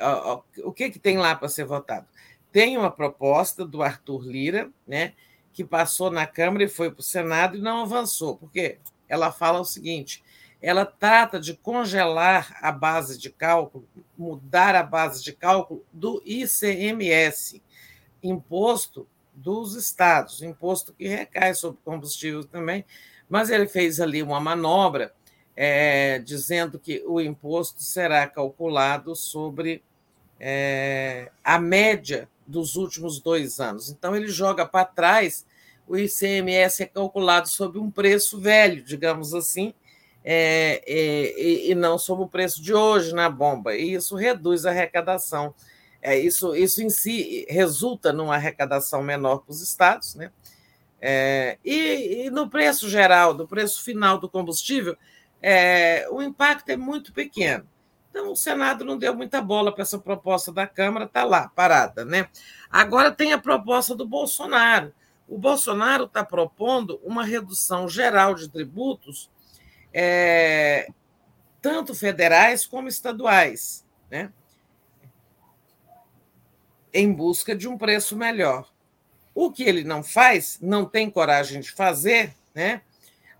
ó, o que, que tem lá para ser votado? Tem uma proposta do Arthur Lira, né, que passou na Câmara e foi para o Senado e não avançou. Por quê? Ela fala o seguinte: ela trata de congelar a base de cálculo, mudar a base de cálculo do ICMS, imposto dos estados, imposto que recai sobre combustível também, mas ele fez ali uma manobra é, dizendo que o imposto será calculado sobre é, a média dos últimos dois anos. Então, ele joga para trás, o ICMS é calculado sobre um preço velho, digamos assim, é, é, e não sobre o preço de hoje na bomba. E isso reduz a arrecadação. É, isso, isso em si resulta numa arrecadação menor para os estados, né? É, e, e, no preço geral, do preço final do combustível, é, o impacto é muito pequeno. Então, o Senado não deu muita bola para essa proposta da Câmara, está lá, parada. Né? Agora tem a proposta do Bolsonaro. O Bolsonaro está propondo uma redução geral de tributos, é, tanto federais como estaduais, né? Em busca de um preço melhor. O que ele não faz, não tem coragem de fazer, né?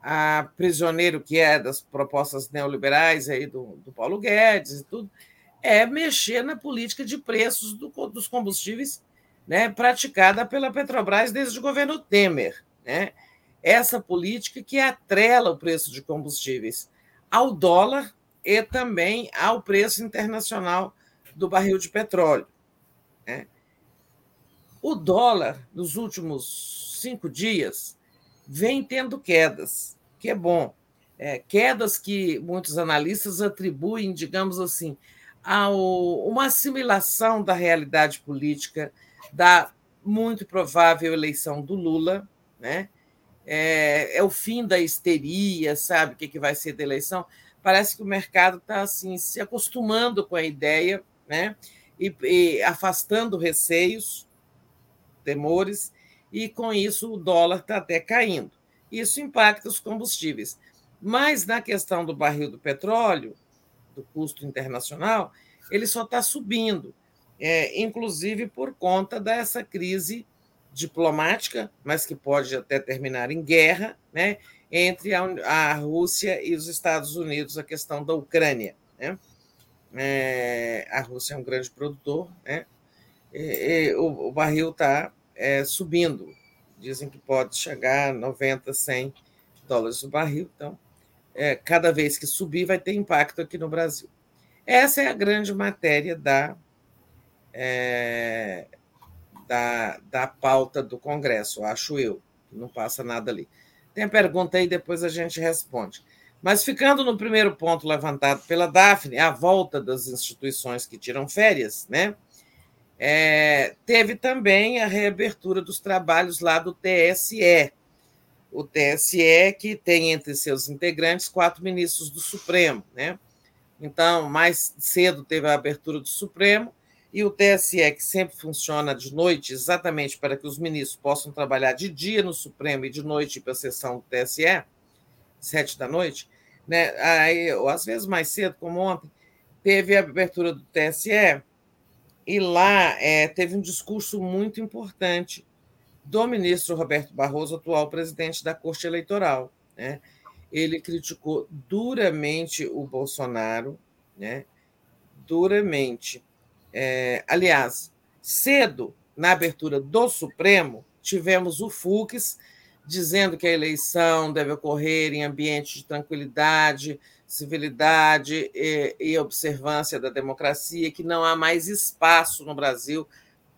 A prisioneiro que é das propostas neoliberais aí do, do Paulo Guedes e tudo, é mexer na política de preços do, dos combustíveis né, praticada pela Petrobras desde o governo Temer. Né? Essa política que atrela o preço de combustíveis ao dólar e também ao preço internacional do barril de petróleo. O dólar, nos últimos cinco dias, vem tendo quedas, que é bom. É, quedas que muitos analistas atribuem, digamos assim, a uma assimilação da realidade política da muito provável eleição do Lula, né? é, é o fim da histeria, sabe? O que, que vai ser da eleição. Parece que o mercado está assim, se acostumando com a ideia, né? E, e afastando receios, temores, e com isso o dólar está até caindo. Isso impacta os combustíveis. Mas na questão do barril do petróleo, do custo internacional, ele só está subindo, é, inclusive por conta dessa crise diplomática, mas que pode até terminar em guerra, né, entre a, a Rússia e os Estados Unidos, a questão da Ucrânia. Né? É, a Rússia é um grande produtor, né? E, e, o, o, barril está é, subindo. Dizem que pode chegar a 90, 100 dólares o barril. Então, é, cada vez que subir, vai ter impacto aqui no Brasil. Essa é a grande matéria da, é, da, da pauta do Congresso, acho eu. Não passa nada ali. Tem a pergunta aí, depois a gente responde. Mas ficando no primeiro ponto levantado pela Daphne, a volta das instituições que tiram férias, né? É, teve também a reabertura dos trabalhos lá do TSE. O TSE, que tem entre seus integrantes quatro ministros do Supremo, né? Então, mais cedo teve a abertura do Supremo, e o TSE, que sempre funciona de noite, exatamente para que os ministros possam trabalhar de dia no Supremo e de noite para a sessão do TSE, sete da noite, né? Aí, ou às vezes mais cedo, como ontem, teve a abertura do TSE, e lá é, teve um discurso muito importante do ministro Roberto Barroso, atual presidente da Corte Eleitoral. Né? Ele criticou duramente o Bolsonaro, né? duramente é, aliás, cedo, na abertura do Supremo, tivemos o Fux dizendo que a eleição deve ocorrer em ambiente de tranquilidade, civilidade e, e observância da democracia, que não há mais espaço no Brasil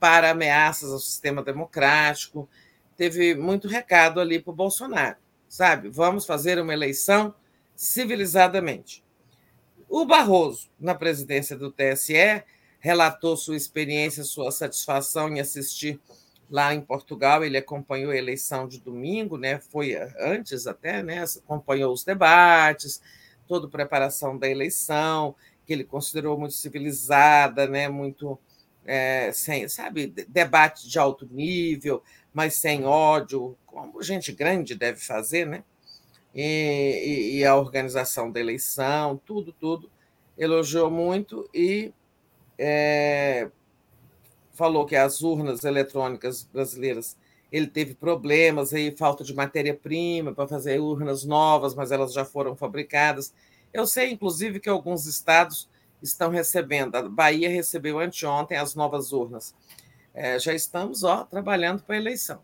para ameaças ao sistema democrático. Teve muito recado ali para o Bolsonaro, sabe? Vamos fazer uma eleição civilizadamente. O Barroso, na presidência do TSE, relatou sua experiência, sua satisfação em assistir lá em Portugal. Ele acompanhou a eleição de domingo, né? Foi antes até, né? Acompanhou os debates, toda a preparação da eleição, que ele considerou muito civilizada, né? Muito é, sem, sabe, debate de alto nível, mas sem ódio, como gente grande deve fazer, né? E, e, e a organização da eleição, tudo, tudo, elogiou muito e é, falou que as urnas eletrônicas brasileiras ele teve problemas aí, falta de matéria-prima para fazer urnas novas, mas elas já foram fabricadas. Eu sei, inclusive, que alguns estados estão recebendo. A Bahia recebeu anteontem as novas urnas. É, já estamos ó, trabalhando para a eleição.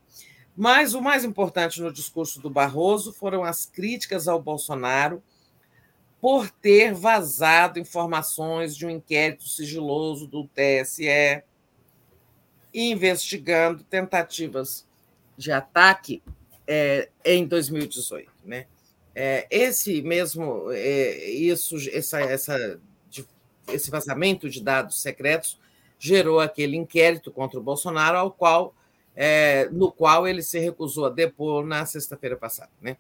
Mas o mais importante no discurso do Barroso foram as críticas ao Bolsonaro por ter vazado informações de um inquérito sigiloso do TSE investigando tentativas de ataque é, em 2018, né? É, esse mesmo, é, isso, essa, essa, esse vazamento de dados secretos gerou aquele inquérito contra o Bolsonaro, ao qual, é, no qual ele se recusou a depor na sexta-feira passada, né?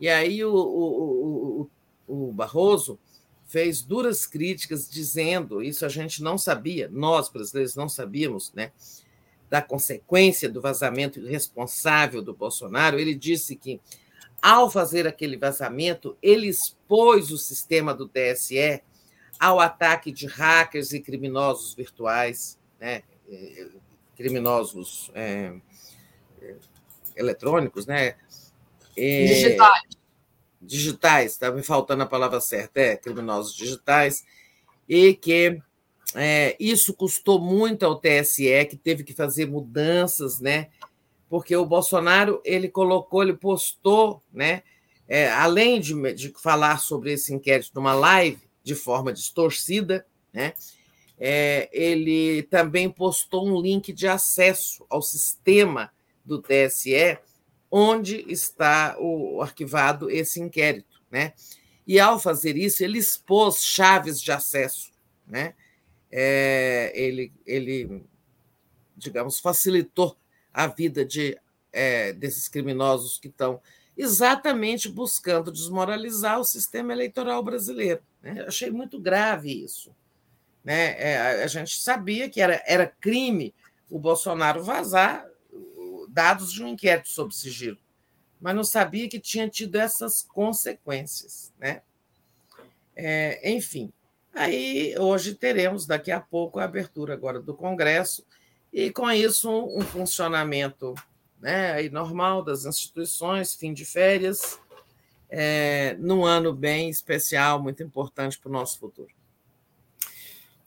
E aí o, o, o, o Barroso fez duras críticas dizendo, isso a gente não sabia, nós brasileiros não sabíamos, né, da consequência do vazamento irresponsável do Bolsonaro. Ele disse que ao fazer aquele vazamento, ele expôs o sistema do TSE ao ataque de hackers e criminosos virtuais, né, eh, criminosos é, eletrônicos, né, digitais digitais, estava tá me faltando a palavra certa, é, criminosos digitais, e que é, isso custou muito ao TSE, que teve que fazer mudanças, né? Porque o Bolsonaro ele colocou, ele postou, né? É, além de, de, falar sobre esse inquérito numa live de forma distorcida, né? É, ele também postou um link de acesso ao sistema do TSE onde está o arquivado esse inquérito, né? E ao fazer isso, ele expôs chaves de acesso, né? É, ele, ele, digamos, facilitou a vida de é, desses criminosos que estão exatamente buscando desmoralizar o sistema eleitoral brasileiro. Né? Achei muito grave isso. Né? É, a gente sabia que era, era crime o Bolsonaro vazar dados de um inquérito sob sigilo, mas não sabia que tinha tido essas consequências. Né? É, enfim, aí hoje teremos daqui a pouco a abertura agora do Congresso e com isso um funcionamento né, aí normal das instituições, fim de férias, é, num ano bem especial, muito importante para o nosso futuro.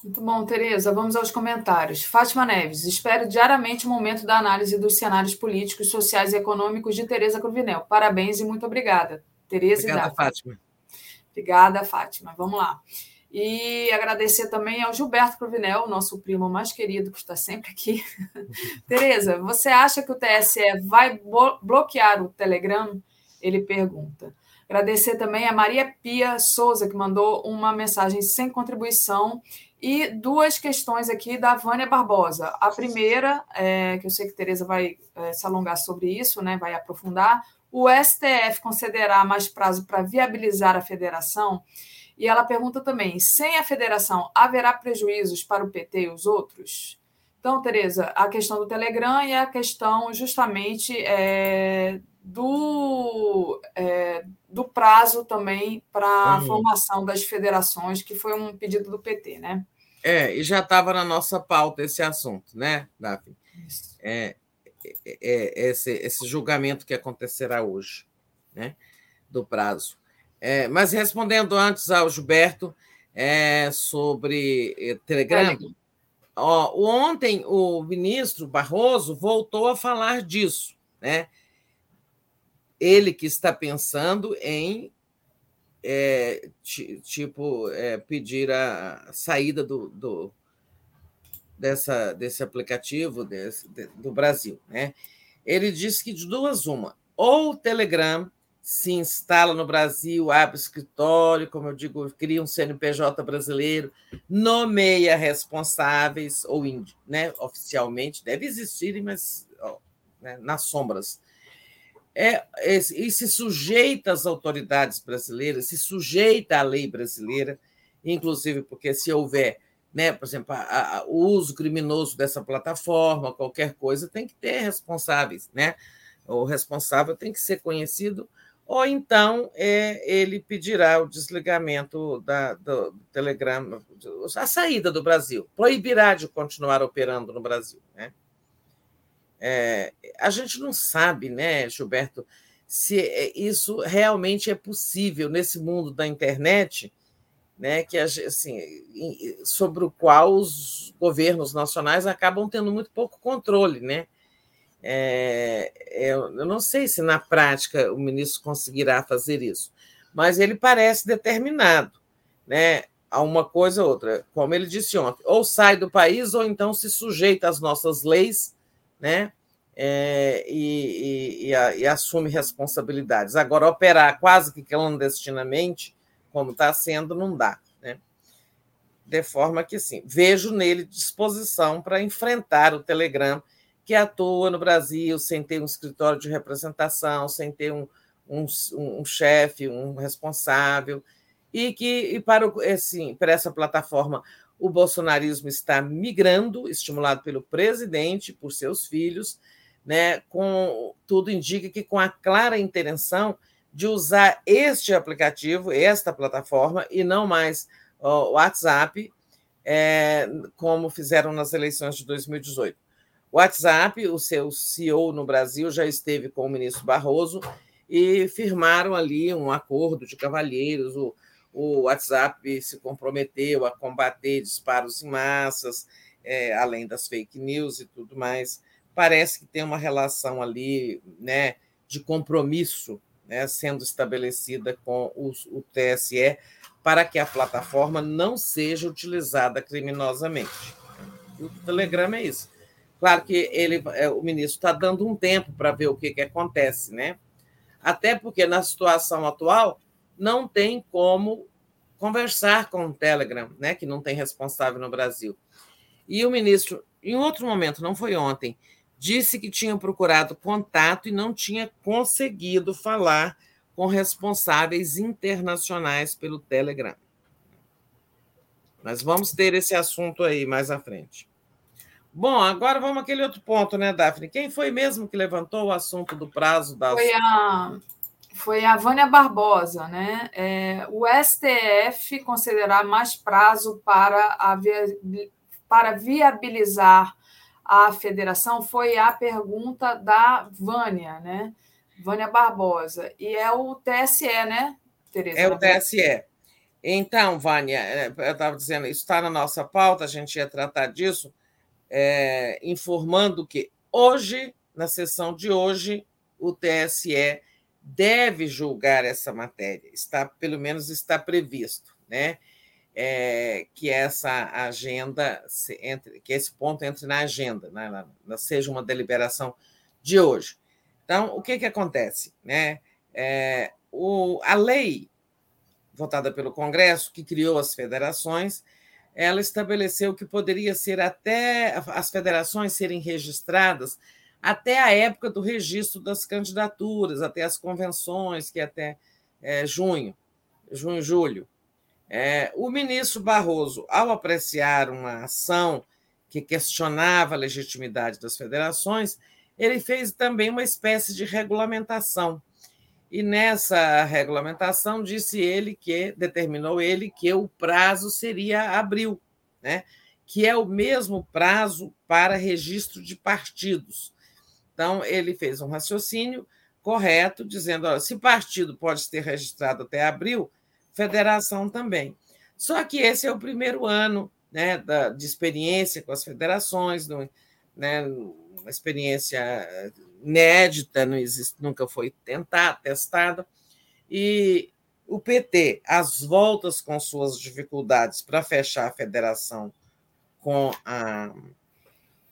Muito bom, Tereza. Vamos aos comentários. Fátima Neves, espero diariamente o momento da análise dos cenários políticos, sociais e econômicos de Tereza Cruvinel. Parabéns e muito obrigada. Tereza obrigada, e Fátima. Obrigada, Fátima. Vamos lá. E agradecer também ao Gilberto Cruvinel, nosso primo mais querido, que está sempre aqui. Tereza, você acha que o TSE vai bloquear o Telegram? Ele pergunta. Agradecer também a Maria Pia Souza, que mandou uma mensagem sem contribuição. E duas questões aqui da Vânia Barbosa. A primeira, é, que eu sei que Tereza vai é, se alongar sobre isso, né, vai aprofundar. O STF concederá mais prazo para viabilizar a federação? E ela pergunta também: sem a federação, haverá prejuízos para o PT e os outros? Então, Tereza, a questão do Telegram e a questão justamente é, do, é, do prazo também para a formação das federações, que foi um pedido do PT, né? É, e já estava na nossa pauta esse assunto, né, Daphne? É, é, é, esse, esse julgamento que acontecerá hoje, né, do prazo. É, mas respondendo antes ao Gilberto é, sobre eh, Telegram, ó, ontem o ministro Barroso voltou a falar disso, né? Ele que está pensando em é, tipo é, pedir a saída do, do, dessa, desse aplicativo desse, do Brasil, né? Ele disse que de duas uma, ou o Telegram se instala no Brasil, abre escritório, como eu digo, cria um CNPJ brasileiro, nomeia responsáveis, ou né, oficialmente, deve existir, mas né, nas sombras. É, e se sujeita às autoridades brasileiras, se sujeita à lei brasileira, inclusive porque se houver, né, por exemplo, a, a, o uso criminoso dessa plataforma, qualquer coisa, tem que ter responsáveis, né? O responsável tem que ser conhecido ou então é, ele pedirá o desligamento da, do, do Telegram, a saída do Brasil, proibirá de continuar operando no Brasil. Né? É, a gente não sabe, né, Gilberto, se é, isso realmente é possível nesse mundo da internet, né, que assim, sobre o qual os governos nacionais acabam tendo muito pouco controle, né? É, é, eu não sei se na prática o ministro conseguirá fazer isso, mas ele parece determinado né, a uma coisa ou outra. Como ele disse ontem, ou sai do país ou então se sujeita às nossas leis né, é, e, e, e, e, assume responsabilidades. Agora, operar quase que clandestinamente, como está sendo, não dá. Né? De forma que, sim, vejo nele disposição para enfrentar o Telegram que atua no Brasil sem ter um escritório de representação, sem ter um, um, um chefe, um responsável, e que e para, assim, para essa plataforma o bolsonarismo está migrando, estimulado pelo presidente, por seus filhos, né, com tudo indica que com a clara intenção de usar este aplicativo, esta plataforma, e não mais o WhatsApp, é, como fizeram nas eleições de 2018. WhatsApp, o seu CEO no Brasil, já esteve com o ministro Barroso e firmaram ali um acordo de cavalheiros. O, o WhatsApp se comprometeu a combater disparos em massas, é, além das fake news e tudo mais. Parece que tem uma relação ali né, de compromisso né, sendo estabelecida com o, TSE para que a plataforma não seja utilizada criminosamente. O Telegram é isso Claro que ele, é, o ministro está dando um tempo para ver o que, que acontece, né? Até porque na situação atual não tem como conversar com o Telegram, né? Que não tem responsável no Brasil. E o ministro, em outro momento, não foi ontem, disse que tinha procurado contato e não tinha conseguido falar com responsáveis internacionais pelo Telegram. Mas vamos ter esse assunto aí mais à frente. Bom, agora vamos àquele outro ponto, né, Daphne? Quem foi mesmo que levantou o assunto do prazo das. Foi a, foi a Vânia Barbosa, né? É, o STF considerar mais prazo para, a, para viabilizar a federação foi a pergunta da Vânia, né? Vânia Barbosa. E é o TSE, né, Tereza? É o TSE. Então, Vânia, é, eu estava dizendo, isso está na nossa pauta, a gente ia tratar disso, é, informando que hoje, na sessão de hoje, o TSE deve julgar essa matéria, está pelo menos está previsto, né? é, que essa agenda, entre, que esse ponto entre na agenda, né, seja uma deliberação de hoje. Então, o que, que acontece? Né? É, o, a lei votada pelo Congresso, que criou as federações, ela estabeleceu que poderia ser até as federações serem registradas até a época do registro das candidaturas, até as convenções, que é até é, junho, junho, julho. É, o ministro Barroso, ao apreciar uma ação que questionava a legitimidade das federações, ele fez também uma espécie de regulamentação. E nessa regulamentação disse ele que determinou ele que o prazo seria abril, né? que é o mesmo prazo para registro de partidos. Então, ele fez um raciocínio correto, dizendo: olha, se partido pode ser registrado até abril, federação também. Só que esse é o primeiro ano né, da, de experiência com as federações, no, né, uma experiência inédita, não existe, nunca foi tentada, testada, e o PT, às voltas com suas dificuldades para fechar a federação com a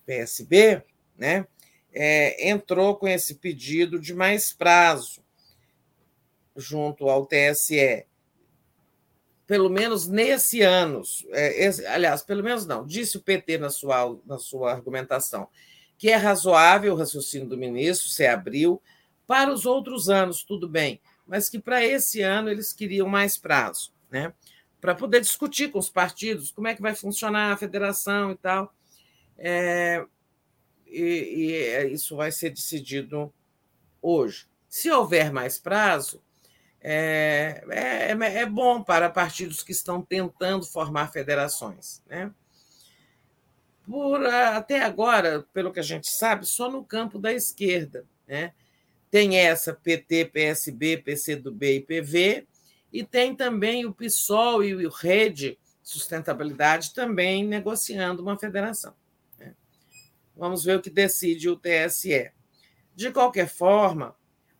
PSB, né, é, entrou com esse pedido de mais prazo junto ao TSE pelo menos nesse ano, é, esse, aliás, pelo menos não, disse o PT na sua, na sua argumentação, que é razoável o raciocínio do ministro, se abriu, para os outros anos, tudo bem, mas que para esse ano eles queriam mais prazo, né? para poder discutir com os partidos como é que vai funcionar a federação e tal. É, e, e é, isso vai ser decidido hoje. Se houver mais prazo, é, é, é, bom para partidos que estão tentando formar federações. Né? Por, até agora, pelo que a gente sabe, só no campo da esquerda. Né? Tem essa PT, PSB, PCdoB e PV, e tem também o PSOL e o Rede Sustentabilidade também negociando uma federação. Né? Vamos ver o que decide o TSE. De qualquer forma,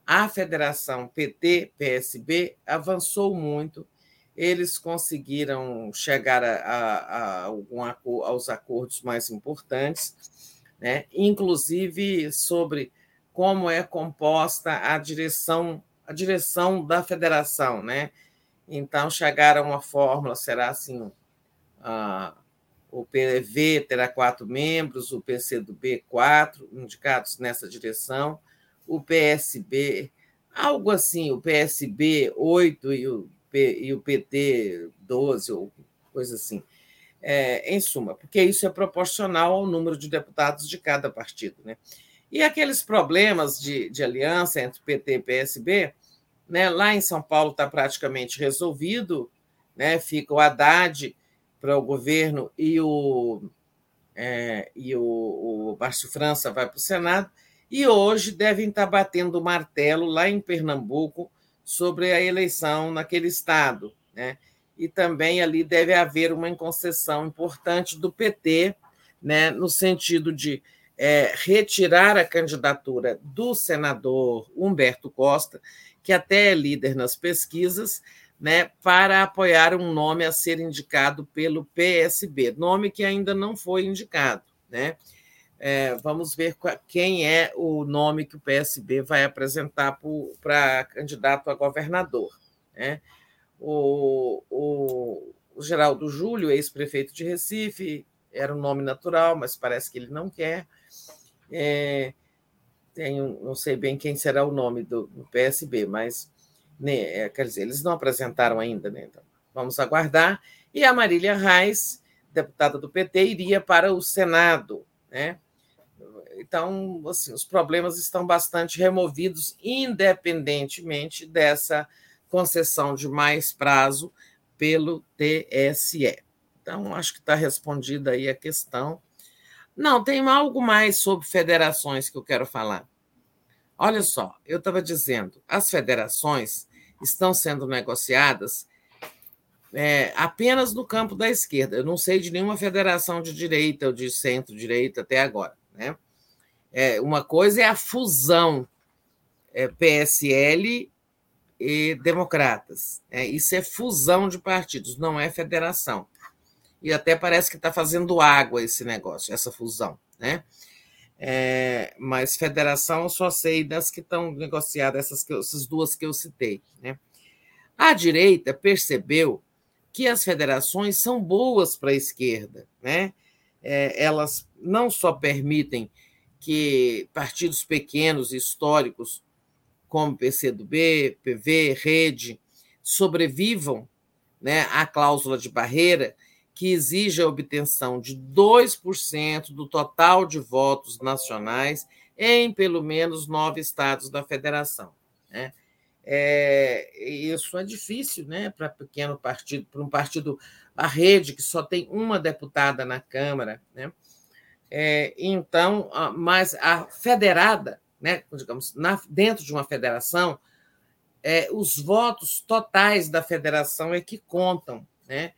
a federação PT-PSB avançou muito, eles conseguiram chegar a, a, a aos acordos mais importantes, né? inclusive sobre como é composta a direção, a direção da federação. Né? Então, chegaram a uma fórmula, será assim, o PV terá quatro membros, o PCdoB quatro, indicados nessa direção, o PSB, algo assim, o PSB 8 e o, P, e o PT 12, ou coisa assim. É, em suma, porque isso é proporcional ao número de deputados de cada partido. Né? E aqueles problemas de, de aliança entre PT e PSB, né, lá em São Paulo está praticamente resolvido, né, fica o Haddad para o governo e o, é, e o, Márcio França vai para o Senado, e hoje devem estar batendo o martelo lá em Pernambuco sobre a eleição naquele estado. Né? E também ali deve haver uma concessão importante do PT, né, no sentido de é, retirar a candidatura do senador Humberto Costa, que até é líder nas pesquisas, né, para apoiar um nome a ser indicado pelo PSB, nome que ainda não foi indicado. Né? É, vamos ver quem é o nome que o PSB vai apresentar para candidato a governador. Né? O, o, o Geraldo Júlio, ex-prefeito de Recife, era um nome natural, mas parece que ele não quer. É, tenho, não sei bem quem será o nome do, do PSB, mas né, é, quer dizer, eles não apresentaram ainda, né? Então, vamos aguardar. E a Marília Reis, deputada do PT, iria para o Senado, né? Então, assim, os problemas estão bastante removidos, independentemente dessa concessão de mais prazo pelo TSE. Então, acho que está respondida aí a questão. Não, tem algo mais sobre federações que eu quero falar. Olha só, eu estava dizendo, as federações estão sendo negociadas é, apenas no campo da esquerda. Eu não sei de nenhuma federação de direita ou de centro-direita até agora. Né? É, uma coisa é a fusão é, PSL e democratas. É, isso é fusão de partidos, não é federação. E até parece que está fazendo água esse negócio, essa fusão. Né? É, mas federação eu só sei das que estão negociadas, essas, que, essas duas que eu citei. Né? A direita percebeu que as federações são boas para a esquerda. Né? É, elas não só permitem que partidos pequenos históricos, como PCdoB, PV, Rede, sobrevivam né, à cláusula de barreira que exige a obtenção de 2% do total de votos nacionais em pelo menos nove estados da federação. Né? É, isso é difícil né, para pequeno partido, para um partido, a rede, que só tem uma deputada na Câmara. Né? É, então, mas a federada, né, digamos, na, dentro de uma federação, é, os votos totais da federação é que contam, né?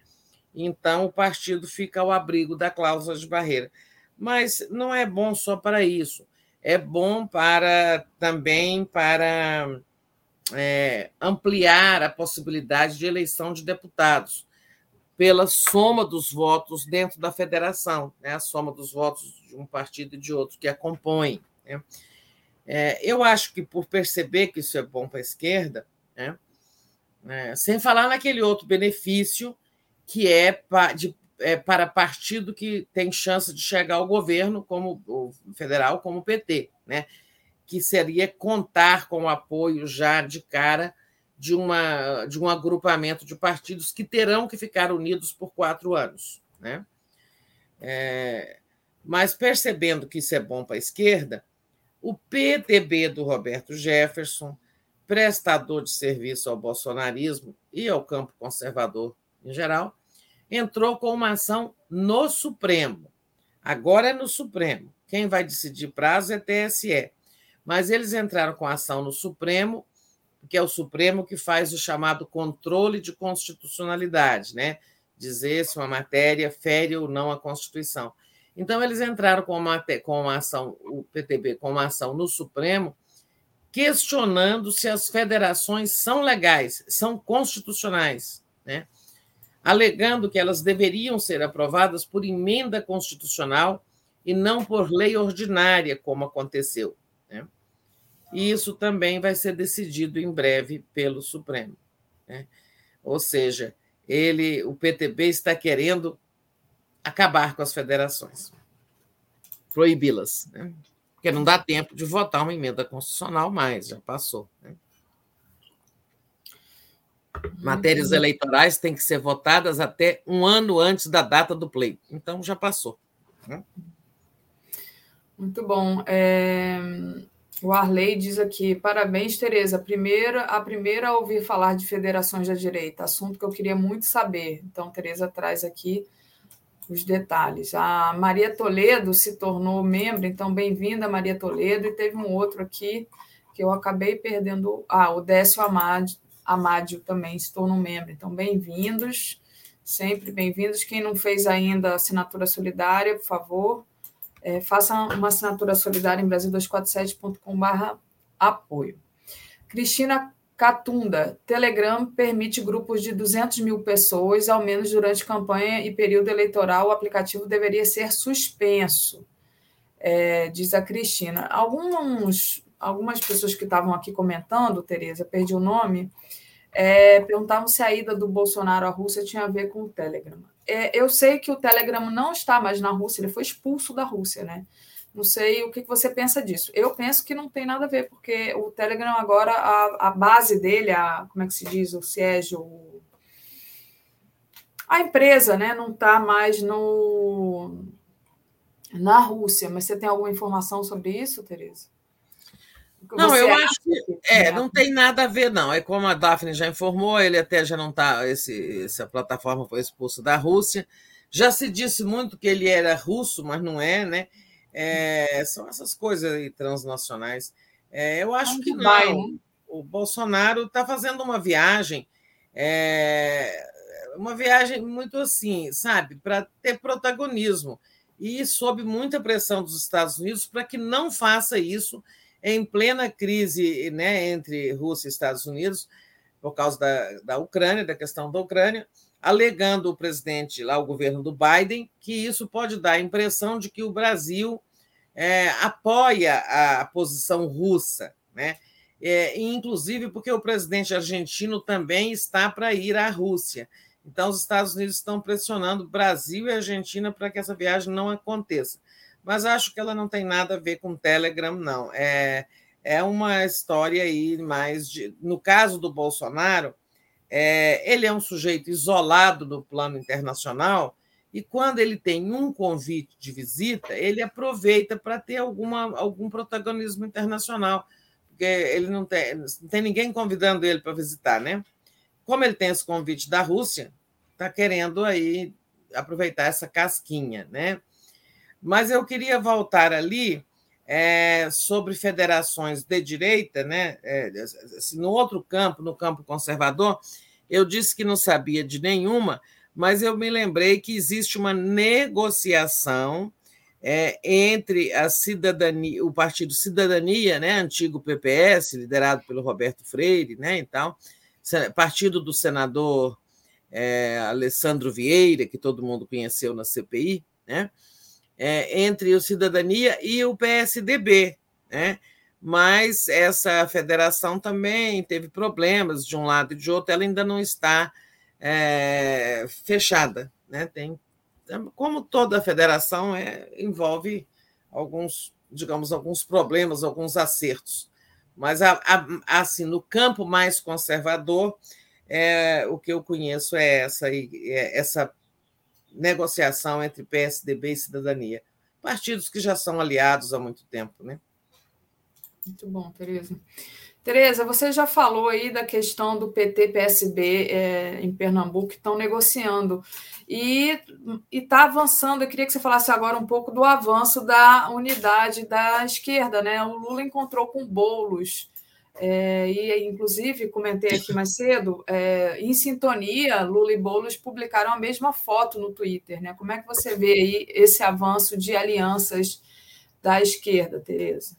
Então o partido fica ao abrigo da cláusula de barreira. Mas não é bom só para isso, é bom para também para é, ampliar a possibilidade de eleição de deputados pela soma dos votos dentro da federação, né? a soma dos votos de um partido e de outro que a compõem. Né? É, eu acho que por perceber que isso é bom para a esquerda, né? É, sem falar naquele outro benefício que é, pa, de, é, para partido que tem chance de chegar ao governo, como o federal, como o PT, né? que seria contar com o apoio já de cara de, uma, de um agrupamento de partidos que terão que ficar unidos por quatro anos. Né? É, mas percebendo que isso é bom para a esquerda, o PTB do Roberto Jefferson, prestador de serviço ao bolsonarismo e ao campo conservador em geral, entrou com uma ação no Supremo. Agora é no Supremo. Quem vai decidir prazo é TSE. Mas eles entraram com ação no Supremo que é o Supremo que faz o chamado controle de constitucionalidade, né? dizer se uma matéria fere ou não a Constituição. Então, eles entraram com uma, com uma ação, o PTB, com uma ação no Supremo, questionando se as federações são legais, são constitucionais, né? alegando que elas deveriam ser aprovadas por emenda constitucional e não por lei ordinária, como aconteceu. E isso também vai ser decidido em breve pelo Supremo. Né? Ou seja, ele, o PTB está querendo acabar com as federações, proibi-las, né? porque não dá tempo de votar uma emenda constitucional mais, já passou. Né? Matérias eleitorais têm que ser votadas até um ano antes da data do pleito, então já passou. Né? Muito bom. É... O Arley diz aqui: parabéns, Tereza. Primeira, a primeira a ouvir falar de federações da direita, assunto que eu queria muito saber. Então, Tereza traz aqui os detalhes. A Maria Toledo se tornou membro, então bem-vinda, Maria Toledo. E teve um outro aqui que eu acabei perdendo. Ah, o Décio Amádio também se tornou membro. Então, bem-vindos, sempre bem-vindos. Quem não fez ainda assinatura solidária, por favor, é, faça uma assinatura solidária em Brasil247.com.br apoio. Cristina Catunda, Telegram permite grupos de 200 mil pessoas, ao menos durante campanha e período eleitoral, o aplicativo deveria ser suspenso, é, diz a Cristina. Alguns, algumas pessoas que estavam aqui comentando, Tereza, perdi o nome, é, perguntavam se a ida do Bolsonaro à Rússia tinha a ver com o Telegram eu sei que o Telegram não está mais na Rússia, ele foi expulso da Rússia, né? Não sei o que você pensa disso. Eu penso que não tem nada a ver, porque o Telegram agora, a, a base dele, a, como é que se diz, o SIEG, o, a empresa né, não está mais no, na Rússia. Mas você tem alguma informação sobre isso, Tereza? Não, eu acho que é, não tem nada a ver, não. É como a Daphne já informou, ele até já não está. Essa plataforma foi expulsa da Rússia. Já se disse muito que ele era russo, mas não é, né? É, são essas coisas aí transnacionais. É, eu acho que não. Né? O Bolsonaro está fazendo uma viagem, é, uma viagem muito assim, sabe, para ter protagonismo. E sob muita pressão dos Estados Unidos para que não faça isso em plena crise né, entre Rússia e Estados Unidos, por causa da, da Ucrânia, da questão da Ucrânia, alegando o presidente, lá o governo do Biden, que isso pode dar a impressão de que o Brasil é, apoia a, posição russa, né? É, inclusive porque o presidente argentino também está para ir à Rússia. Então, os Estados Unidos estão pressionando Brasil e Argentina para que essa viagem não aconteça mas acho que ela não tem nada a ver com Telegram, não. É, é uma história aí mais de. No caso do Bolsonaro, é, ele é um sujeito isolado no plano internacional e quando ele tem um convite de visita, ele aproveita para ter alguma, algum protagonismo internacional, porque ele não tem, não tem ninguém convidando ele para visitar, né? Como ele tem esse convite da Rússia, está querendo aí aproveitar essa casquinha, né? Mas eu queria voltar ali é, sobre federações de direita, né? É, assim, no outro campo, no campo conservador, eu disse que não sabia de nenhuma, mas eu me lembrei que existe uma negociação é, entre a cidadania, o Partido Cidadania, né, antigo PPS, liderado pelo Roberto Freire, né, então, partido do senador é, Alessandro Vieira, que todo mundo conheceu na CPI, né, é, entre o Cidadania e o PSDB, né? mas essa federação também teve problemas de um lado e de outro, ela ainda não está é, fechada. Né? Tem, como toda federação, é, envolve alguns, digamos, alguns problemas, alguns acertos. Mas, a, a, assim, no campo mais conservador, é, o que eu conheço é essa, é essa negociação entre PSDB e cidadania. Partidos que já são aliados há muito tempo, né? Muito bom, Tereza. Tereza, você já falou aí da questão do PT PSB é, em Pernambuco que estão negociando e está avançando. Eu queria que você falasse agora um pouco do avanço da unidade da esquerda, né? O Lula encontrou com bolos é, e, inclusive, comentei aqui mais cedo, é, em sintonia, Lula e Boulos publicaram a mesma foto no Twitter. Né? Como é que você vê aí esse avanço de alianças da esquerda, Tereza?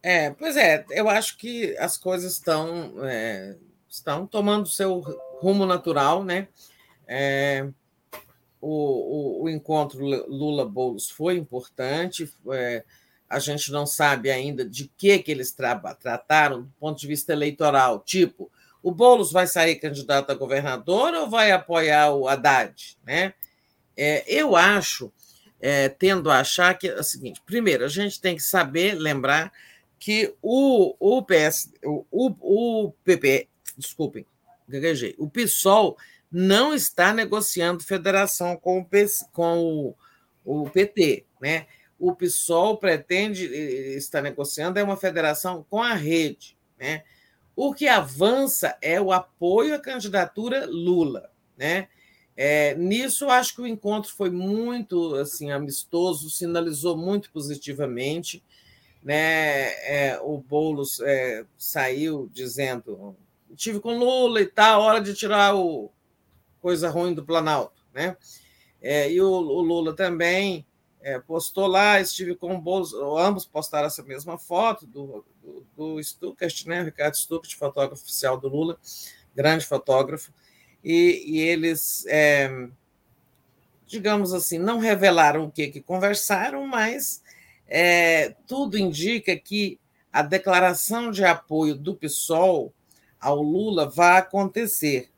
É, pois é, eu acho que as coisas estão, é, estão tomando seu rumo natural, né? É, o, o, o, encontro Lula-Boulos foi importante, é, a gente não sabe ainda de que, que eles tra trataram do ponto de vista eleitoral. Tipo, o Boulos vai sair candidato a governador ou vai apoiar o Haddad? Né? É, eu acho, é, tendo a achar que é o seguinte: primeiro, a gente tem que saber, lembrar que o, o PS, o, o, o PP, desculpem, gaguejei, o PSOL não está negociando federação com o, com o, o PT, né? O PSOL pretende estar negociando é uma federação com a rede. Né? O que avança é o apoio à candidatura Lula. Né? É, nisso, acho que o encontro foi muito assim amistoso, sinalizou muito positivamente. Né? É, o Boulos é, saiu dizendo: tive com Lula e tal, hora de tirar o coisa ruim do Planalto. Né? É, e o, o Lula também é, postou lá, estive com o Bolsonaro, ambos postaram essa mesma foto do, do, do Stuckert, né, Ricardo Stuckert, fotógrafo oficial do Lula, grande fotógrafo, e, e eles, é, digamos assim, não revelaram o que, que conversaram, mas é, tudo indica que a declaração de apoio do PSOL ao Lula vai acontecer.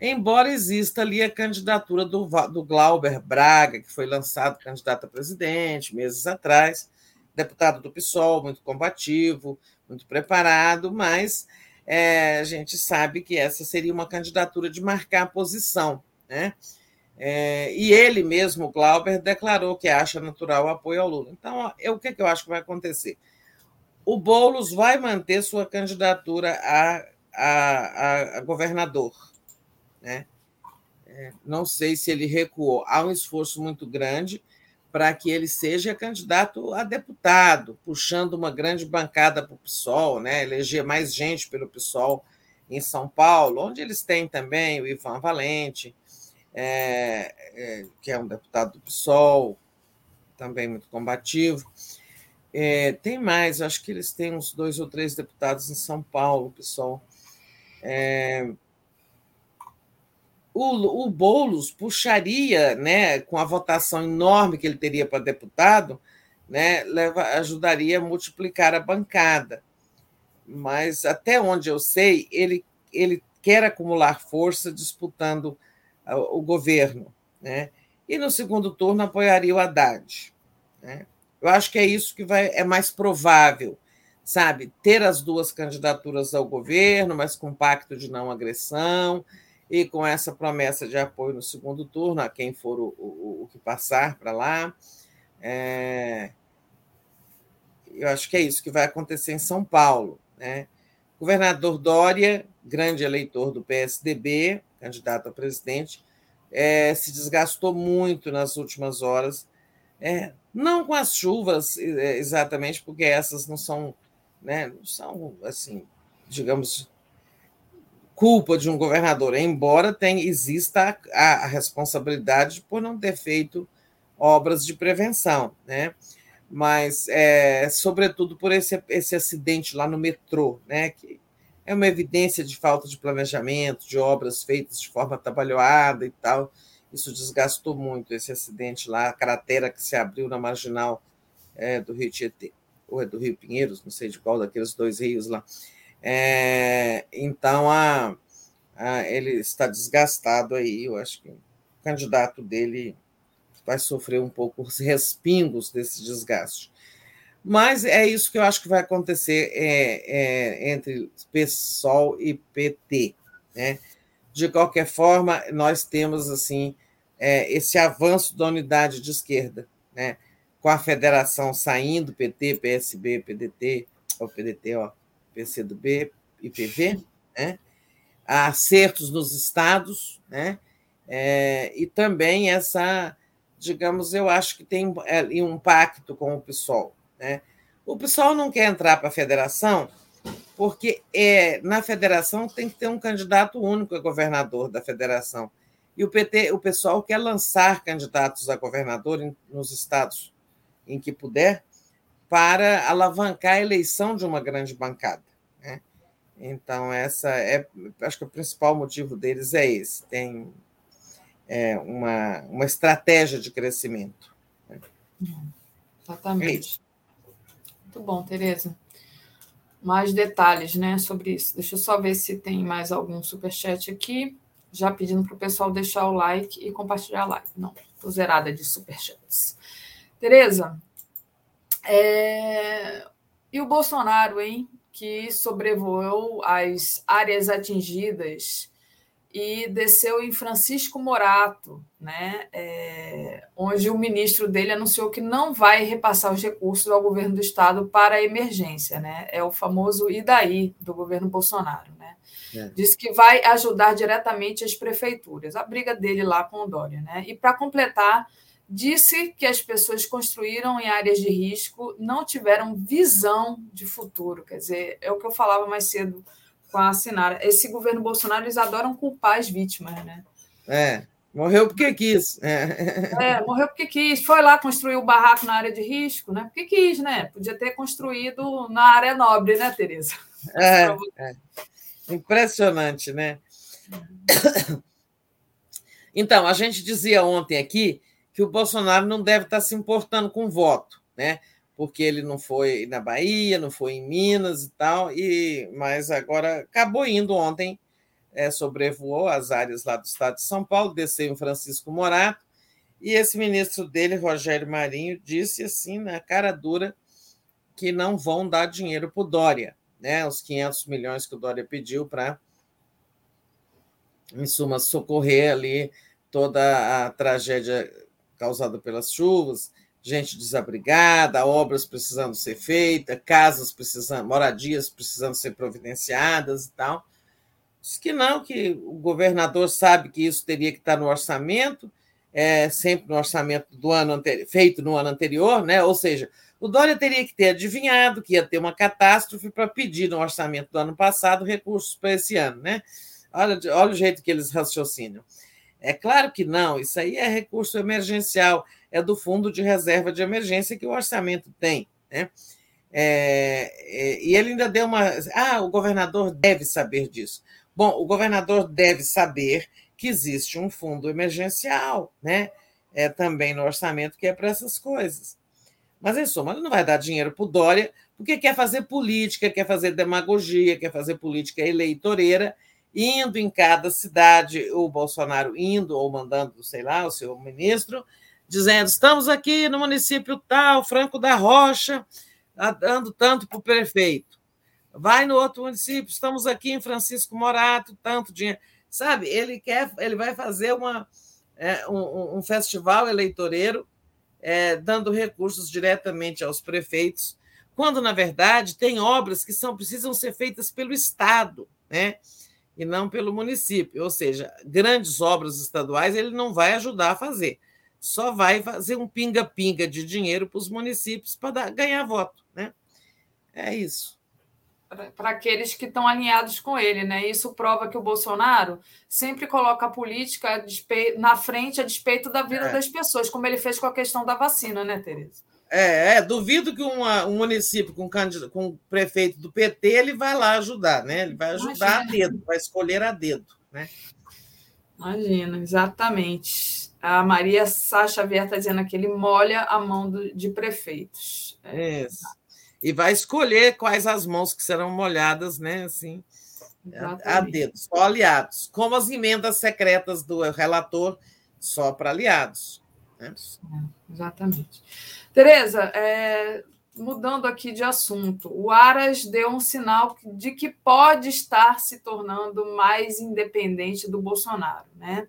Embora exista ali a candidatura do, do Glauber Braga, que foi lançado candidato a presidente meses atrás, deputado do PSOL, muito combativo, muito preparado, mas é, a gente sabe que essa seria uma candidatura de marcar a posição. Né? É, e ele mesmo, Glauber, declarou que acha natural o apoio ao Lula. Então, eu, o que, é que eu acho que vai acontecer? O Boulos vai manter sua candidatura a, a, a governador. Né? É, não sei se ele recuou. Há um esforço muito grande para que ele seja candidato a deputado, puxando uma grande bancada para o PSOL, né? eleger mais gente pelo PSOL em São Paulo, onde eles têm também o Ivan Valente, é, é, que é um deputado do PSOL, também muito combativo. É, tem mais, acho que eles têm uns dois ou três deputados em São Paulo, PSOL. O, o Boulos puxaria, né, com a votação enorme que ele teria para deputado, né, leva, ajudaria a multiplicar a bancada. Mas até onde eu sei, ele, ele quer acumular força disputando o governo. Né? E no segundo turno apoiaria o Haddad. Né? Eu acho que é isso que vai, é mais provável, sabe? Ter as duas candidaturas ao governo, mas com pacto de não agressão e com essa promessa de apoio no segundo turno a quem for o, o, o que passar para lá. É... Eu acho que é isso que vai acontecer em São Paulo. Né? Governador Dória, grande eleitor do PSDB, candidato a presidente, é, se desgastou muito nas últimas horas. É, não com as chuvas é, exatamente, porque essas não são, né, não são assim, digamos, culpa de um governador, embora tenha, exista a, a, responsabilidade por não ter feito obras de prevenção, né? Mas, é, sobretudo por esse, esse acidente lá no metrô, né? Que é uma evidência de falta de planejamento, de obras feitas de forma trabalhada e tal. Isso desgastou muito esse acidente lá, a cratera que se abriu na marginal é, do Rio Tietê, ou é do Rio Pinheiros, não sei de qual daqueles dois rios lá. É, então, a, a, ele está desgastado aí. Eu acho que o candidato dele vai sofrer um pouco os respingos desse desgaste. Mas é isso que eu acho que vai acontecer é, é, entre PSOL e PT. Né? De qualquer forma, nós temos assim é, esse avanço da unidade de esquerda, né? com a federação saindo, PT, PSB, PDT, o PDT, ó, PCdoB e PV, né? Há acertos nos estados, né? É, e também essa, digamos, eu acho que tem é, um pacto com o PSOL. Né? O PSOL não quer entrar para a federação porque é, na federação tem que ter um candidato único a governador da federação. E o PT, o pessoal quer lançar candidatos a governador nos estados em que puder para alavancar a eleição de uma grande bancada. Né? Então, essa é, acho que o principal motivo deles é esse, tem é, uma, uma estratégia de crescimento. Né? Exatamente. É Muito bom, Tereza. Mais detalhes né, sobre isso. Deixa eu só ver se tem mais algum superchat aqui. Já pedindo para o pessoal deixar o like e compartilhar a live. Não, estou zerada de superchats. Tereza, é... e o Bolsonaro, hein? que sobrevoou as áreas atingidas e desceu em Francisco Morato, né, é, onde o ministro dele anunciou que não vai repassar os recursos ao governo do estado para a emergência, né? É o famoso IDAI do governo Bolsonaro, né? É. Diz que vai ajudar diretamente as prefeituras. A briga dele lá com o Dória, né? E para completar, disse que as pessoas construíram em áreas de risco não tiveram visão de futuro. Quer dizer, é o que eu falava mais cedo com a Sinara. Esse governo Bolsonaro, eles adoram culpar as vítimas, né? É, morreu porque quis. É. é, morreu porque quis. Foi lá construir o barraco na área de risco, né? Porque quis, né? Podia ter construído na área nobre, né, Tereza? É, é. Impressionante, né? Então, a gente dizia ontem aqui que o Bolsonaro não deve estar se importando com voto, né? Porque ele não foi na Bahia, não foi em Minas e tal, e mas agora acabou indo ontem é, sobrevoou as áreas lá do estado de São Paulo, desceu em Francisco Morato, e esse ministro dele, Rogério Marinho, disse assim, na cara dura, que não vão dar dinheiro para o Dória, né? os 500 milhões que o Dória pediu para, em suma, socorrer ali toda a tragédia causada pelas chuvas, gente desabrigada, obras precisando ser feitas, casas precisando, moradias precisando ser providenciadas e tal. Diz que não, que o governador sabe que isso teria que estar no orçamento, é, sempre no orçamento do ano anterior, feito no ano anterior, né? ou seja, o Dória teria que ter adivinhado que ia ter uma catástrofe para pedir no orçamento do ano passado recursos para esse ano. Né? Olha, olha o jeito que eles raciocinam. É claro que não, isso aí é recurso emergencial, é do fundo de reserva de emergência que o orçamento tem. Né? É, é, e ele ainda deu uma. Ah, o governador deve saber disso. Bom, o governador deve saber que existe um fundo emergencial, né? É também no orçamento que é para essas coisas. Mas, em suma, ele não vai dar dinheiro para o Dória, porque quer fazer política, quer fazer demagogia, quer fazer política eleitoreira, indo em cada cidade, o Bolsonaro indo ou mandando, sei lá, o seu ministro, dizendo: estamos aqui no município tal, Franco da Rocha, dando tanto para o prefeito. Vai no outro município, estamos aqui em Francisco Morato, tanto dinheiro sabe? Ele quer, ele vai fazer uma, é, um, um, festival eleitoreiro é, dando recursos diretamente aos prefeitos, quando na verdade tem obras que são precisam ser feitas pelo Estado, né? E não pelo município. Ou seja, grandes obras estaduais ele não vai ajudar a fazer, só vai fazer um pinga-pinga de dinheiro para os municípios para ganhar voto, né? É isso para aqueles que estão alinhados com ele, né? Isso prova que o Bolsonaro sempre coloca a política na frente a despeito da vida é. das pessoas, como ele fez com a questão da vacina, né, Tereza? É, é duvido que uma, um município com, com um prefeito do PT ele vai lá ajudar, né? Ele vai ajudar Imagina. a dedo, vai escolher a dedo, né? Imagina, exatamente. A Maria Sá Xavier está dizendo que ele molha a mão do, de prefeitos. É, Isso e vai escolher quais as mãos que serão molhadas, né? Assim, a dedo, só aliados, como as emendas secretas do relator, só para aliados. Né? É, exatamente. Tereza, é, mudando aqui de assunto, o Aras deu um sinal de que pode estar se tornando mais independente do Bolsonaro, né?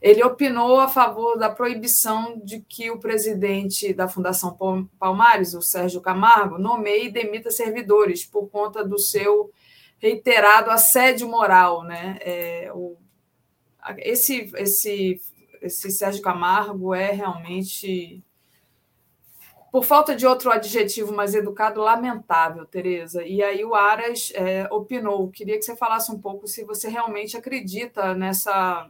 Ele opinou a favor da proibição de que o presidente da Fundação Palmares, o Sérgio Camargo, nomeie e demita servidores por conta do seu reiterado assédio moral. Né? É, o, esse, esse, esse Sérgio Camargo é realmente, por falta de outro adjetivo mais educado, lamentável, Tereza. E aí o Aras é, opinou. Queria que você falasse um pouco se você realmente acredita nessa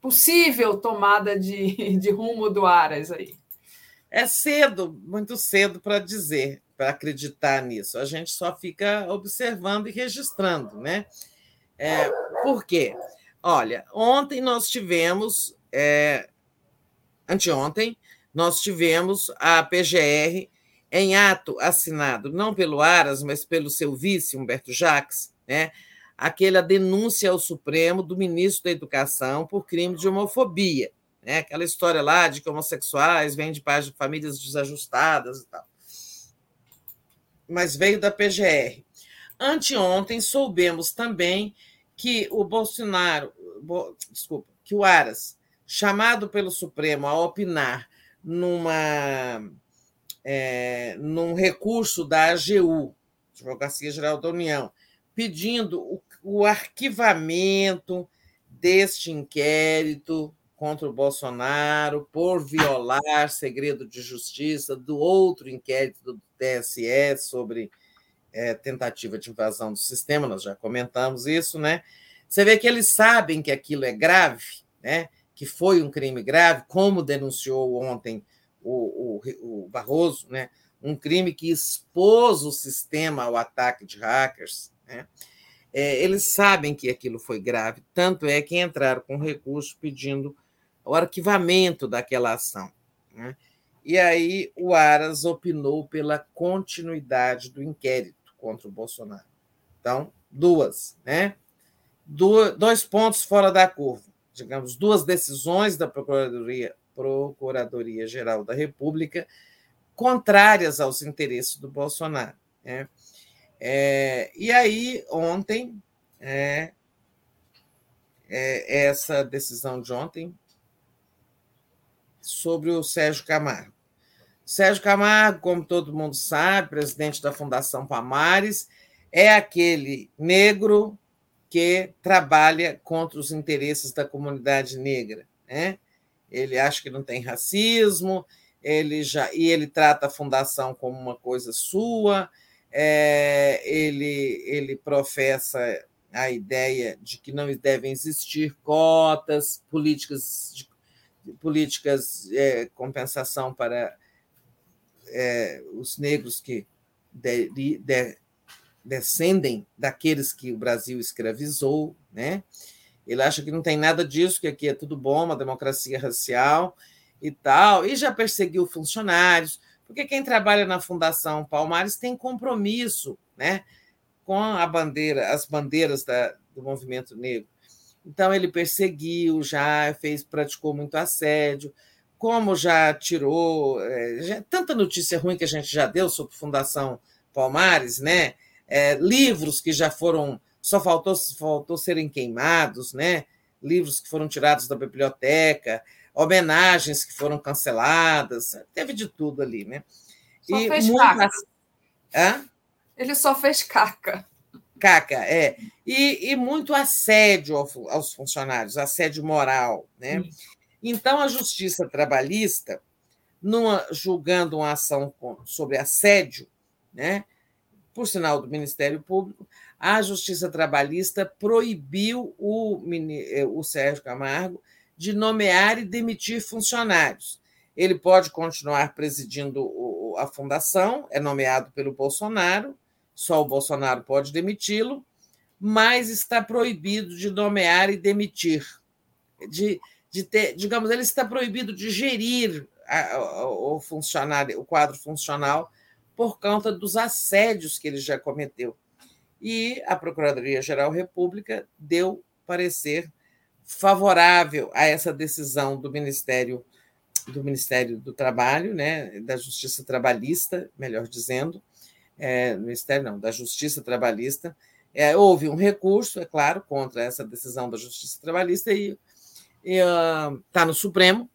possível tomada de, de rumo do Aras aí? É cedo, muito cedo para dizer, para acreditar nisso. A gente só fica observando e registrando, né? É, por quê? Olha, ontem nós tivemos, é, anteontem, nós tivemos a PGR em ato assinado não pelo Aras, mas pelo seu vice, Humberto Jacques, né? aquela denúncia ao Supremo do ministro da Educação por crime de homofobia. Né? Aquela história lá de que homossexuais vêm de famílias desajustadas e tal. Mas veio da PGR. Anteontem soubemos também que o Bolsonaro, desculpa, que o Aras, chamado pelo Supremo a opinar numa, é, num recurso da AGU, Advocacia Geral da União, pedindo o o arquivamento deste inquérito contra o Bolsonaro por violar segredo de justiça do outro inquérito do TSE sobre é, tentativa de invasão do sistema, nós já comentamos isso, né? Você vê que eles sabem que aquilo é grave, né? Que foi um crime grave, como denunciou ontem o, o, o Barroso, né? um crime que expôs o sistema ao ataque de hackers. Né? é, eles sabem que aquilo foi grave, tanto é que entraram com recurso pedindo o arquivamento daquela ação. Né? E aí o Aras opinou pela continuidade do inquérito contra o Bolsonaro. Então, duas, né? dois pontos fora da curva, digamos, duas decisões da Procuradoria, Procuradoria Geral da República contrárias aos interesses do Bolsonaro. Né? É, e aí, ontem, é, é, essa decisão de ontem sobre o Sérgio Camargo. Sérgio Camargo, como todo mundo sabe, presidente da Fundação Palmares, é aquele negro que trabalha contra os interesses da comunidade negra. Né? Ele acha que não tem racismo, ele já e ele trata a fundação como uma coisa sua, é, ele, ele professa a ideia de que não devem existir cotas, políticas de políticas é, compensação para é, os negros que de, de, descendem daqueles que o Brasil escravizou, né? Ele acha que não tem nada disso, que aqui é tudo bom, uma democracia racial e tal, e já perseguiu funcionários, porque quem trabalha na Fundação Palmares tem compromisso, né, com a bandeira, as bandeiras da, do movimento negro. Então ele perseguiu, já fez, praticou muito assédio, como já tirou é, já, tanta notícia ruim que a gente já deu sobre Fundação Palmares, né? É, livros que já foram só faltou faltou serem queimados, né? Livros que foram tirados da biblioteca, homenagens que foram canceladas, teve de tudo ali, né? Só e fez muito... caca. Hã? Ele só fez caca. Caca, é. E, e muito assédio aos funcionários, assédio moral, né? Hum. Então, a Justiça Trabalhista, numa, julgando uma ação sobre assédio, né, por sinal do Ministério Público, a Justiça Trabalhista proibiu o, eh, o Sérgio Camargo de nomear e demitir funcionários. Ele pode continuar presidindo a fundação, é nomeado pelo Bolsonaro, só o Bolsonaro pode demiti-lo, mas está proibido de nomear e demitir, de de ter, digamos, ele está proibido de gerir a, o funcionário, o quadro funcional por conta dos assédios que ele já cometeu. E a Procuradoria-Geral República deu parecer favorável a essa decisão do Ministério do Ministério do Trabalho, né, da Justiça Trabalhista, melhor dizendo, é, Ministério não, da Justiça Trabalhista. É, houve um recurso, é claro, contra essa decisão da Justiça Trabalhista e está uh, tá no Supremo,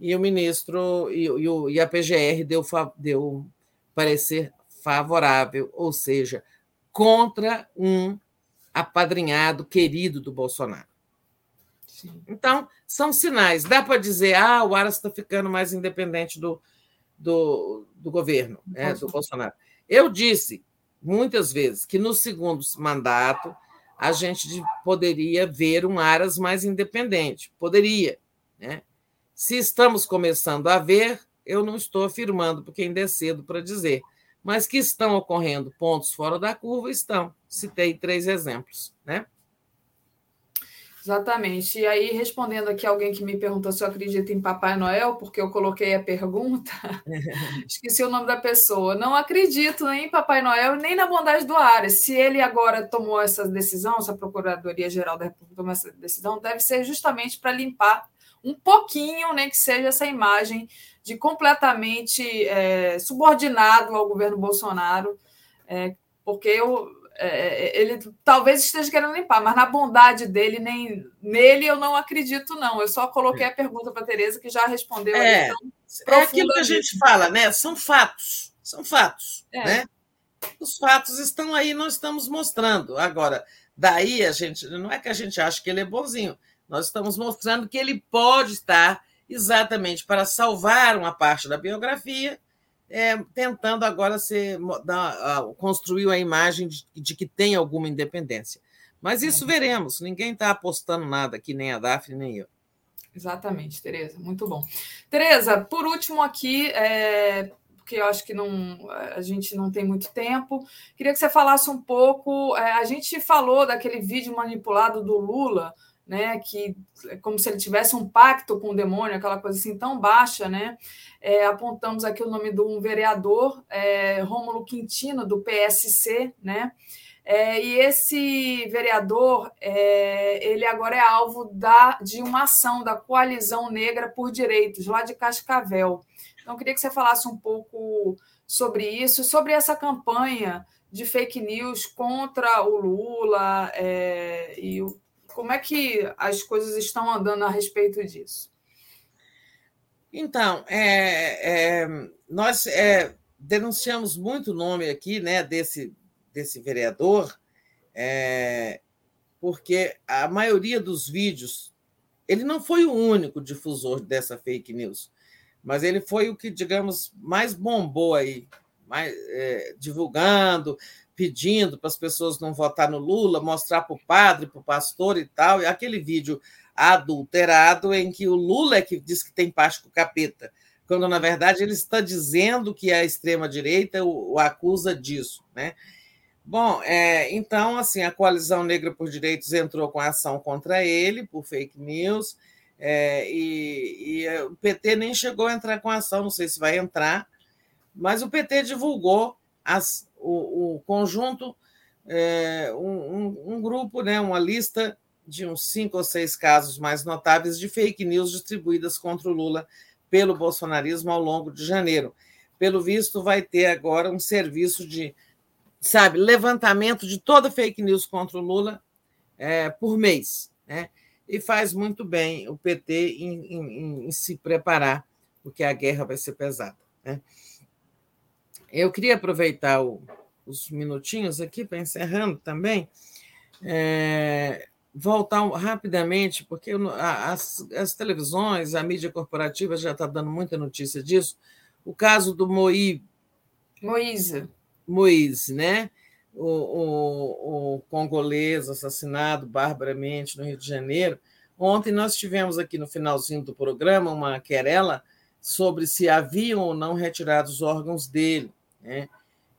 e o ministro e, e, e a PGR deu, deu parecer favorável, ou seja, contra um apadrinhado querido do Bolsonaro. Sim. Então, são sinais. Dá para dizer, ah, o Aras está ficando mais independente do, do, do governo, né, do Bolsonaro. Eu disse muitas vezes que no segundo mandato a gente poderia ver um Aras mais independente. Poderia. Né? Se estamos começando a ver, eu não estou afirmando, porque ainda é cedo para dizer. Mas que estão ocorrendo pontos fora da curva, estão. Citei três exemplos. Né? Exatamente. E aí, respondendo aqui alguém que me perguntou se eu acredito em Papai Noel, porque eu coloquei a pergunta, esqueci o nome da pessoa. Não acredito nem em Papai Noel, nem na bondade do Ares. Se ele agora tomou essa decisão, se a Procuradoria-Geral da República tomou essa decisão, deve ser justamente para limpar um pouquinho, nem que seja essa imagem de completamente é, subordinado ao governo Bolsonaro, é, porque eu é, é, ele talvez esteja querendo limpar, mas na bondade dele, nem nele eu não acredito, não. Eu só coloquei a pergunta para a Tereza, que já respondeu. É, é aquilo que a gente fala, né? São fatos, são fatos. É. Né? Os fatos estão aí, nós estamos mostrando. Agora, daí a gente, não é que a gente acha que ele é bonzinho, nós estamos mostrando que ele pode estar exatamente para salvar uma parte da biografia é, tentando agora ser, dar, construir a imagem de, de, que tem alguma independência. Mas isso uhum. veremos. Ninguém está apostando nada aqui, nem a Daphne, nem eu. Exatamente, Tereza. Muito bom. Tereza, por último aqui, é, porque eu acho que não, a gente não tem muito tempo, queria que você falasse um pouco. É, a gente falou daquele vídeo manipulado do Lula né, que é como se ele tivesse um pacto com o demônio, aquela coisa assim tão baixa, né? É, apontamos aqui o nome de um vereador, é, Rômulo Quintino, do PSC, né? É, e esse vereador, é, ele agora é alvo da, de uma ação da Coalizão Negra por Direitos, lá de Cascavel. Então, queria que você falasse um pouco sobre isso, sobre essa campanha de fake news contra o Lula é, e como é que as coisas estão andando a respeito disso. Então, é, é, nós é, denunciamos muito o nome aqui né, desse, desse vereador, é, porque a maioria dos vídeos, ele não foi o único difusor dessa fake news, mas ele foi o que, digamos, mais bombou aí, mais, é, divulgando, pedindo para as pessoas não votar no Lula, mostrar para o padre, para o pastor e tal, e aquele vídeo adulterado em que o Lula é que diz que tem parte com o capeta quando na verdade ele está dizendo que a extrema-direita o, o, acusa disso. Né? Bom, é, então, assim, a Coalizão Negra por Direitos entrou com ação contra ele por fake news, é, e, e, o PT nem chegou a entrar com ação, não sei se vai entrar, mas o PT divulgou as, o, o conjunto, é, um, um, grupo, né, uma lista de uns cinco ou seis casos mais notáveis de fake news distribuídas contra o Lula pelo bolsonarismo ao longo de janeiro. Pelo visto, vai ter agora um serviço de, sabe, levantamento de toda fake news contra o Lula é, por mês. Né? E faz muito bem o PT em, em, em se preparar, porque a guerra vai ser pesada. Né? Eu queria aproveitar o, os minutinhos aqui para encerrando também. É, voltar rapidamente, porque as, as televisões, a mídia corporativa já está dando muita notícia disso. O caso do Moí. Moise. Moise, né? O, o, o congolês assassinado barbaramente no Rio de Janeiro. Ontem nós tivemos aqui no finalzinho do programa uma querela sobre se haviam ou não retirado os órgãos dele. Né?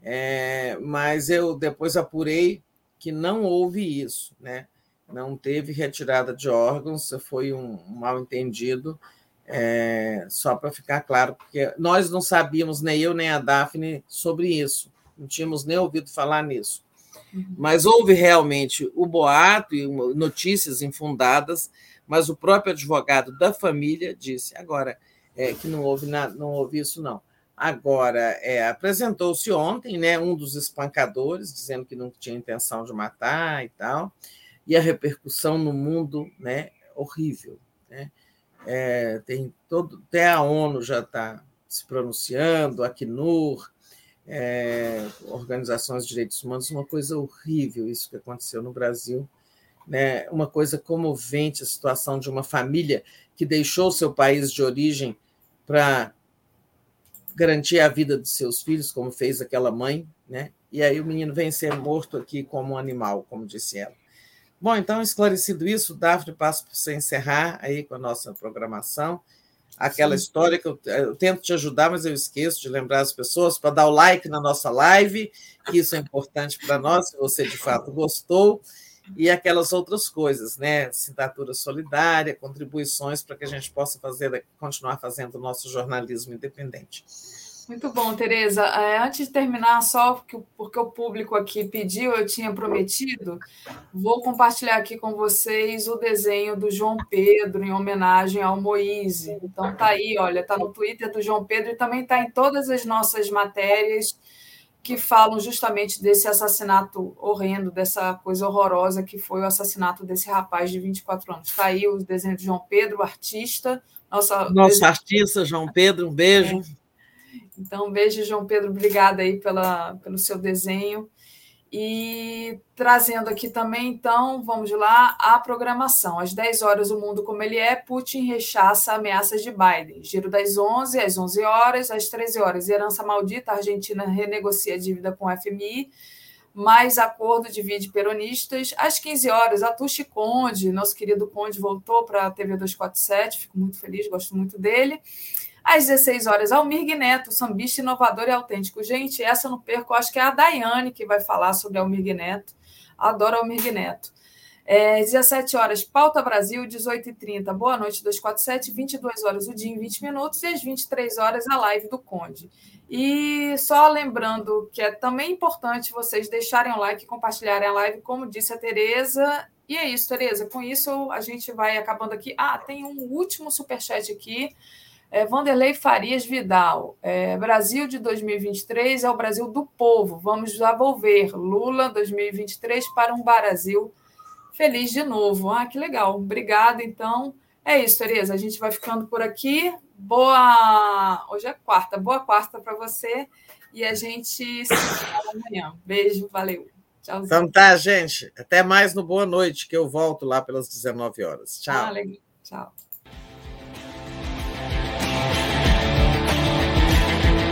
É, mas eu depois apurei que não houve isso. Né? não teve retirada de órgãos, foi um mal entendido, é, só para ficar claro, porque nós não sabíamos, nem eu nem a Daphne, sobre isso, não tínhamos nem ouvido falar nisso. Uhum. Mas houve realmente o boato e notícias infundadas, mas o próprio advogado da família disse agora é, que não houve, na, não houve isso, não. Agora, é, apresentou-se ontem né, um dos espancadores, dizendo que não tinha intenção de matar e tal e a repercussão no mundo né, horrível. Né? É, tem todo, até a ONU já está se pronunciando, a Acnur, é, organizações de direitos humanos, uma coisa horrível isso que aconteceu no Brasil, né? uma coisa comovente a situação de uma família que deixou seu país de origem para garantir a vida de seus filhos, como fez aquela mãe, né? e aí o menino vem ser morto aqui como um animal, como disse ela. Bom, então, esclarecido isso, Daphne, passo para você encerrar aí com a nossa programação. Aquela Sim. história que eu, eu, tento te ajudar, mas eu esqueço de lembrar as pessoas para dar o like na nossa live, que isso é importante para nós, se você de fato gostou, e aquelas outras coisas, né? Assinatura solidária, contribuições para que a gente possa fazer, continuar fazendo o nosso jornalismo independente. Muito bom, Tereza. É, antes de terminar, só porque, o público aqui pediu, eu tinha prometido, vou compartilhar aqui com vocês o desenho do João Pedro em homenagem ao Moise. Então tá aí, olha, tá no Twitter do João Pedro e também tá em todas as nossas matérias que falam justamente desse assassinato horrendo, dessa coisa horrorosa que foi o assassinato desse rapaz de 24 anos. Está aí o desenho de João Pedro, artista. Nossa, Nosso artista, João Pedro, um beijo. É. Então, beijo, João Pedro, obrigada aí pela, pelo seu desenho. E trazendo aqui também, então, vamos lá, a programação. Às 10 horas, o mundo como ele é, Putin rechaça ameaças de Biden. Giro das 11 às 11 horas, às 13 horas, herança maldita, a Argentina renegocia a dívida com o FMI, mais acordo divide peronistas. Às 15 horas, Atushi Conde, nosso querido Conde, voltou para a TV 247, fico muito feliz, gosto muito dele. Às 16 horas, Almir Neto, sambista inovador e autêntico. Gente, essa eu não perco, acho que é a Daiane que vai falar sobre Almir Neto. Adoro Almir Neto. É, 17 horas, Pauta Brasil, 18h30, Boa Noite 247, 22 horas o dia em 20 minutos e às 23 horas a live do Conde. E só lembrando que é também importante vocês deixarem o like e compartilharem a live, como disse a Tereza. E é isso, Tereza. Com isso, a gente vai acabando aqui. Ah, tem um último superchat aqui. É, Vanderlei Farias Vidal. É, Brasil de 2023 é o Brasil do povo. Vamos desenvolver Lula 2023 para um Brasil feliz de novo. Ah, que legal. Obrigada, então. É isso, Tereza. A gente vai ficando por aqui. Boa. Hoje é quarta. Boa quarta para você. E a gente se vê amanhã. Beijo, valeu. Tchauzinho. Então tá, gente. Até mais no Boa Noite, que eu volto lá pelas 19 horas. Tchau. Ah. Tchau.